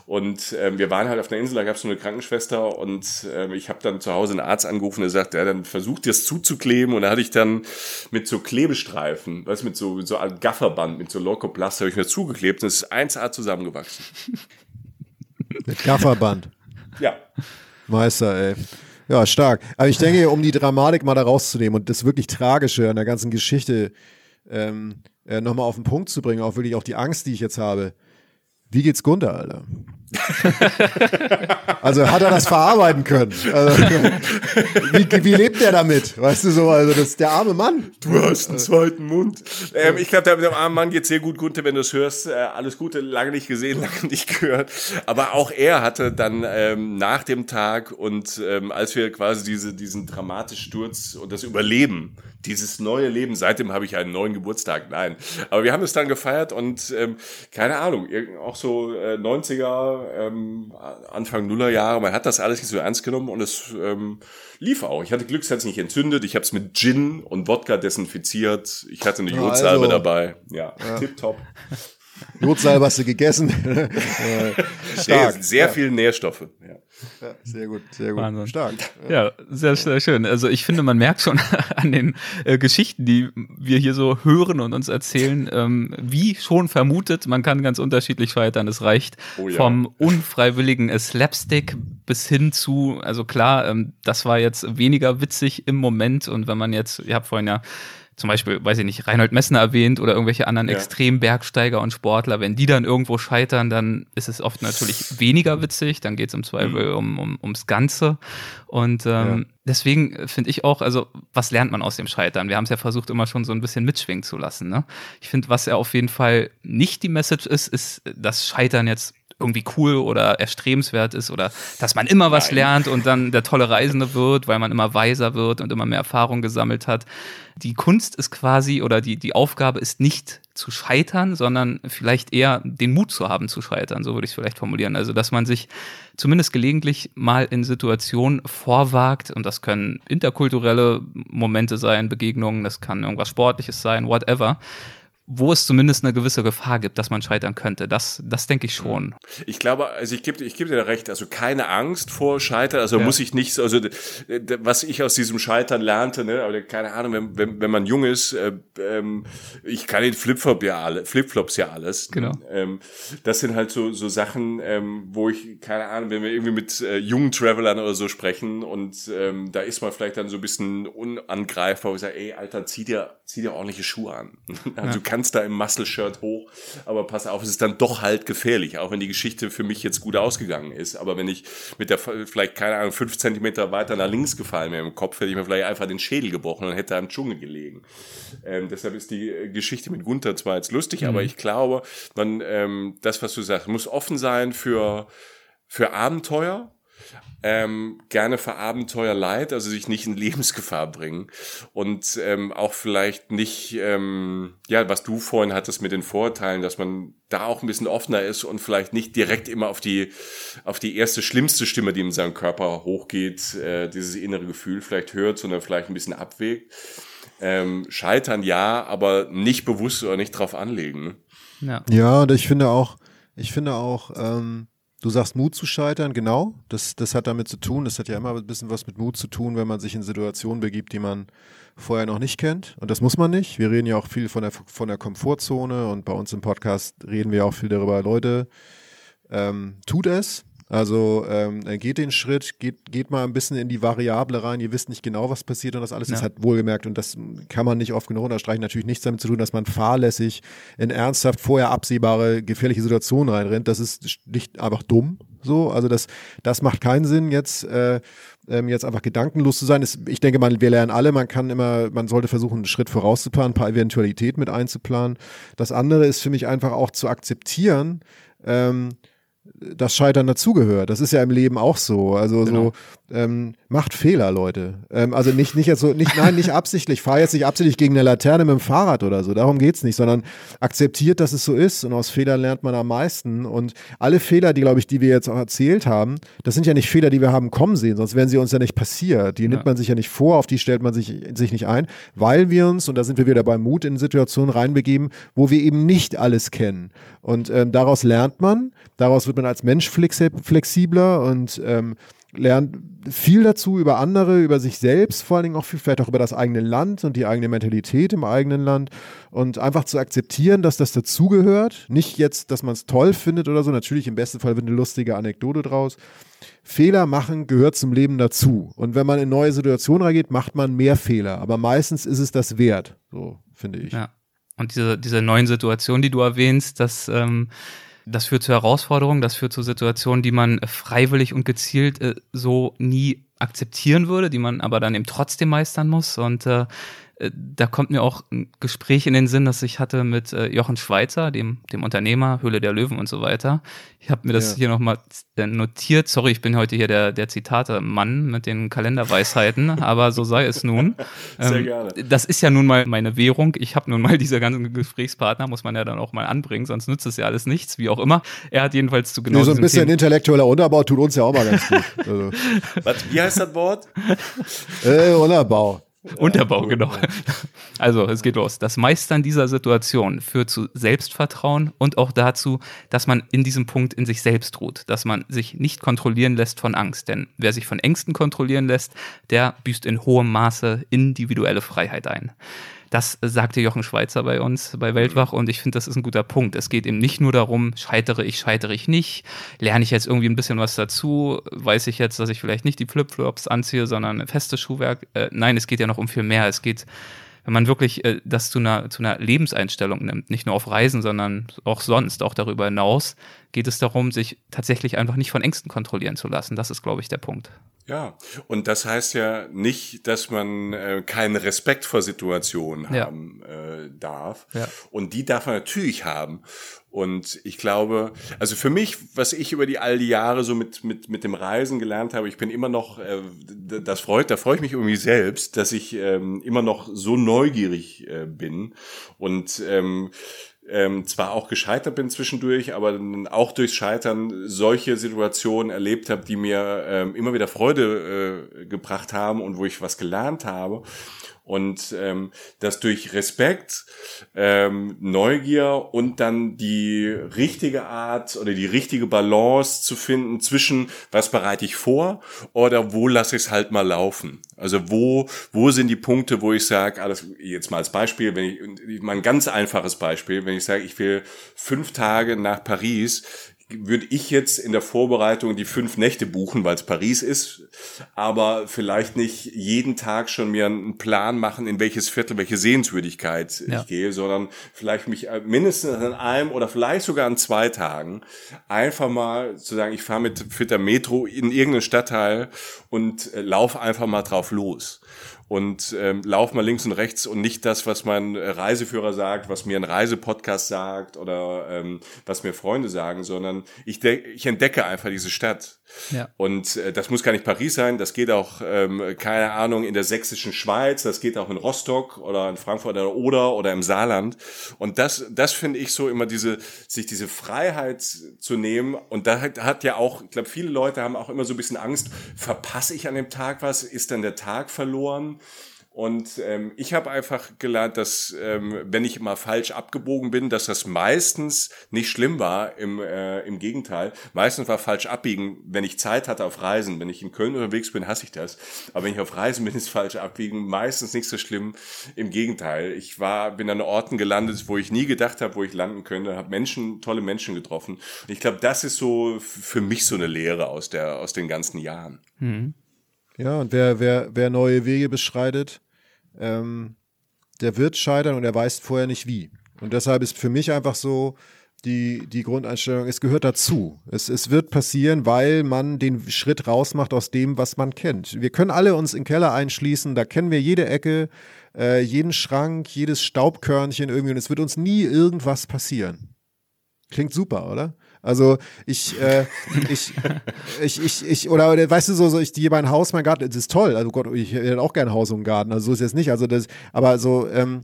Und ähm, wir waren halt auf einer Insel, da gab es so eine Krankenschwester und ähm, ich habe dann zu Hause einen Arzt angerufen, der sagte, ja, dann versucht das zuzukleben. Und da hatte ich dann mit so Klebestreifen, weißt mit so, mit so einem Gafferband, mit so Locoplast, habe ich mir zugeklebt und es ist 1A zusammengewachsen. Mit Gafferband. Ja. Meister, ey. Ja, stark. Aber ich denke, um die Dramatik mal da rauszunehmen und das wirklich Tragische an der ganzen Geschichte ähm, äh, nochmal auf den Punkt zu bringen, auch wirklich auch die Angst, die ich jetzt habe. Wie geht's Gunther, Alter? Also hat er das verarbeiten können? Also, wie, wie, lebt er damit? Weißt du so, also das ist der arme Mann. Du hast einen zweiten Mund. Ähm, ich glaube, dem armen Mann geht sehr gut, Gunther, wenn du es hörst. Äh, alles Gute, lange nicht gesehen, [laughs] lange nicht gehört. Aber auch er hatte dann ähm, nach dem Tag und ähm, als wir quasi diese, diesen dramatischen Sturz und das Überleben, dieses neue Leben, seitdem habe ich einen neuen Geburtstag. Nein. Aber wir haben es dann gefeiert und ähm, keine Ahnung, auch so äh, 90er ähm, Anfang Nullerjahre. Man hat das alles nicht so ernst genommen und es ähm, lief auch. Ich hatte Glück, es hat sich nicht entzündet. Ich habe es mit Gin und Wodka desinfiziert. Ich hatte eine Jodsalbe also, dabei. Ja, ja. tipptopp. Jodsalbe hast du gegessen. [laughs] [laughs] Stark. Sehr, sehr ja. viel Nährstoffe. Ja. Ja, sehr gut, sehr gut. Wahnsinn. Stark. Ja. ja, sehr, sehr schön. Also ich finde, man merkt schon [laughs] an den äh, Geschichten, die wir hier so hören und uns erzählen, ähm, wie schon vermutet, man kann ganz unterschiedlich scheitern. Es reicht oh, ja. vom unfreiwilligen Slapstick bis hin zu, also klar, ähm, das war jetzt weniger witzig im Moment und wenn man jetzt, ihr habt vorhin ja zum Beispiel, weiß ich nicht, Reinhold Messner erwähnt oder irgendwelche anderen ja. Extrembergsteiger und Sportler, wenn die dann irgendwo scheitern, dann ist es oft natürlich [laughs] weniger witzig, dann geht es im Zweifel mhm. um, um, ums Ganze. Und ähm, ja. deswegen finde ich auch, also was lernt man aus dem Scheitern? Wir haben es ja versucht, immer schon so ein bisschen mitschwingen zu lassen. Ne? Ich finde, was ja auf jeden Fall nicht die Message ist, ist, dass Scheitern jetzt irgendwie cool oder erstrebenswert ist oder dass man immer was Nein. lernt und dann der tolle Reisende wird, weil man immer weiser wird und immer mehr Erfahrung gesammelt hat. Die Kunst ist quasi oder die, die Aufgabe ist nicht zu scheitern, sondern vielleicht eher den Mut zu haben zu scheitern, so würde ich es vielleicht formulieren. Also, dass man sich zumindest gelegentlich mal in Situationen vorwagt und das können interkulturelle Momente sein, Begegnungen, das kann irgendwas Sportliches sein, whatever, wo es zumindest eine gewisse Gefahr gibt, dass man scheitern könnte. Das, das denke ich schon. Ich glaube, also ich gebe ich gebe dir recht, also keine Angst vor Scheitern, also ja. muss ich nicht, also was ich aus diesem Scheitern lernte, ne, aber keine Ahnung, wenn, wenn, wenn man jung ist, äh, ähm, ich kann den Flipflop ja alle, Flipflops ja alles. Genau. Ähm, das sind halt so, so Sachen, ähm, wo ich, keine Ahnung, wenn wir irgendwie mit äh, jungen Travelern oder so sprechen und ähm, da ist man vielleicht dann so ein bisschen unangreifbar, wo ich sage, ey, Alter, zieh dir, zieh dir ordentliche Schuhe an. [laughs] also ja kannst da im Muscle-Shirt hoch, aber pass auf, es ist dann doch halt gefährlich, auch wenn die Geschichte für mich jetzt gut ausgegangen ist. Aber wenn ich mit der, vielleicht, keine Ahnung, fünf Zentimeter weiter nach links gefallen wäre im Kopf, hätte ich mir vielleicht einfach den Schädel gebrochen und hätte da im Dschungel gelegen. Ähm, deshalb ist die Geschichte mit Gunther zwar jetzt lustig, mhm. aber ich glaube, man, ähm, das, was du sagst, muss offen sein für, für Abenteuer, ähm, gerne für Abenteuer leid, also sich nicht in Lebensgefahr bringen und ähm, auch vielleicht nicht, ähm, ja, was du vorhin hattest mit den Vorteilen, dass man da auch ein bisschen offener ist und vielleicht nicht direkt immer auf die auf die erste schlimmste Stimme, die in seinem Körper hochgeht, äh, dieses innere Gefühl vielleicht hört, sondern vielleicht ein bisschen abwägt. Ähm, scheitern ja, aber nicht bewusst oder nicht drauf anlegen. Ja, ja und ich finde auch, ich finde auch, ähm, Du sagst Mut zu scheitern, genau. Das, das hat damit zu tun. Das hat ja immer ein bisschen was mit Mut zu tun, wenn man sich in Situationen begibt, die man vorher noch nicht kennt. Und das muss man nicht. Wir reden ja auch viel von der, von der Komfortzone und bei uns im Podcast reden wir auch viel darüber, Leute, ähm, tut es. Also ähm, geht den Schritt, geht, geht mal ein bisschen in die Variable rein. Ihr wisst nicht genau, was passiert und das alles ja. ist halt wohlgemerkt und das kann man nicht oft genug unterstreichen. Natürlich nichts damit zu tun, dass man fahrlässig in ernsthaft vorher absehbare gefährliche Situationen reinrennt. Das ist nicht einfach dumm. So, also das, das macht keinen Sinn jetzt. Äh, ähm, jetzt einfach gedankenlos zu sein. ich denke mal, wir lernen alle, man kann immer, man sollte versuchen, einen Schritt vorauszuplanen, ein paar Eventualitäten mit einzuplanen. Das andere ist für mich einfach auch zu akzeptieren, ähm, das Scheitern dazugehört. Das ist ja im Leben auch so. Also genau. so ähm, macht Fehler, Leute. Ähm, also nicht nicht jetzt so nicht nein nicht absichtlich. Fahr jetzt nicht absichtlich gegen eine Laterne mit dem Fahrrad oder so. Darum geht's nicht, sondern akzeptiert, dass es so ist und aus Fehlern lernt man am meisten. Und alle Fehler, die glaube ich, die wir jetzt auch erzählt haben, das sind ja nicht Fehler, die wir haben kommen sehen, sonst wären sie uns ja nicht passiert. Die ja. nimmt man sich ja nicht vor, auf die stellt man sich sich nicht ein, weil wir uns und da sind wir wieder beim Mut in Situationen reinbegeben, wo wir eben nicht alles kennen. Und ähm, daraus lernt man, daraus wird man als Mensch flexibler und ähm, lernt viel dazu über andere, über sich selbst, vor allen Dingen auch viel, vielleicht auch über das eigene Land und die eigene Mentalität im eigenen Land und einfach zu akzeptieren, dass das dazugehört. Nicht jetzt, dass man es toll findet oder so. Natürlich im besten Fall wird eine lustige Anekdote draus. Fehler machen gehört zum Leben dazu. Und wenn man in neue Situationen reingeht, macht man mehr Fehler. Aber meistens ist es das wert. So finde ich. Ja. Und diese, diese neuen Situationen, die du erwähnst, das, ähm, das führt zu Herausforderungen, das führt zu Situationen, die man freiwillig und gezielt äh, so nie akzeptieren würde, die man aber dann eben trotzdem meistern muss. Und äh, äh, da kommt mir auch ein Gespräch in den Sinn, das ich hatte mit äh, Jochen Schweizer, dem, dem Unternehmer, Höhle der Löwen und so weiter. Ich habe mir das ja. hier nochmal äh, notiert. Sorry, ich bin heute hier der, der Zitate-Mann mit den Kalenderweisheiten, [laughs] aber so sei es nun. [laughs] Sehr ähm, gerne. Das ist ja nun mal meine Währung. Ich habe nun mal diese ganzen Gesprächspartner, muss man ja dann auch mal anbringen, sonst nützt es ja alles nichts, wie auch immer. Er hat jedenfalls zu genau. Nee, so ein bisschen Thema intellektueller Unterbau tut uns ja auch mal ganz gut. [laughs] Also. Was, wie heißt das Wort? äh, Unterbau. [laughs] Unterbau, genau. Also, es geht los. Das Meistern dieser Situation führt zu Selbstvertrauen und auch dazu, dass man in diesem Punkt in sich selbst ruht, dass man sich nicht kontrollieren lässt von Angst. Denn wer sich von Ängsten kontrollieren lässt, der büßt in hohem Maße individuelle Freiheit ein. Das sagte Jochen Schweizer bei uns bei Weltwach und ich finde, das ist ein guter Punkt. Es geht eben nicht nur darum, scheitere ich, scheitere ich nicht, lerne ich jetzt irgendwie ein bisschen was dazu, weiß ich jetzt, dass ich vielleicht nicht die Flipflops anziehe, sondern ein festes Schuhwerk. Äh, nein, es geht ja noch um viel mehr. Es geht wenn man wirklich äh, das zu einer, zu einer Lebenseinstellung nimmt, nicht nur auf Reisen, sondern auch sonst, auch darüber hinaus, geht es darum, sich tatsächlich einfach nicht von Ängsten kontrollieren zu lassen. Das ist, glaube ich, der Punkt. Ja, und das heißt ja nicht, dass man äh, keinen Respekt vor Situationen ja. haben äh, darf. Ja. Und die darf man natürlich haben. Und ich glaube, also für mich, was ich über die all die Jahre so mit mit mit dem Reisen gelernt habe, ich bin immer noch, äh, das freut, da freue ich mich irgendwie selbst, dass ich ähm, immer noch so neugierig äh, bin und ähm, ähm, zwar auch gescheitert bin zwischendurch, aber auch durchs Scheitern solche Situationen erlebt habe, die mir ähm, immer wieder Freude äh, gebracht haben und wo ich was gelernt habe. Und ähm, das durch Respekt, ähm, Neugier und dann die richtige Art oder die richtige Balance zu finden zwischen, was bereite ich vor oder wo lasse ich es halt mal laufen. Also wo, wo sind die Punkte, wo ich sage, alles jetzt mal als Beispiel, wenn ich, mal ein ganz einfaches Beispiel, wenn ich sage, ich will fünf Tage nach Paris, würde ich jetzt in der Vorbereitung die fünf Nächte buchen, weil es Paris ist, aber vielleicht nicht jeden Tag schon mir einen Plan machen, in welches Viertel, welche Sehenswürdigkeit ja. ich gehe, sondern vielleicht mich äh, mindestens an einem oder vielleicht sogar an zwei Tagen einfach mal zu sagen, ich fahre mit Fitter Metro in irgendeinen Stadtteil und äh, laufe einfach mal drauf los und ähm, lauf mal links und rechts und nicht das, was mein Reiseführer sagt, was mir ein Reisepodcast sagt oder ähm, was mir Freunde sagen, sondern ich, ich entdecke einfach diese Stadt. Ja. Und äh, das muss gar nicht Paris sein, das geht auch, ähm, keine Ahnung, in der sächsischen Schweiz, das geht auch in Rostock oder in Frankfurt oder Oder oder im Saarland. Und das, das finde ich so immer diese, sich diese Freiheit zu nehmen. Und da hat, hat ja auch, ich glaube, viele Leute haben auch immer so ein bisschen Angst, verpasse ich an dem Tag was, ist dann der Tag verloren? Und ähm, ich habe einfach gelernt, dass ähm, wenn ich immer falsch abgebogen bin, dass das meistens nicht schlimm war. Im, äh, im Gegenteil, meistens war falsch abbiegen, wenn ich Zeit hatte auf Reisen. Wenn ich in Köln unterwegs bin, hasse ich das. Aber wenn ich auf Reisen bin, [laughs] ist falsch abbiegen meistens nicht so schlimm. Im Gegenteil, ich war bin an Orten gelandet, wo ich nie gedacht habe, wo ich landen könnte. Habe Menschen, tolle Menschen getroffen. Und ich glaube, das ist so für mich so eine Lehre aus der aus den ganzen Jahren. Mhm. Ja, und wer, wer, wer neue Wege beschreitet, ähm, der wird scheitern und er weiß vorher nicht wie. Und deshalb ist für mich einfach so die, die Grundeinstellung, es gehört dazu. Es, es wird passieren, weil man den Schritt rausmacht aus dem, was man kennt. Wir können alle uns in den Keller einschließen, da kennen wir jede Ecke, äh, jeden Schrank, jedes Staubkörnchen irgendwie und es wird uns nie irgendwas passieren. Klingt super, oder? Also ich, äh, ich, ich, ich, ich, oder, weißt du so, so ich gehe mein Haus, mein Garten, das ist toll. Also Gott, ich hätte auch gerne Haus und Garten. Also so ist es nicht. Also das, aber so ähm,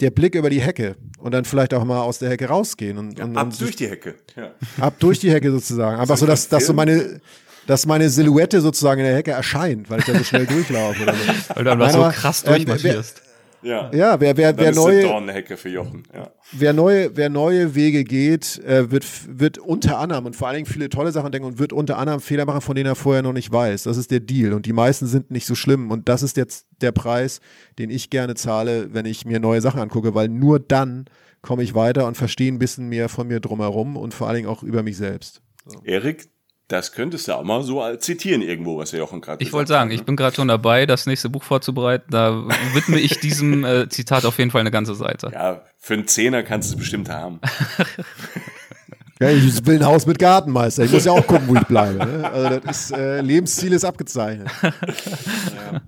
der Blick über die Hecke und dann vielleicht auch mal aus der Hecke rausgehen und, ja, und ab und durch die Hecke. Ja. Ab durch die Hecke sozusagen. Einfach so, dass, dass so meine dass meine Silhouette sozusagen in der Hecke erscheint, weil ich da so schnell [laughs] durchlaufe. Oder so. Weil du einfach so krass ähm, durchmarschierst. Ja, ja wer, wer, wer neue, Dornhecke für Jochen. Ja. Wer neue, wer neue Wege geht, äh, wird, wird unter anderem und vor allen Dingen viele tolle Sachen denken und wird unter anderem Fehler machen, von denen er vorher noch nicht weiß. Das ist der Deal und die meisten sind nicht so schlimm und das ist jetzt der Preis, den ich gerne zahle, wenn ich mir neue Sachen angucke, weil nur dann komme ich weiter und verstehe ein bisschen mehr von mir drumherum und vor allen Dingen auch über mich selbst. So. Erik, Das könntest du auch mal so zitieren irgendwo, was Jochen gerade Ich wollte sagen, hat, ne? ich bin gerade schon dabei, das nächste Buch vorzubereiten. Da widme ich diesem [laughs] äh, Zitat auf jeden Fall eine ganze Seite. Ja, für einen Zehner kannst du es bestimmt haben. [laughs] ja, ich will ein Haus mit Gartenmeister. Ich muss ja auch gucken, wo ich bleibe. Ne? Also das ist, äh, Lebensziel ist abgezeichnet. [laughs] ja.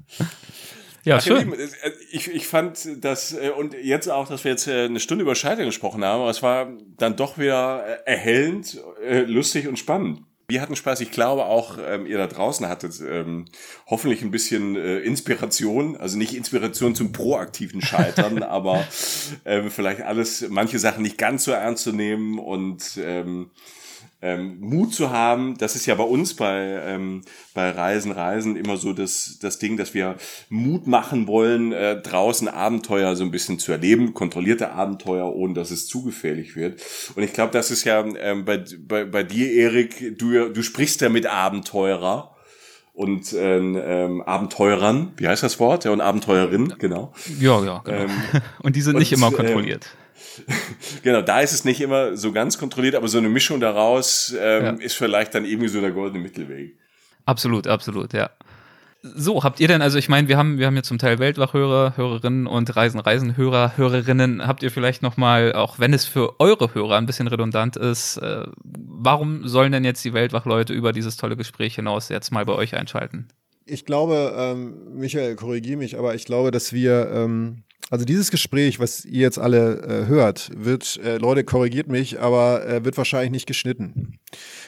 Ja, Ach, schön. Äh, ich, ich fand das, äh, und jetzt auch, dass wir jetzt äh, eine Stunde über Scheitern gesprochen haben, aber es war dann doch wieder erhellend, lustig und spannend. Wir hatten Spaß. Ich glaube auch, ähm, ihr da draußen hattet ähm, hoffentlich ein bisschen äh, Inspiration. Also nicht Inspiration zum proaktiven Scheitern, [laughs] aber ähm, vielleicht alles, manche Sachen nicht ganz so ernst zu nehmen und ähm, ähm, Mut zu haben, das ist ja bei uns bei, ähm, bei Reisen, Reisen immer so das, das Ding, dass wir Mut machen wollen, äh, draußen Abenteuer so ein bisschen zu erleben, kontrollierte Abenteuer, ohne dass es zu gefährlich wird. Und ich glaube, das ist ja ähm, bei, bei, bei dir, Erik, du, du sprichst ja mit Abenteurer und ähm, ähm, Abenteurern, wie heißt das Wort? Ja, und Abenteurerinnen, genau. Ja, ja, genau. Ähm, [laughs] und die sind nicht immer kontrolliert. Ähm, [laughs] genau, da ist es nicht immer so ganz kontrolliert, aber so eine Mischung daraus ähm, ja. ist vielleicht dann irgendwie so der goldene Mittelweg. Absolut, absolut, ja. So, habt ihr denn, also ich meine, wir haben, wir haben ja zum Teil Weltwachhörer, Hörerinnen und Reisen, Reisenhörer, Hörerinnen. Habt ihr vielleicht nochmal, auch wenn es für eure Hörer ein bisschen redundant ist, äh, warum sollen denn jetzt die Weltwachleute über dieses tolle Gespräch hinaus jetzt mal bei euch einschalten? Ich glaube, ähm, Michael, korrigiere mich, aber ich glaube, dass wir ähm, also dieses Gespräch, was ihr jetzt alle äh, hört, wird, äh, Leute, korrigiert mich, aber äh, wird wahrscheinlich nicht geschnitten.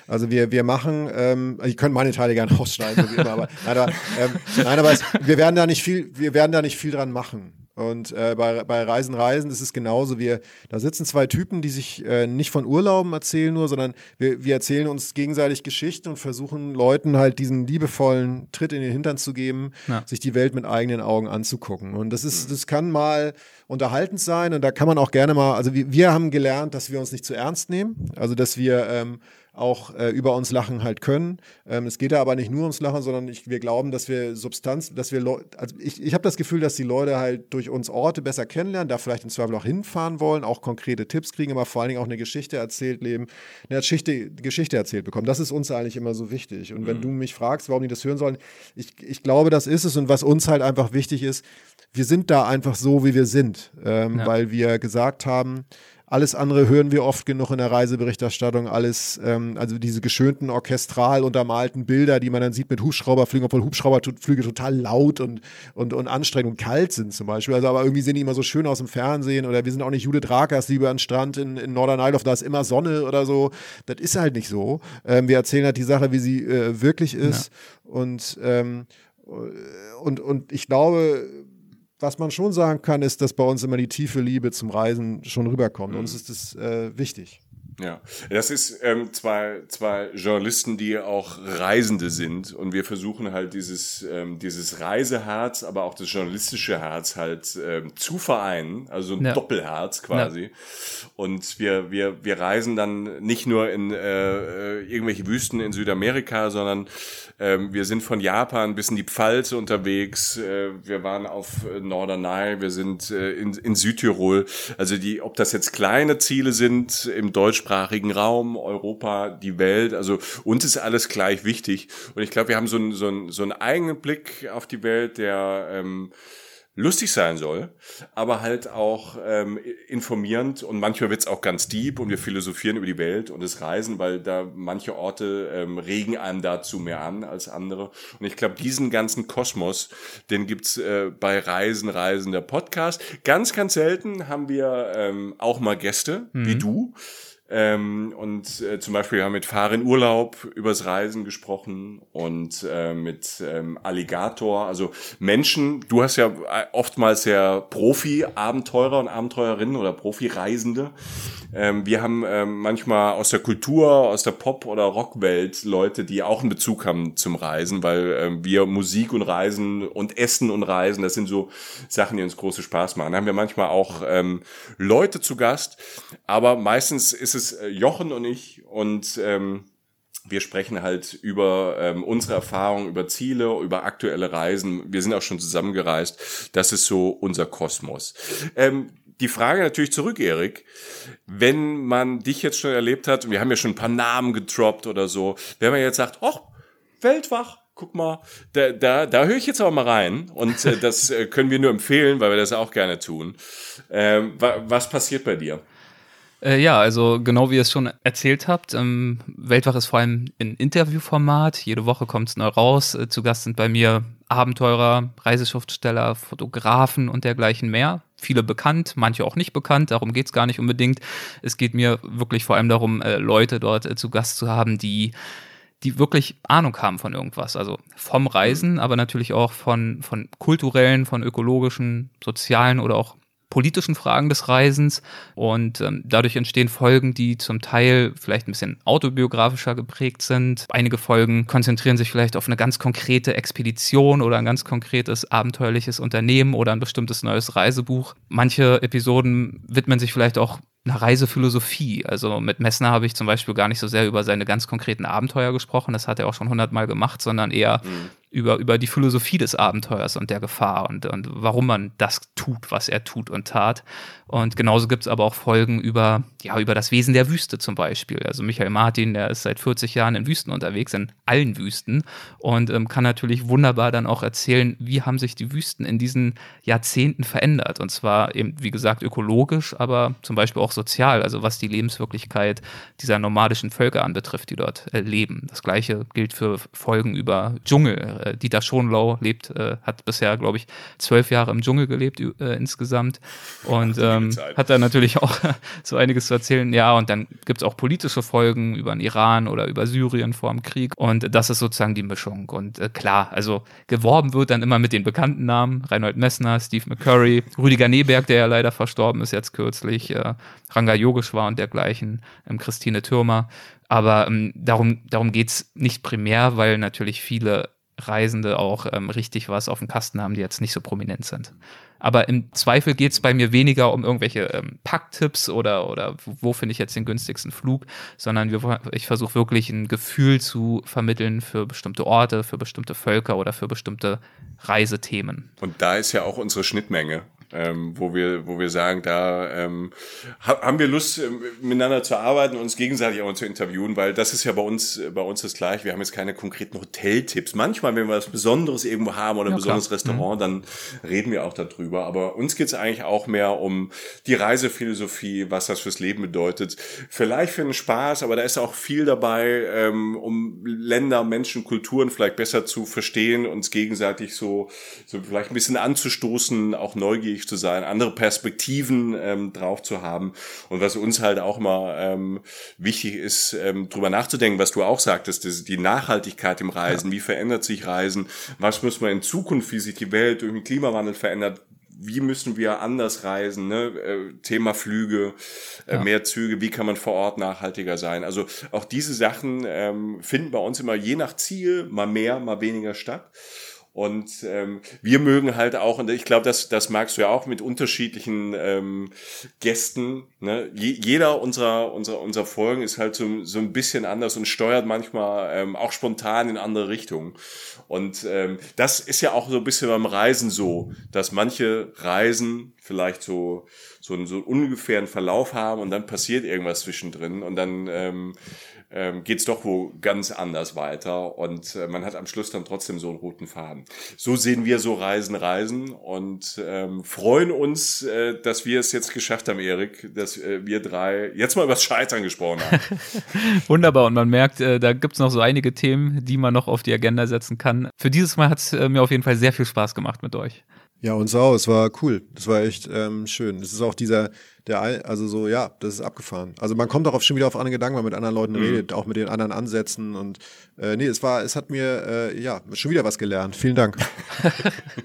Also wir, wir machen, ähm, also ich könnte meine Teile gerne [laughs] ausschneiden, so wie immer, aber, nein, aber, ähm, nein, aber es, wir werden da nicht viel, wir werden da nicht viel dran machen. Und äh, bei, bei Reisen, Reisen ist es genauso. Wir, da sitzen zwei Typen, die sich äh, nicht von Urlauben erzählen nur, sondern wir, wir erzählen uns gegenseitig Geschichten und versuchen Leuten halt diesen liebevollen Tritt in den Hintern zu geben, ja. sich die Welt mit eigenen Augen anzugucken. Und das ist, mhm. das kann mal unterhaltend sein und da kann man auch gerne mal, also wir, wir haben gelernt, dass wir uns nicht zu ernst nehmen. Also dass wir ähm, auch äh, über uns lachen halt können. Ähm, es geht da aber nicht nur ums Lachen, sondern ich, wir glauben, dass wir Substanz, dass wir Leute, also ich, ich habe das Gefühl, dass die Leute halt durch uns Orte besser kennenlernen, da vielleicht im Zweifel auch hinfahren wollen, auch konkrete Tipps kriegen, aber vor allen Dingen auch eine Geschichte erzählt leben, eine Geschichte, Geschichte erzählt bekommen. Das ist uns eigentlich immer so wichtig. Und wenn mhm. du mich fragst, warum die das hören sollen, ich, ich glaube, das ist es. Und was uns halt einfach wichtig ist, wir sind da einfach so, wie wir sind, ähm, ja. weil wir gesagt haben, alles andere hören wir oft genug in der Reiseberichterstattung. Alles, ähm, also diese geschönten orchestral untermalten Bilder, die man dann sieht mit Hubschrauberflügen, obwohl Hubschrauberflüge total laut und, und, und anstrengend und kalt sind zum Beispiel. Also aber irgendwie sehen die immer so schön aus dem Fernsehen oder wir sind auch nicht Judith Rakers, die über den Strand in, in Norderney da ist immer Sonne oder so. Das ist halt nicht so. Ähm, wir erzählen halt die Sache, wie sie äh, wirklich ist. Ja. Und, ähm, und, und ich glaube, was man schon sagen kann, ist, dass bei uns immer die tiefe Liebe zum Reisen schon rüberkommt. Mhm. Uns ist das äh, wichtig. Ja, das ist ähm, zwei, zwei Journalisten, die auch Reisende sind und wir versuchen halt dieses, ähm, dieses Reiseherz, aber auch das journalistische Herz halt ähm, zu vereinen, also ein ja. Doppelherz quasi. Ja. Und wir, wir, wir reisen dann nicht nur in äh, äh irgendwelche Wüsten in Südamerika, sondern ähm, wir sind von Japan bis in die Pfalz unterwegs. Äh, wir waren auf Norderney, wir sind äh, in, in Südtirol. Also die, ob das jetzt kleine Ziele sind im deutschsprachigen Raum, Europa, die Welt, also uns ist alles gleich wichtig. Und ich glaube, wir haben so einen, so, einen, so einen eigenen Blick auf die Welt, der ähm, lustig sein soll, aber halt auch ähm, informierend und manchmal wird's auch ganz deep und wir philosophieren über die Welt und das Reisen, weil da manche Orte ähm, regen einem dazu mehr an als andere. Und ich glaube, diesen ganzen Kosmos, den gibt's äh, bei Reisen, Reisen der Podcast. Ganz, ganz selten haben wir ähm, auch mal Gäste, mhm. wie du. Ähm, und äh, zum Beispiel haben wir mit Fahren Urlaub übers Reisen gesprochen und äh, mit ähm, Alligator, also Menschen, du hast ja äh, oftmals ja Profi-Abenteurer und Abenteurerinnen oder Profi-Reisende. Ähm, wir haben ähm, manchmal aus der Kultur, aus der Pop- oder Rockwelt Leute, die auch einen Bezug haben zum Reisen, weil ähm, wir Musik und Reisen und Essen und Reisen, das sind so Sachen, die uns große Spaß machen. Da haben wir manchmal auch ähm, Leute zu Gast, aber meistens ist es es äh, Jochen und ich und ähm, wir sprechen halt über ähm, unsere Erfahrungen, über Ziele, über aktuelle Reisen. Wir sind auch schon zusammengereist. Das ist so unser Kosmos. Ähm, die Frage natürlich zurück, Erik. Wenn man dich jetzt schon erlebt hat, und wir haben ja schon ein paar Namen gedroppt oder so, wenn man jetzt sagt, oh, Weltwach, guck mal, da, da, da höre ich jetzt aber mal rein. Und äh, das äh, können wir nur empfehlen, weil wir das auch gerne tun. Ähm, wa was passiert bei dir? Äh, ja, also genau wie ihr es schon erzählt habt, ähm, Weltwach ist vor allem in Interviewformat. Jede Woche kommt es neu raus. Äh, zu Gast sind bei mir Abenteurer, Reiseschriftsteller, Fotografen und dergleichen mehr. Viele bekannt, manche auch nicht bekannt, darum geht's gar nicht unbedingt. Es geht mir wirklich vor allem darum, äh, Leute dort äh, zu Gast zu haben, die die wirklich Ahnung haben von irgendwas. Also vom Reisen, aber natürlich auch von, von kulturellen, von ökologischen, sozialen oder auch politischen Fragen des Reisens und ähm, dadurch entstehen Folgen, die zum Teil vielleicht ein bisschen autobiografischer geprägt sind. Einige Folgen konzentrieren sich vielleicht auf eine ganz konkrete Expedition oder ein ganz konkretes abenteuerliches Unternehmen oder ein bestimmtes neues Reisebuch. Manche Episoden widmen sich vielleicht auch einer Reisephilosophie. Also mit Messner habe ich zum Beispiel gar nicht so sehr über seine ganz konkreten Abenteuer gesprochen, das hat er auch schon hundertmal gemacht, sondern eher mhm über, über die Philosophie des Abenteuers und der Gefahr und, und warum man das tut, was er tut und tat. Und genauso gibt es aber auch Folgen über, ja, über das Wesen der Wüste zum Beispiel. Also Michael Martin, der ist seit 40 Jahren in Wüsten unterwegs, in allen Wüsten und ähm, kann natürlich wunderbar dann auch erzählen, wie haben sich die Wüsten in diesen Jahrzehnten verändert. Und zwar eben, wie gesagt, ökologisch, aber zum Beispiel auch sozial, also was die Lebenswirklichkeit dieser nomadischen Völker anbetrifft, die dort äh, leben. Das gleiche gilt für Folgen über Dschungel äh, Dieter Schonlau lebt, äh, hat bisher, glaube ich, zwölf Jahre im Dschungel gelebt äh, insgesamt und ähm, hat da natürlich auch [laughs] so einiges zu erzählen. Ja, und dann gibt es auch politische Folgen über den Iran oder über Syrien vor dem Krieg und das ist sozusagen die Mischung. Und äh, klar, also geworben wird dann immer mit den bekannten Namen, Reinhold Messner, Steve McCurry, Rüdiger Neberg, der ja leider verstorben ist jetzt kürzlich, äh, Ranga Yogeshwar und dergleichen, ähm, Christine Türmer. Aber ähm, darum, darum geht's nicht primär, weil natürlich viele Reisende auch ähm, richtig was auf dem Kasten haben, die jetzt nicht so prominent sind. Aber im Zweifel geht es bei mir weniger um irgendwelche ähm, Packtipps oder, oder wo finde ich jetzt den günstigsten Flug, sondern wir, ich versuche wirklich ein Gefühl zu vermitteln für bestimmte Orte, für bestimmte Völker oder für bestimmte Reisethemen. Und da ist ja auch unsere Schnittmenge ähm, wo wir, wo wir sagen, da ähm, haben wir Lust, ähm, miteinander zu arbeiten, uns gegenseitig auch zu interviewen, weil das ist ja bei uns, bei uns das gleich. Wir haben jetzt keine konkreten Hoteltipps. Manchmal, wenn wir was Besonderes irgendwo haben oder ein ja, besonderes Restaurant, mhm. dann reden wir auch darüber. Aber uns geht's eigentlich auch mehr um die Reisephilosophie, was das fürs Leben bedeutet. Vielleicht für den Spaß, aber da ist auch viel dabei, ähm, um Länder, Menschen, Kulturen vielleicht besser zu verstehen, uns gegenseitig so, so vielleicht ein bisschen anzustoßen, auch neugierig neugierig zu sein, andere Perspektiven ähm, drauf zu haben. Und was uns halt auch immer ähm, wichtig ist, ähm, drüber nachzudenken, was du auch sagtest, das, die Nachhaltigkeit im Reisen, ja. wie verändert sich Reisen, was muss man in Zukunft, wie sich die Welt durch den Klimawandel verändert, wie müssen wir anders reisen, ne? Äh, Thema Flüge, äh, ja. mehr Züge, wie kann man vor Ort nachhaltiger sein. Also auch diese Sachen ähm, finden bei uns immer je nach Ziel mal mehr, mal weniger statt. Und ähm, wir mögen halt auch, und ich glaube, das, das magst du ja auch mit unterschiedlichen ähm, Gästen. Ne? Je, jeder unserer, unserer, unserer Folgen ist halt so, so ein bisschen anders und steuert manchmal ähm, auch spontan in andere Richtungen. Und ähm, das ist ja auch so ein bisschen beim Reisen so, dass manche Reisen vielleicht so so einen, so ungefähren Verlauf haben und dann passiert irgendwas zwischendrin und dann ähm, ähm, geht es doch wo ganz anders weiter und äh, man hat am Schluss dann trotzdem so einen roten Faden. So sehen wir so Reisen, Reisen und ähm, freuen uns, äh, dass wir es jetzt geschafft haben, Erik, dass äh, wir drei jetzt mal über das Scheitern gesprochen haben. [laughs] Wunderbar und man merkt, äh, da gibt's noch so einige Themen, die man noch auf die Agenda setzen kann. Für dieses Mal hat's äh, mir auf jeden Fall sehr viel Spaß gemacht mit euch. Ja, uns auch. Es war cool. Das war echt ähm, schön. Es ist auch dieser, der, also so, ja, das ist abgefahren. Also man kommt auch schon wieder auf andere Gedanken, wenn man mit anderen Leuten mhm. redet, auch mit den anderen Ansätzen und äh, nee, es war, es hat mir, äh, ja, schon wieder was gelernt. Vielen Dank.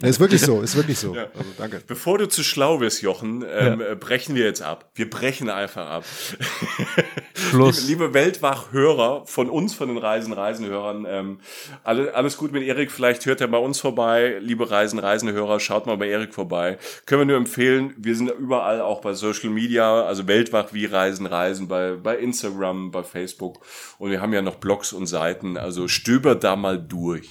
nee, [laughs] ist wirklich so, ist wirklich so. Ja. Also danke. Bevor du zu schlau wirst, Jochen, ähm, ja. brechen wir jetzt ab. Wir brechen einfach ab. [laughs] Schluss. liebe, liebe Weltwach-Hörer von uns, von den Reisen, Reisenhörern, ähm, alle, alles gut mit Erik. Vielleicht hört er bei uns vorbei. Liebe Reisen, Reisenhörer, schaut mal bei Erik vorbei. Können wir nur empfehlen. Wir sind überall auch bei Social Media, also Weltwach wie Reisen, Reisen bei, bei Instagram, bei Facebook. Und wir haben ja noch Blogs und Seiten. Also stöbert da mal durch.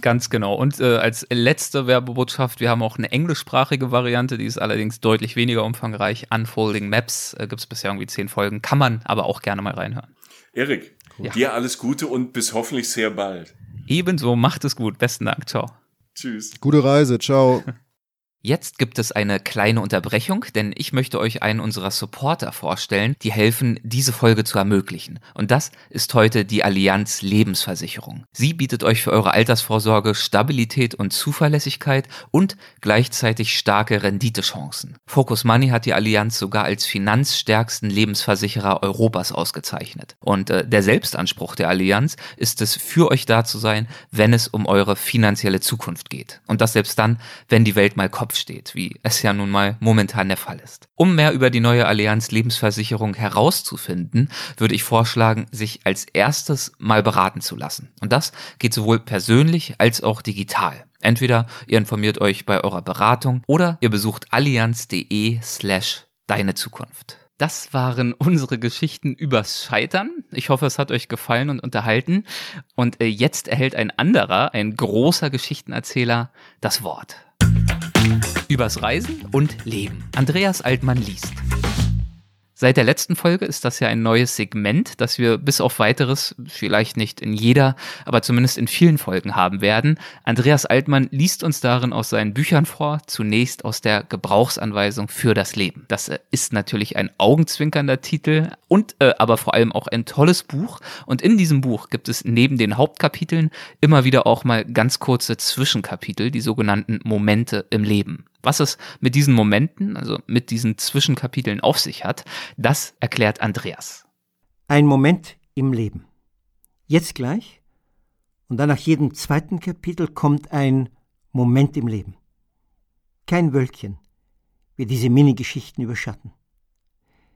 Ganz genau. Und äh, als letzte Werbebotschaft, wir haben auch eine englischsprachige Variante, die ist allerdings deutlich weniger umfangreich. Unfolding Maps äh, gibt es bisher irgendwie zehn Folgen, kann man aber auch gerne mal reinhören. Erik, ja. dir alles Gute und bis hoffentlich sehr bald. Ebenso, macht es gut. Besten Dank. Ciao. Tschüss. Gute Reise. Ciao. [laughs] Jetzt gibt es eine kleine Unterbrechung, denn ich möchte euch einen unserer Supporter vorstellen, die helfen, diese Folge zu ermöglichen. Und das ist heute die Allianz Lebensversicherung. Sie bietet euch für eure Altersvorsorge Stabilität und Zuverlässigkeit und gleichzeitig starke Renditechancen. Focus Money hat die Allianz sogar als finanzstärksten Lebensversicherer Europas ausgezeichnet. Und äh, der Selbstanspruch der Allianz ist es, für euch da zu sein, wenn es um eure finanzielle Zukunft geht. Und das selbst dann, wenn die Welt mal kommt Kopf steht, wie es ja nun mal momentan der Fall ist. Um mehr über die neue Allianz Lebensversicherung herauszufinden, würde ich vorschlagen, sich als erstes mal beraten zu lassen. Und das geht sowohl persönlich als auch digital. Entweder ihr informiert euch bei eurer Beratung oder ihr besucht allianz.de slash deine Zukunft. Das waren unsere Geschichten übers Scheitern. Ich hoffe, es hat euch gefallen und unterhalten. Und äh, jetzt erhält ein anderer, ein großer Geschichtenerzähler, das Wort. Übers Reisen und Leben. Andreas Altmann liest. Seit der letzten Folge ist das ja ein neues Segment, das wir bis auf weiteres, vielleicht nicht in jeder, aber zumindest in vielen Folgen haben werden. Andreas Altmann liest uns darin aus seinen Büchern vor, zunächst aus der Gebrauchsanweisung für das Leben. Das äh, ist natürlich ein augenzwinkernder Titel und äh, aber vor allem auch ein tolles Buch. Und in diesem Buch gibt es neben den Hauptkapiteln immer wieder auch mal ganz kurze Zwischenkapitel, die sogenannten Momente im Leben. Was es mit diesen Momenten, also mit diesen Zwischenkapiteln auf sich hat, das erklärt Andreas. Ein Moment im Leben. Jetzt gleich und dann nach jedem zweiten Kapitel kommt ein Moment im Leben. Kein Wölkchen wird diese Minigeschichten überschatten.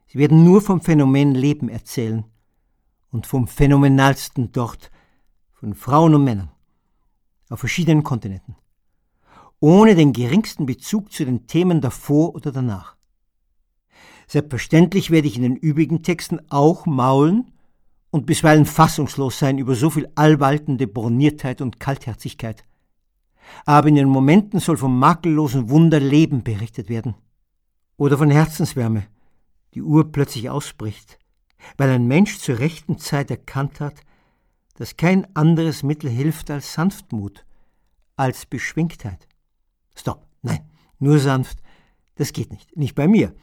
Sie werden nur vom Phänomen Leben erzählen und vom Phänomenalsten dort, von Frauen und Männern auf verschiedenen Kontinenten ohne den geringsten Bezug zu den Themen davor oder danach. Selbstverständlich werde ich in den übrigen Texten auch maulen und bisweilen fassungslos sein über so viel allwaltende Borniertheit und Kaltherzigkeit. Aber in den Momenten soll vom makellosen Wunder Leben berichtet werden. Oder von Herzenswärme, die Uhr plötzlich ausbricht, weil ein Mensch zur rechten Zeit erkannt hat, dass kein anderes Mittel hilft als Sanftmut, als Beschwingtheit. Stopp, nein, nur sanft, das geht nicht, nicht bei mir.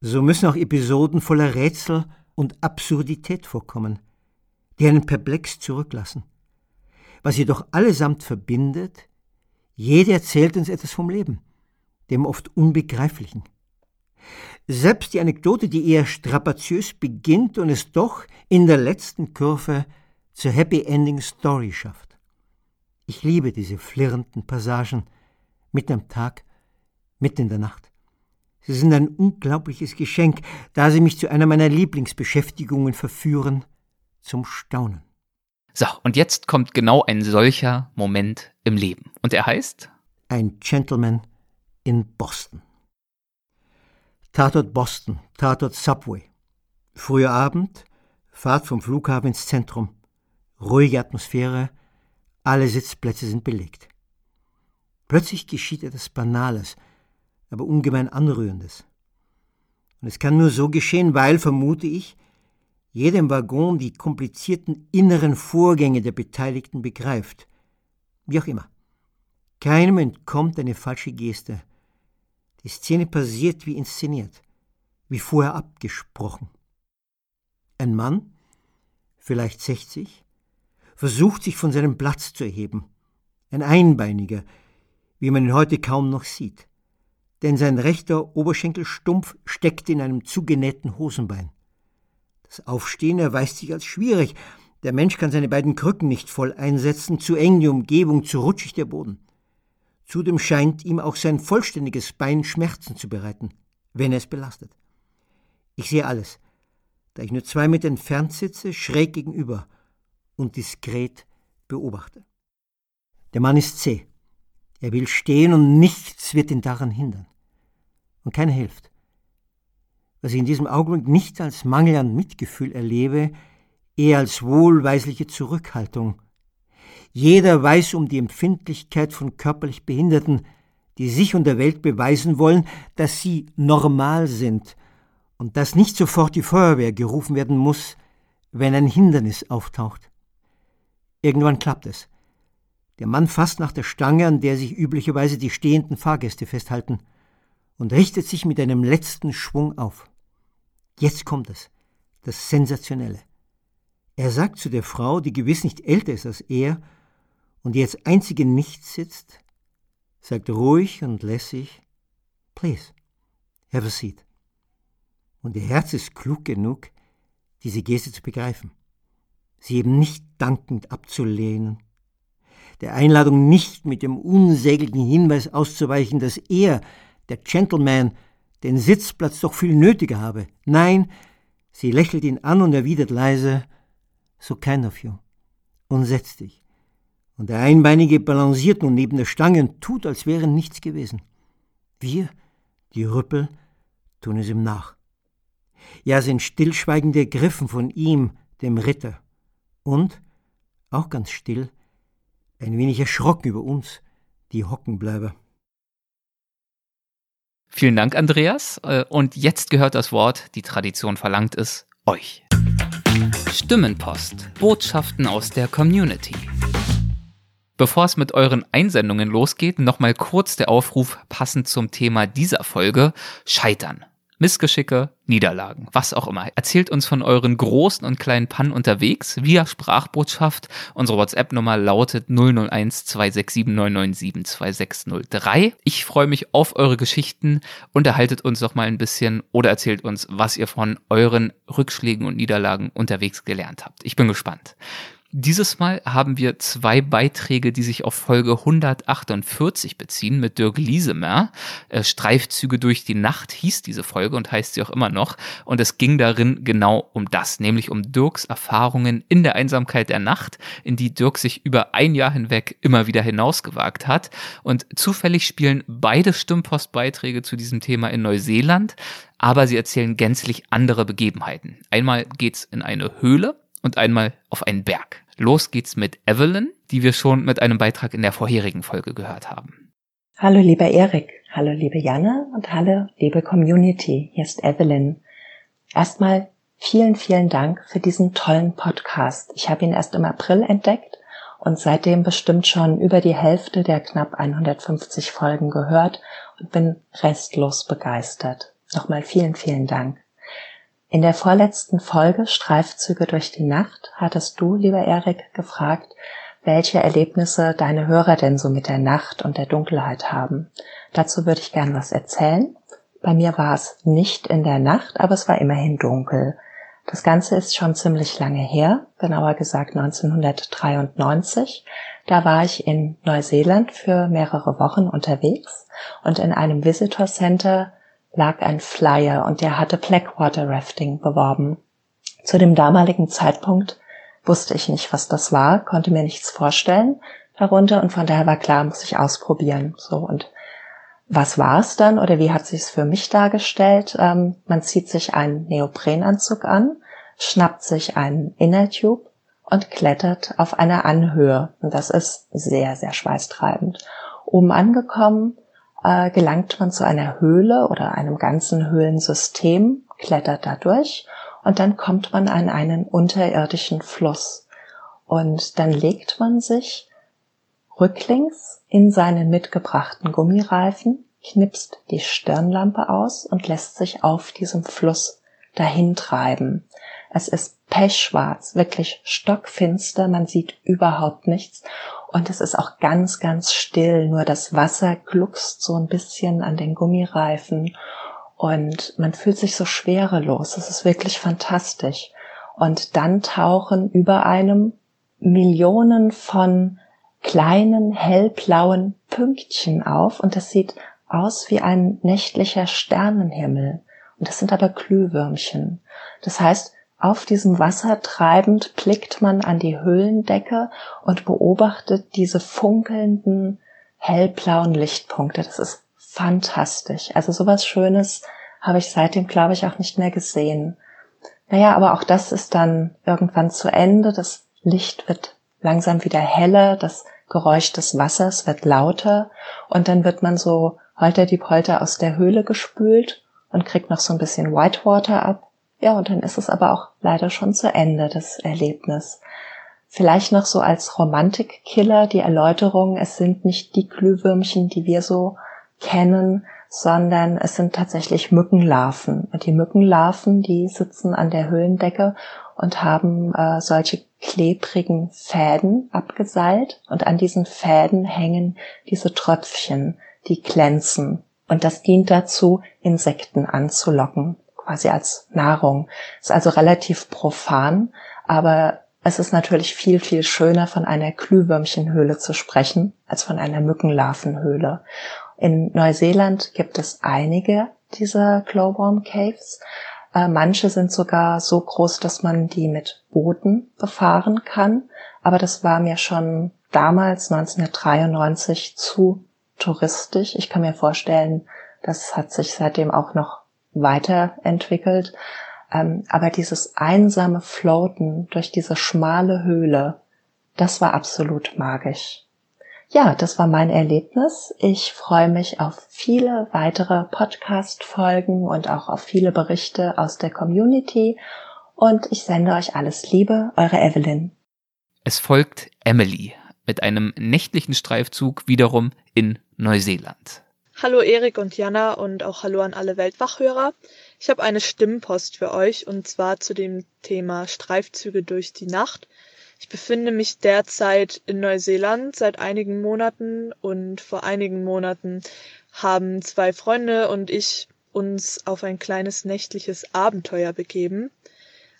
So müssen auch Episoden voller Rätsel und Absurdität vorkommen, die einen perplex zurücklassen. Was jedoch allesamt verbindet, jede erzählt uns etwas vom Leben, dem oft Unbegreiflichen. Selbst die Anekdote, die eher strapaziös beginnt und es doch in der letzten Kurve zur Happy Ending Story schafft. Ich liebe diese flirrenden Passagen, mitten am Tag, mitten in der Nacht. Sie sind ein unglaubliches Geschenk, da sie mich zu einer meiner Lieblingsbeschäftigungen verführen, zum Staunen. So, und jetzt kommt genau ein solcher Moment im Leben. Und er heißt? Ein Gentleman in Boston. Tatort Boston, Tatort Subway. Früher Abend, Fahrt vom Flughafen ins Zentrum. Ruhige Atmosphäre, alle Sitzplätze sind belegt. Plötzlich geschieht etwas Banales, aber ungemein Anrührendes. Und es kann nur so geschehen, weil, vermute ich, jedem Waggon die komplizierten inneren Vorgänge der Beteiligten begreift. Wie auch immer. Keinem entkommt eine falsche Geste. Die Szene passiert wie inszeniert, wie vorher abgesprochen. Ein Mann, vielleicht 60, versucht sich von seinem Platz zu erheben. Ein Einbeiniger, wie man ihn heute kaum noch sieht. Denn sein rechter Oberschenkelstumpf steckt in einem zugenähten Hosenbein. Das Aufstehen erweist sich als schwierig. Der Mensch kann seine beiden Krücken nicht voll einsetzen, zu eng die Umgebung, zu rutschig der Boden. Zudem scheint ihm auch sein vollständiges Bein Schmerzen zu bereiten, wenn er es belastet. Ich sehe alles, da ich nur zwei Meter entfernt sitze, schräg gegenüber und diskret beobachte. Der Mann ist zäh. Er will stehen und nichts wird ihn daran hindern. Und keiner hilft. was ich in diesem Augenblick nicht als Mangel an Mitgefühl erlebe, eher als wohlweisliche Zurückhaltung. Jeder weiß um die Empfindlichkeit von körperlich Behinderten, die sich und der Welt beweisen wollen, dass sie normal sind und dass nicht sofort die Feuerwehr gerufen werden muss, wenn ein Hindernis auftaucht. Irgendwann klappt es. Der Mann fasst nach der Stange, an der sich üblicherweise die stehenden Fahrgäste festhalten, und richtet sich mit einem letzten Schwung auf. Jetzt kommt es, das Sensationelle. Er sagt zu der Frau, die gewiss nicht älter ist als er und die als einzige nicht sitzt, sagt ruhig und lässig, Please, have a seat. Und ihr Herz ist klug genug, diese Geste zu begreifen, sie eben nicht dankend abzulehnen, der Einladung nicht mit dem unsäglichen Hinweis auszuweichen, dass er, der Gentleman, den Sitzplatz doch viel nötiger habe. Nein, sie lächelt ihn an und erwidert leise, so kind of you, und setzt dich. Und der Einbeinige balanciert nun neben der Stange und tut, als wäre nichts gewesen. Wir, die Rüppel, tun es ihm nach. Ja, sind stillschweigend ergriffen von ihm, dem Ritter. Und, auch ganz still, ein wenig erschrocken über uns, die Hockenbleiber. Vielen Dank, Andreas. Äh, und jetzt gehört das Wort, die Tradition verlangt es, euch. Stimmenpost. Botschaften aus der Community. Bevor es mit euren Einsendungen losgeht, nochmal kurz der Aufruf passend zum Thema dieser Folge. Scheitern. Missgeschicke, Niederlagen, was auch immer. Erzählt uns von euren großen und kleinen Pannen unterwegs via Sprachbotschaft. Unsere WhatsApp-Nummer lautet 001 267 997 2603. Ich freue mich auf eure Geschichten. Unterhaltet uns doch mal ein bisschen oder erzählt uns, was ihr von euren Rückschlägen und Niederlagen unterwegs gelernt habt. Ich bin gespannt. Dieses Mal haben wir zwei Beiträge, die sich auf Folge 148 beziehen mit Dirk Liesemer. Äh, Streifzüge durch die Nacht hieß diese Folge und heißt sie auch immer noch. Und es ging darin genau um das, nämlich um Dirks Erfahrungen in der Einsamkeit der Nacht, in die Dirk sich über ein Jahr hinweg immer wieder hinausgewagt hat. Und zufällig spielen beide Stimmpostbeiträge zu diesem Thema in Neuseeland, aber sie erzählen gänzlich andere Begebenheiten. Einmal geht's in eine Höhle und einmal auf einen Berg. Los geht's mit Evelyn, die wir schon mit einem Beitrag in der vorherigen Folge gehört haben. Hallo lieber Erik, hallo liebe Janne und hallo liebe Community. Hier ist Evelyn. Erstmal vielen, vielen Dank für diesen tollen Podcast. Ich habe ihn erst im April entdeckt und seitdem bestimmt schon über die Hälfte der knapp 150 Folgen gehört und bin restlos begeistert. Nochmal vielen, vielen Dank. In der vorletzten Folge Streifzüge durch die Nacht hattest du, lieber Erik, gefragt, welche Erlebnisse deine Hörer denn so mit der Nacht und der Dunkelheit haben. Dazu würde ich gern was erzählen. Bei mir war es nicht in der Nacht, aber es war immerhin dunkel. Das Ganze ist schon ziemlich lange her, genauer gesagt 1993. Da war ich in Neuseeland für mehrere Wochen unterwegs und in einem Visitor Center lag ein Flyer und der hatte Blackwater Rafting beworben. Zu dem damaligen Zeitpunkt wusste ich nicht, was das war, konnte mir nichts vorstellen darunter und von daher war klar, muss ich ausprobieren. So und was war es dann oder wie hat sich es für mich dargestellt? Ähm, man zieht sich einen Neoprenanzug an, schnappt sich einen Inner Tube und klettert auf einer Anhöhe. Und das ist sehr, sehr schweißtreibend. Oben angekommen äh, gelangt man zu einer Höhle oder einem ganzen Höhlensystem, klettert dadurch und dann kommt man an einen unterirdischen Fluss. Und dann legt man sich rücklings in seinen mitgebrachten Gummireifen, knipst die Stirnlampe aus und lässt sich auf diesem Fluss dahin treiben. Es ist pechschwarz, wirklich stockfinster, man sieht überhaupt nichts und es ist auch ganz, ganz still, nur das Wasser gluckst so ein bisschen an den Gummireifen und man fühlt sich so schwerelos. Es ist wirklich fantastisch. Und dann tauchen über einem Millionen von kleinen hellblauen Pünktchen auf und das sieht aus wie ein nächtlicher Sternenhimmel. Und das sind aber Glühwürmchen. Das heißt, auf diesem Wasser treibend blickt man an die Höhlendecke und beobachtet diese funkelnden hellblauen Lichtpunkte. Das ist fantastisch. Also sowas Schönes habe ich seitdem, glaube ich, auch nicht mehr gesehen. Naja, aber auch das ist dann irgendwann zu Ende. Das Licht wird langsam wieder heller, das Geräusch des Wassers wird lauter und dann wird man so holter die Polter aus der Höhle gespült und kriegt noch so ein bisschen Whitewater ab. Ja, und dann ist es aber auch leider schon zu Ende, das Erlebnis. Vielleicht noch so als Romantikkiller die Erläuterung, es sind nicht die Glühwürmchen, die wir so kennen, sondern es sind tatsächlich Mückenlarven. Und die Mückenlarven, die sitzen an der Höhlendecke und haben äh, solche klebrigen Fäden abgeseilt und an diesen Fäden hängen diese Tröpfchen, die glänzen. Und das dient dazu, Insekten anzulocken, quasi als Nahrung. Ist also relativ profan, aber es ist natürlich viel, viel schöner, von einer Glühwürmchenhöhle zu sprechen, als von einer Mückenlarvenhöhle. In Neuseeland gibt es einige dieser Glowworm Caves. Äh, manche sind sogar so groß, dass man die mit Booten befahren kann. Aber das war mir schon damals 1993 zu touristisch. Ich kann mir vorstellen, das hat sich seitdem auch noch weiterentwickelt. Ähm, aber dieses einsame Floaten durch diese schmale Höhle, das war absolut magisch. Ja, das war mein Erlebnis. Ich freue mich auf viele weitere Podcast-Folgen und auch auf viele Berichte aus der Community. Und ich sende euch alles Liebe, eure Evelyn. Es folgt Emily mit einem nächtlichen Streifzug wiederum in Neuseeland. Hallo Erik und Jana und auch hallo an alle Weltwachhörer. Ich habe eine Stimmpost für euch und zwar zu dem Thema Streifzüge durch die Nacht. Ich befinde mich derzeit in Neuseeland seit einigen Monaten und vor einigen Monaten haben zwei Freunde und ich uns auf ein kleines nächtliches Abenteuer begeben.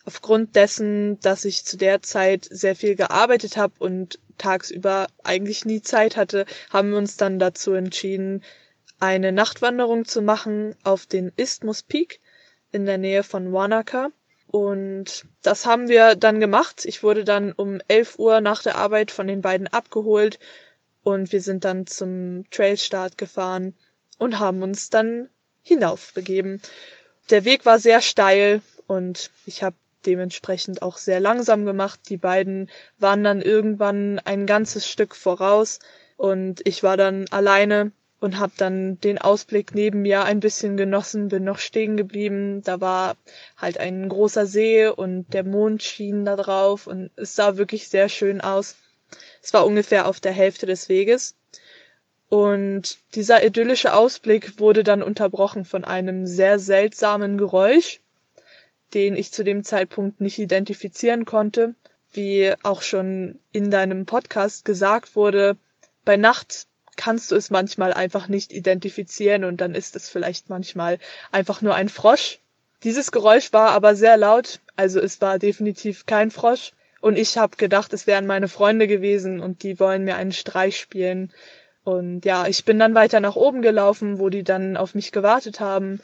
Aufgrund dessen, dass ich zu der Zeit sehr viel gearbeitet habe und tagsüber eigentlich nie Zeit hatte, haben wir uns dann dazu entschieden, eine Nachtwanderung zu machen auf den Isthmus Peak in der Nähe von Wanaka. Und das haben wir dann gemacht. Ich wurde dann um 11 Uhr nach der Arbeit von den beiden abgeholt und wir sind dann zum Trailstart gefahren und haben uns dann hinaufbegeben. Der Weg war sehr steil und ich habe dementsprechend auch sehr langsam gemacht. Die beiden waren dann irgendwann ein ganzes Stück voraus und ich war dann alleine und habe dann den Ausblick neben mir ein bisschen genossen, bin noch stehen geblieben. Da war halt ein großer See und der Mond schien da drauf und es sah wirklich sehr schön aus. Es war ungefähr auf der Hälfte des Weges. Und dieser idyllische Ausblick wurde dann unterbrochen von einem sehr seltsamen Geräusch, den ich zu dem Zeitpunkt nicht identifizieren konnte. Wie auch schon in deinem Podcast gesagt wurde, bei Nacht kannst du es manchmal einfach nicht identifizieren und dann ist es vielleicht manchmal einfach nur ein Frosch. Dieses Geräusch war aber sehr laut, also es war definitiv kein Frosch. Und ich habe gedacht, es wären meine Freunde gewesen und die wollen mir einen Streich spielen. Und ja, ich bin dann weiter nach oben gelaufen, wo die dann auf mich gewartet haben.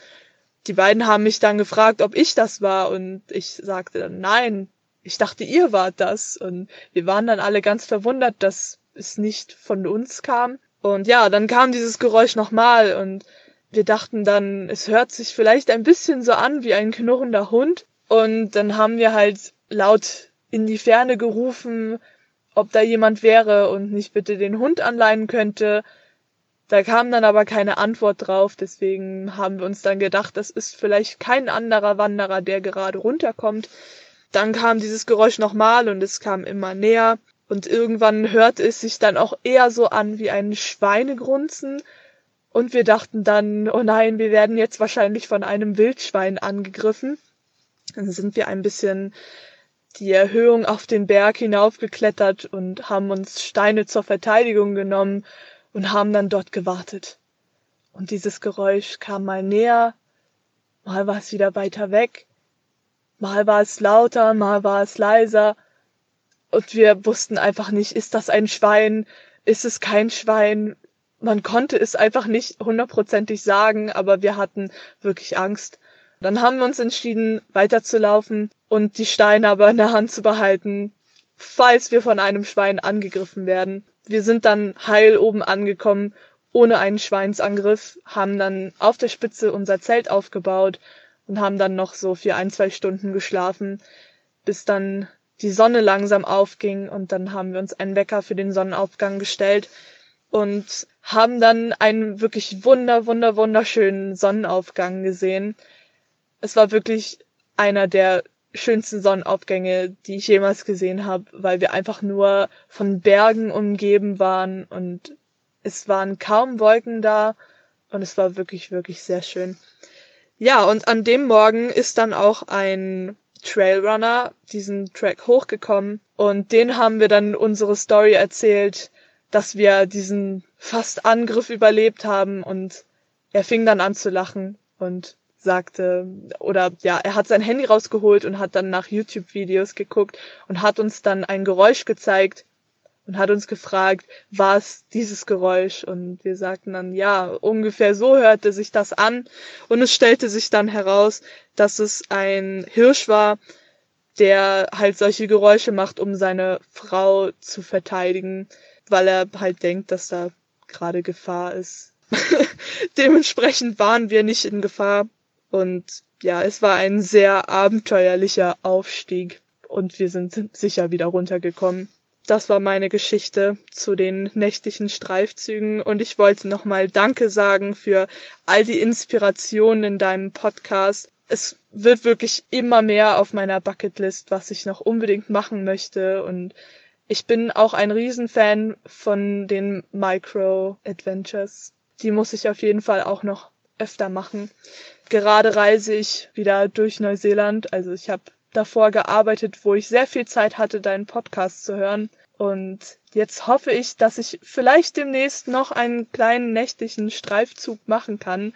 Die beiden haben mich dann gefragt, ob ich das war und ich sagte dann nein. Ich dachte, ihr wart das. Und wir waren dann alle ganz verwundert, dass es nicht von uns kam. Und ja, dann kam dieses Geräusch nochmal und wir dachten dann, es hört sich vielleicht ein bisschen so an wie ein knurrender Hund. Und dann haben wir halt laut in die Ferne gerufen, ob da jemand wäre und nicht bitte den Hund anleihen könnte. Da kam dann aber keine Antwort drauf, deswegen haben wir uns dann gedacht, das ist vielleicht kein anderer Wanderer, der gerade runterkommt. Dann kam dieses Geräusch nochmal und es kam immer näher. Und irgendwann hört es sich dann auch eher so an wie ein Schweinegrunzen. Und wir dachten dann, oh nein, wir werden jetzt wahrscheinlich von einem Wildschwein angegriffen. Dann sind wir ein bisschen die Erhöhung auf den Berg hinaufgeklettert und haben uns Steine zur Verteidigung genommen und haben dann dort gewartet. Und dieses Geräusch kam mal näher, mal war es wieder weiter weg, mal war es lauter, mal war es leiser, und wir wussten einfach nicht, ist das ein Schwein, ist es kein Schwein. Man konnte es einfach nicht hundertprozentig sagen, aber wir hatten wirklich Angst. Dann haben wir uns entschieden, weiterzulaufen und die Steine aber in der Hand zu behalten, falls wir von einem Schwein angegriffen werden. Wir sind dann heil oben angekommen ohne einen Schweinsangriff, haben dann auf der Spitze unser Zelt aufgebaut und haben dann noch so für ein, zwei Stunden geschlafen, bis dann die Sonne langsam aufging und dann haben wir uns einen Wecker für den Sonnenaufgang gestellt und haben dann einen wirklich wunder, wunder, wunderschönen Sonnenaufgang gesehen. Es war wirklich einer der schönsten Sonnenaufgänge, die ich jemals gesehen habe, weil wir einfach nur von Bergen umgeben waren und es waren kaum Wolken da und es war wirklich, wirklich sehr schön. Ja, und an dem Morgen ist dann auch ein Trailrunner diesen Track hochgekommen und den haben wir dann unsere Story erzählt, dass wir diesen fast Angriff überlebt haben und er fing dann an zu lachen und sagte, oder ja, er hat sein Handy rausgeholt und hat dann nach YouTube-Videos geguckt und hat uns dann ein Geräusch gezeigt und hat uns gefragt, was dieses Geräusch? Und wir sagten dann, ja, ungefähr so hörte sich das an. Und es stellte sich dann heraus, dass es ein Hirsch war, der halt solche Geräusche macht, um seine Frau zu verteidigen, weil er halt denkt, dass da gerade Gefahr ist. [laughs] Dementsprechend waren wir nicht in Gefahr. Und ja, es war ein sehr abenteuerlicher Aufstieg und wir sind sicher wieder runtergekommen. Das war meine Geschichte zu den nächtlichen Streifzügen und ich wollte nochmal Danke sagen für all die Inspirationen in deinem Podcast. Es wird wirklich immer mehr auf meiner Bucketlist, was ich noch unbedingt machen möchte und ich bin auch ein Riesenfan von den Micro Adventures. Die muss ich auf jeden Fall auch noch öfter machen. Gerade reise ich wieder durch Neuseeland. Also ich habe davor gearbeitet, wo ich sehr viel Zeit hatte, deinen Podcast zu hören. Und jetzt hoffe ich, dass ich vielleicht demnächst noch einen kleinen nächtlichen Streifzug machen kann,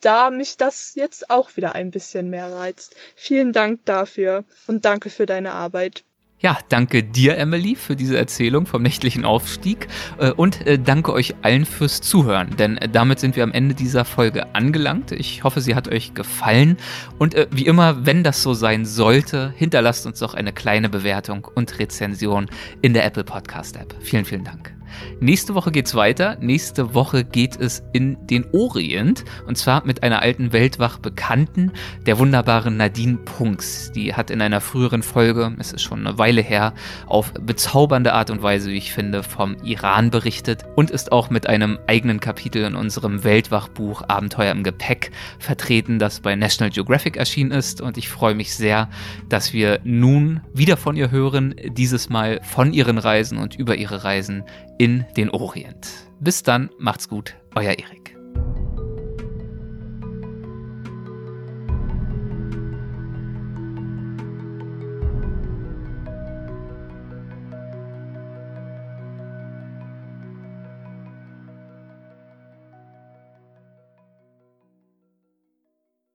da mich das jetzt auch wieder ein bisschen mehr reizt. Vielen Dank dafür und danke für deine Arbeit. Ja, danke dir, Emily, für diese Erzählung vom nächtlichen Aufstieg äh, und äh, danke euch allen fürs Zuhören, denn äh, damit sind wir am Ende dieser Folge angelangt. Ich hoffe, sie hat euch gefallen und wie immer, wenn das so sein sollte, hinterlasst uns doch eine kleine Bewertung und Rezension in der Apple Podcast App. Vielen, vielen Dank. Nächste Woche geht's weiter. Nächste Woche geht es in den Orient und zwar mit einer alten Weltwach-Bekannten, der wunderbaren Nadine Punks. Die hat in einer früheren Folge, es ist schon eine Weile her, auf bezaubernde Art und Weise, wie ich finde, vom Iran berichtet und ist auch mit einem eigenen Kapitel in unserem Weltwachbuch Abenteuer im Gepäck vertreten, das bei National Geographic erschienen ist. Und ich freue mich sehr, dass wir nun wieder von ihr hören, dieses Mal von ihren Reisen und über ihre Reisen in den Orient. Bis dann, macht's gut, euer Erik.